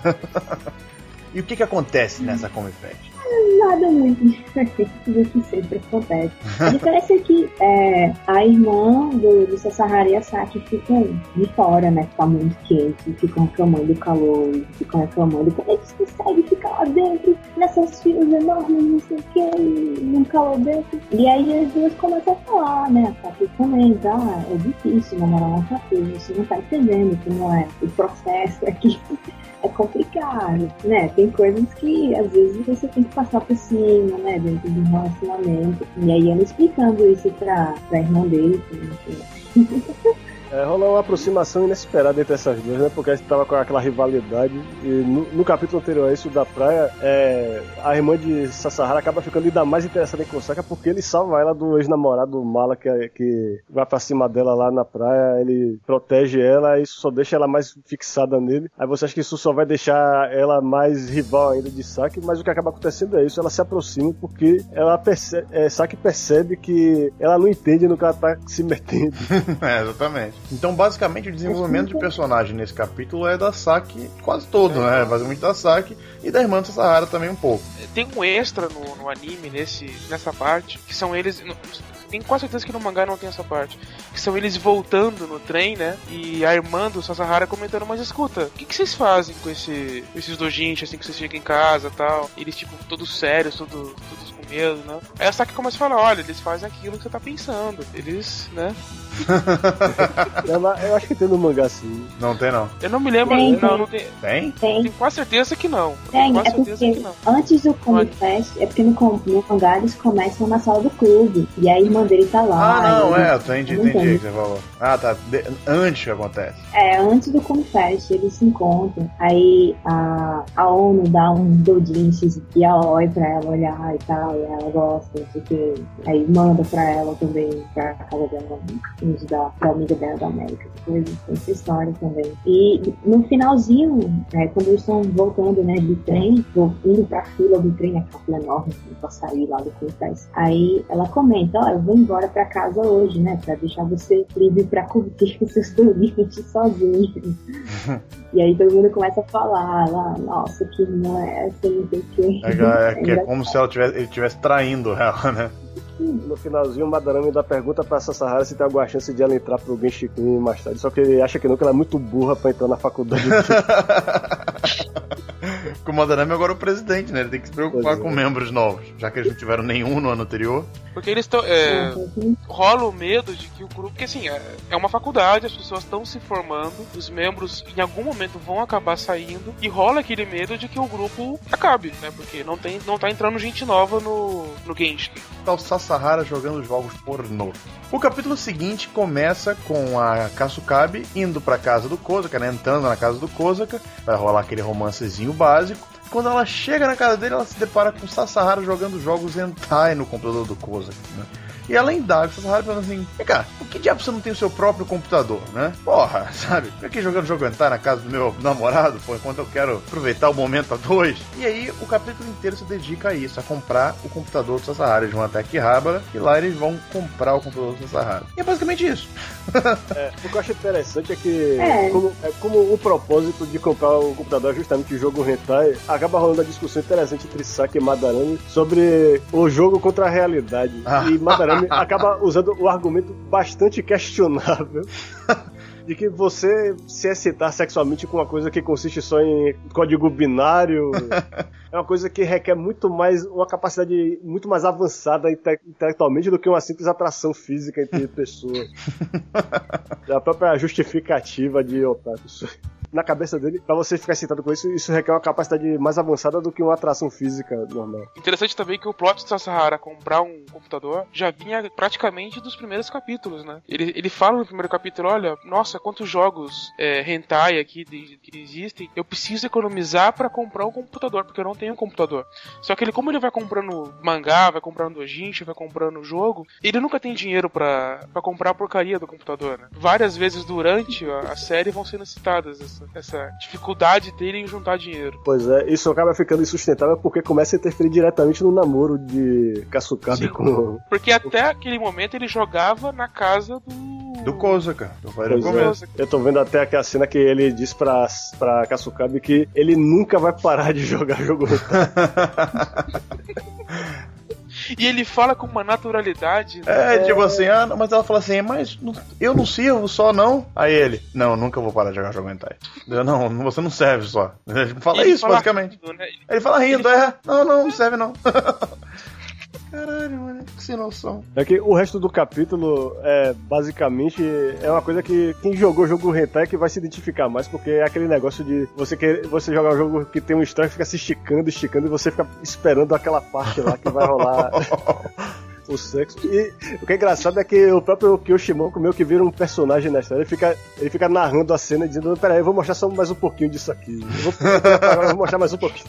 e o que que acontece nessa Come Fest? Nada muito diferente do que sempre acontece. A diferença é que é, a irmã do, do Sasahara e a Saki ficam de fora, né? Tá muito quente, ficam reclamando do calor, ficam reclamando como eles conseguem ficar lá dentro, nessas filas enormes, não sei o que, num calor dentro. E aí as duas começam a falar, né? A Saki comenta, ah, é difícil namorar uma tatu, você não tá entendendo como é o processo aqui. É complicado, né? Tem coisas que às vezes você tem que passar por cima, né? Dentro de um relacionamento. E aí ela explicando isso pra, pra irmã dele. que, enfim, É, rolou uma aproximação inesperada entre essas duas, né? Porque a gente tava com aquela rivalidade. E no, no capítulo anterior a isso da praia, é, a irmã de Sasahara acaba ficando ainda mais interessada em Kosaka porque ele salva ela do ex-namorado Mala que, que vai pra cima dela lá na praia. Ele protege ela e isso só deixa ela mais fixada nele. Aí você acha que isso só vai deixar ela mais rival ainda de Saki, mas o que acaba acontecendo é isso: ela se aproxima porque ela percebe, é, Saki percebe que ela não entende no que ela tá se metendo. é, exatamente. Então, basicamente, o desenvolvimento de personagem nesse capítulo é da Saki quase todo, né? Basicamente da Saki e da irmã de Sahara também um pouco. Tem um extra no, no anime nesse, nessa parte, que são eles. Tenho quase certeza que no mangá não tem essa parte. Que são eles voltando no trem, né? E a irmã do Sasahara comentando, mas escuta, o que, que vocês fazem com esse, esses dojinhos assim que vocês chegam em casa e tal? Eles, tipo, todos sérios, todos, todos com medo, né? Aí a Saki começa a falar, olha, eles fazem aquilo que você tá pensando. Eles, né? É, eu acho que tem no mangá sim. Não tem, não. Eu não me lembro, Tem, não, tem. não tem. Tem? Tem. Tenho quase certeza que não. Tem, é porque que não. antes do Comic Fest, é porque no, no mangá eles começam na sala do clube. E a irmã dele tá lá. Ah, não, e- é, eu entendi, não entendi o que você falou. Ah, tá. De- antes que acontece. É, antes do Comic Fest, eles se encontram. Aí a, a ONU dá um doujinshis e a oi pra ela olhar e tal. E ela gosta, não sei o que. Aí manda pra ela também, pra casa dela, da, da amiga dela da América. Coisa, tem essa história também. E no finalzinho, né, quando eles estão voltando, né, do trem, indo pra fila do trem, aquela fila enorme, assim, pra sair lá do Fest. Aí ela comenta, ó, eu vou embora pra casa hoje, né, pra deixar você livre pra curtir os seus domínios sozinho. e aí todo mundo começa a falar lá, nossa, que não é assim, não sei o quê. É, é, que é como se ela tivesse, ele estivesse traindo ela, né? No finalzinho, o Madarame dá pergunta pra Sasahara se tem alguma chance de ela entrar pro Genshin mais tarde. Só que ele acha que não, que ela é muito burra pra entrar na faculdade. Porque o Madarame agora é o presidente, né? Ele tem que se preocupar é. com membros novos, já que eles não tiveram nenhum no ano anterior. Porque eles estão. É, rola o medo de que o grupo. Porque assim, é, é uma faculdade, as pessoas estão se formando, os membros em algum momento vão acabar saindo, e rola aquele medo de que o grupo acabe, né? Porque não, tem, não tá entrando gente nova no, no Genshin. Tá o Sasahara jogando jogos pornô. O capítulo seguinte começa com a Kasukabe indo pra casa do Kozaka, né? Entrando na casa do Kozaka, vai rolar aquele romancezinho básico. Quando ela chega na casa dele, ela se depara com Sasahara jogando jogos hentai no computador do Kozaka, né? E ela indaga, o Sasahara pergunta assim: Vem cá, por que diabo você não tem o seu próprio computador, né? Porra, sabe? Fica aqui jogando jogo hentai na casa do meu namorado, pô, enquanto eu quero aproveitar o momento a dois. E aí o capítulo inteiro se dedica a isso, a comprar o computador do Sasahara. Eles vão até Akihabara e lá eles vão comprar o computador do Sasahara. E é basicamente isso. É, o que eu acho interessante é que, É. Como, é, como o propósito de comprar o computador é justamente o jogo hentai, acaba rolando a discussão interessante entre Saki e Madarame sobre o jogo contra a realidade. Ah. E Acaba usando o argumento bastante questionável. De que você se excitar sexualmente com uma coisa que consiste só em código binário é uma coisa que requer muito mais, uma capacidade muito mais avançada inte- intelectualmente do que uma simples atração física entre pessoas. É a própria justificativa de otaku. Na cabeça dele, pra você ficar excitado com isso, isso requer uma capacidade mais avançada do que uma atração física normal. Interessante também que o plot de Sasahara comprar um computador já vinha praticamente dos primeiros capítulos, né? Ele, ele fala no primeiro capítulo, olha, nossa, quantos jogos é, hentai aqui de- que existem, eu preciso economizar pra comprar um computador, porque eu não tenho um computador. Só que ele, como ele vai comprando mangá, vai comprando dojinshi, vai comprando jogo, ele nunca tem dinheiro pra comprar a porcaria do computador, né? Várias vezes durante a, a série vão sendo citadas essa, essa dificuldade dele em juntar dinheiro. Pois é, isso acaba ficando insustentável porque começa a interferir diretamente no namoro de Kasukabe Sim. com. Porque até aquele momento ele jogava na casa do. Do Kozaka. Pois é. Eu tô vendo até aqui a cena que ele diz pra, pra Kasukabe que ele nunca vai parar de jogar jogo. E ele fala com uma naturalidade. né? É, tipo assim, ah, não, mas ela fala assim, mas eu não sirvo só, não? Aí ele, não, nunca vou parar de jogar jogo hentai. Eu, não, você não serve só. Ele fala Ele isso, fala basicamente. rápido, né? Ele fala rindo, é, não, não, não serve não. Caralho, mano, que sem noção. É que o resto do capítulo é basicamente é uma coisa que quem jogou jogo hentai é que vai se identificar mais, porque é aquele negócio de você quer você jogar um jogo que tem um história que fica se esticando, esticando e você fica esperando aquela parte lá que vai rolar. o sexo. E o que é engraçado é que o próprio Kyoshimoku meio que vira um personagem na história. Ele fica, ele fica narrando a cena e dizendo: Peraí, eu vou mostrar só mais um pouquinho disso aqui. Eu vou, eu vou mostrar mais um pouquinho.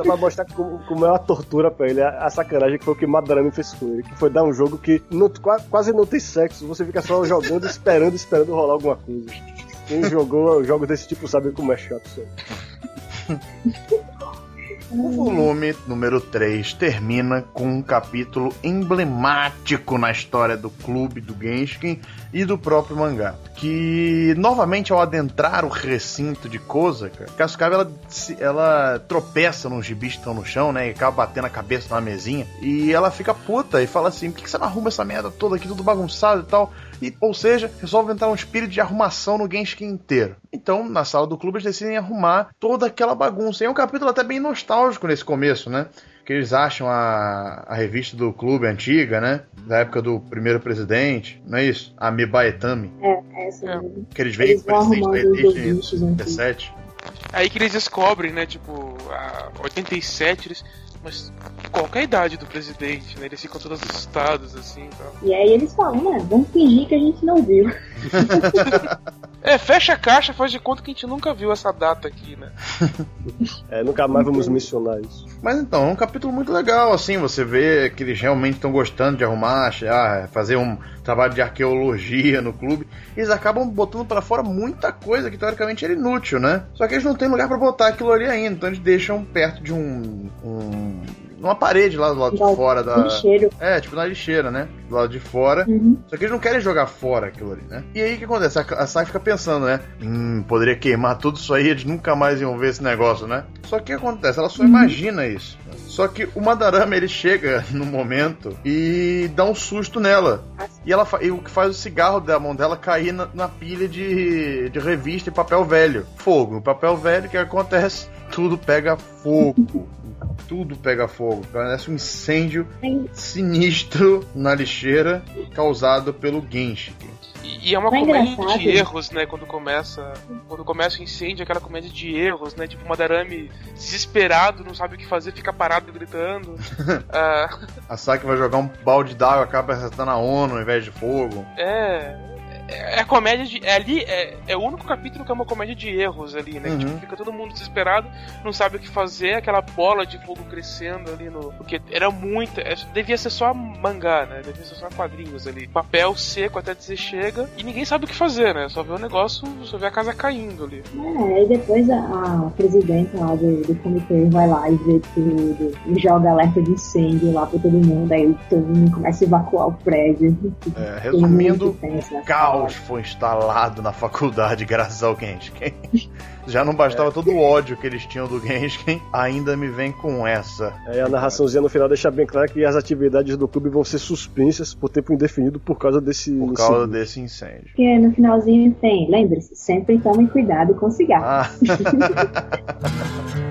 Só pra mostrar como, como, é uma tortura pra ele. A, a, sacanagem que foi o que Madarame fez com ele. Que foi dar um jogo que quase não tem sexo. Você fica só jogando, esperando, esperando rolar alguma coisa. Quem jogou jogos desse tipo sabe como é chato isso. O volume número 3 termina com um capítulo emblemático na história do clube do Genshin e do próprio mangá. Que, novamente, ao adentrar o recinto de Kozaka, Kasukabe ela, ela tropeça nos gibis que estão no chão, né? E acaba batendo a cabeça na mesinha. E ela fica puta e fala assim: por que você não arruma essa merda toda aqui, tudo bagunçado e tal? E, ou seja, resolve entrar um espírito de arrumação no Genshin inteiro. Então, na sala do clube, eles decidem arrumar toda aquela bagunça. E é um capítulo até bem nostálgico nesse começo, né? Que eles acham a, a revista do clube antiga, né? Da época do primeiro presidente, não é isso? A Mibaetami. É, é essa é. mesmo. Que eles veem com presidente da revista em 17. Aí que eles descobrem, né? Tipo, a 87, eles mas qualquer idade do presidente, né? Eles ficam todos assustados, assim. Tal. E aí eles falam, né? Vamos fingir que a gente não viu. é, fecha a caixa, faz de conta que a gente nunca viu essa data aqui, né? é, nunca mais vamos mencionar isso. Mas então, é um capítulo muito legal, assim, você vê que eles realmente estão gostando de arrumar, fazer um trabalho de arqueologia no clube. Eles acabam botando para fora muita coisa que teoricamente era inútil, né? Só que eles não têm lugar para botar aquilo ali ainda, então eles deixam perto de um, um numa parede lá do lado de fora da. Lixeiro. É, tipo na lixeira, né? Do lado de fora. Uhum. Só que eles não querem jogar fora aquilo ali, né? E aí o que acontece? A, Sai fica pensando, né? Hum, poderia queimar tudo isso aí, eles nunca mais iam ver esse negócio, né? Só que o que acontece? Ela só uhum. imagina isso. Só que o Madarama ele chega no momento e dá um susto nela. E ela e o que faz o cigarro da mão dela cair na, na pilha de, de revista e papel velho. Fogo. O papel velho, o que acontece? Tudo pega fogo tudo pega fogo. Parece um incêndio sinistro na lixeira causado pelo Genshin. E, e é uma é comédia engraçado. de erros, né? Quando começa, quando começa o incêndio, aquela comédia de erros, né? Tipo, Madarame desesperado, não sabe o que fazer, fica parado gritando. uh... A Saki vai jogar um balde d'água, acaba acertando a ONU ao invés de fogo. É, é, é comédia de. É ali é, é, o único capítulo que é uma comédia de erros ali, né? Uhum. Tipo, fica todo mundo desesperado, não sabe o que fazer, aquela bola de fogo crescendo ali no. Porque era muita. É, devia ser só mangá, né? Devia ser só quadrinhos ali. Papel seco até dizer chega e ninguém sabe o que fazer, né? Só vê o negócio, só vê a casa caindo ali. É, e depois a, a presidenta lá do, do comitê vai lá e vê tudo, e joga alerta de incêndio lá pra todo mundo, aí todo mundo começa a evacuar o prédio. É, resumindo, caos caos foi instalado na faculdade graças ao Genshin. Já não bastava é. todo o ódio que eles tinham do Genshin, ainda me vem com essa. É, a narraçãozinha no final deixa bem claro que as atividades do clube vão ser suspensas por tempo indefinido por causa desse Por causa incêndio. desse incêndio. Porque no finalzinho tem, lembre-se, sempre tomem cuidado com cigarro. Ah.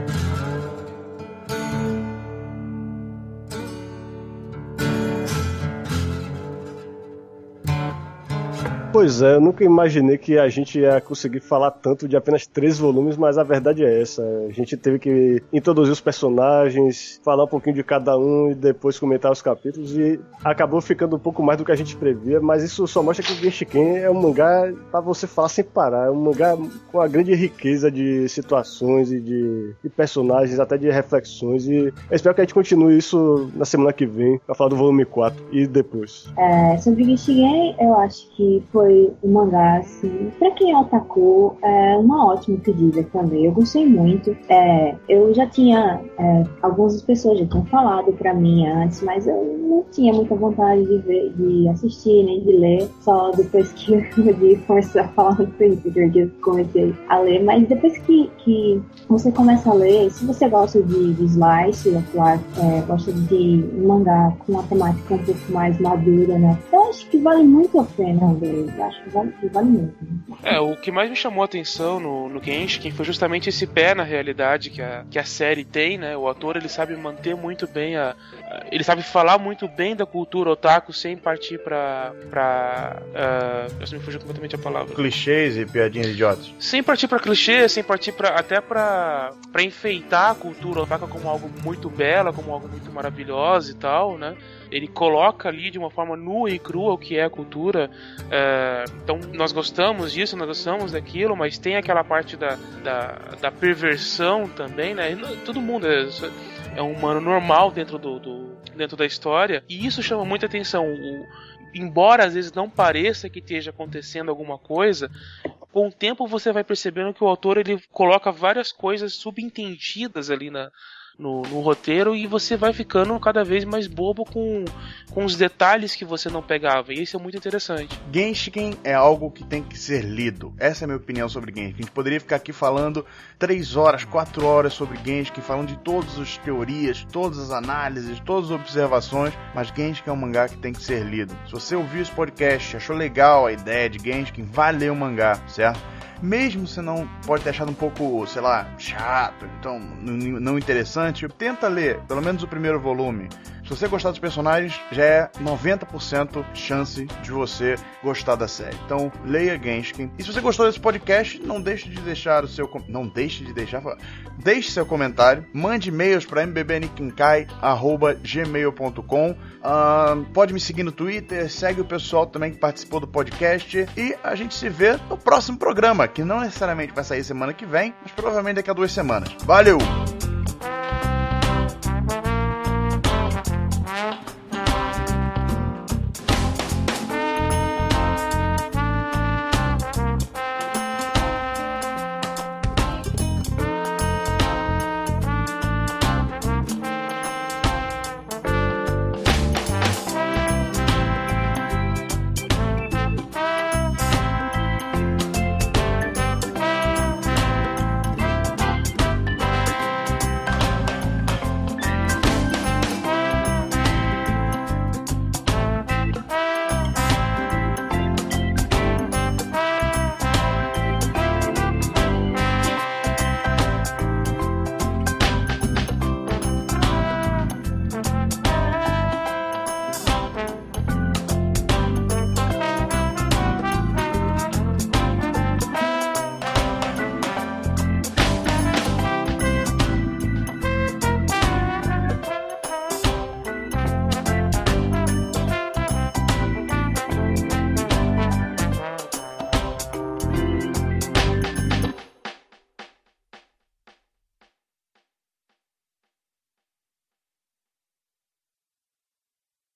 Pois é, eu nunca imaginei que a gente ia conseguir falar tanto de apenas três volumes, mas a verdade é essa. A gente teve que introduzir os personagens, falar um pouquinho de cada um e depois comentar os capítulos e acabou ficando um pouco mais do que a gente previa, mas isso só mostra que o Genshiken é um mangá para você falar sem parar, é um mangá com uma grande riqueza de situações e de, de personagens, até de reflexões e eu espero que a gente continue isso na semana que vem para falar do volume 4 e depois. É, sobre Genshiken, eu acho que foi um mangá, assim, pra quem é otaku, é uma ótima pedida também. Eu gostei muito. É, eu já tinha, é, algumas pessoas já tinham falado pra mim antes, mas eu não tinha muita vontade de ver, de assistir, nem de ler, só depois que eu de forçar a falar no Twitter, que eu comecei a ler. Mas depois que, que você começa a ler, se você gosta de, de slice, é, gosta de mangá com uma temática um pouco mais madura, né? Eu acho que vale muito a pena ler acho que vale, muito. É, o que mais me chamou a atenção no, no Genshin foi justamente esse pé na realidade que a, que a série tem, né? O ator ele sabe manter muito bem a, ele sabe falar muito bem da cultura otaku sem partir pra. pra. Uh, eu me fugiu completamente a palavra. Clichês e piadinhas idiotas. Sem partir pra clichê, sem partir pra, até pra, pra enfeitar a cultura otaku como algo muito bela, como algo muito maravilhoso e tal, né? ele coloca ali de uma forma nua e crua o que é a cultura. É, então nós gostamos disso, nós gostamos daquilo, mas tem aquela parte da, da, da perversão também, né? Todo mundo é, é um humano normal dentro do, do, dentro da história e isso chama muita atenção. O, embora às vezes não pareça que esteja acontecendo alguma coisa, com o tempo você vai percebendo que o autor ele coloca várias coisas subentendidas ali na, no, no, roteiro e você vai ficando cada vez mais bobo com, com os detalhes que você não pegava. E isso é muito interessante. Genshin é algo que tem que ser lido. Essa é a minha opinião sobre Genshin. A gente poderia ficar aqui falando 3 horas, 4 horas sobre Genshin, falando de todas as teorias, todas as análises, todas as observações, mas Genshin é um mangá que tem que ser lido. Se você ouviu esse podcast, achou legal a ideia de Genshin, vai ler o mangá, certo? Mesmo se não pode ter achado um pouco, sei lá, chato, então não interessante, tenta ler pelo menos o primeiro volume. Se você gostar dos personagens, já é 90% chance de você gostar da série. Então, leia Genshin. E se você gostou desse podcast, não deixe de deixar o seu não deixe de deixar, deixe seu comentário, mande e-mails para mbbnikinkai@gmail.com. Uh, pode me seguir no Twitter, segue o pessoal também que participou do podcast e a gente se vê no próximo programa, que não necessariamente vai sair semana que vem, mas provavelmente daqui a duas semanas. Valeu!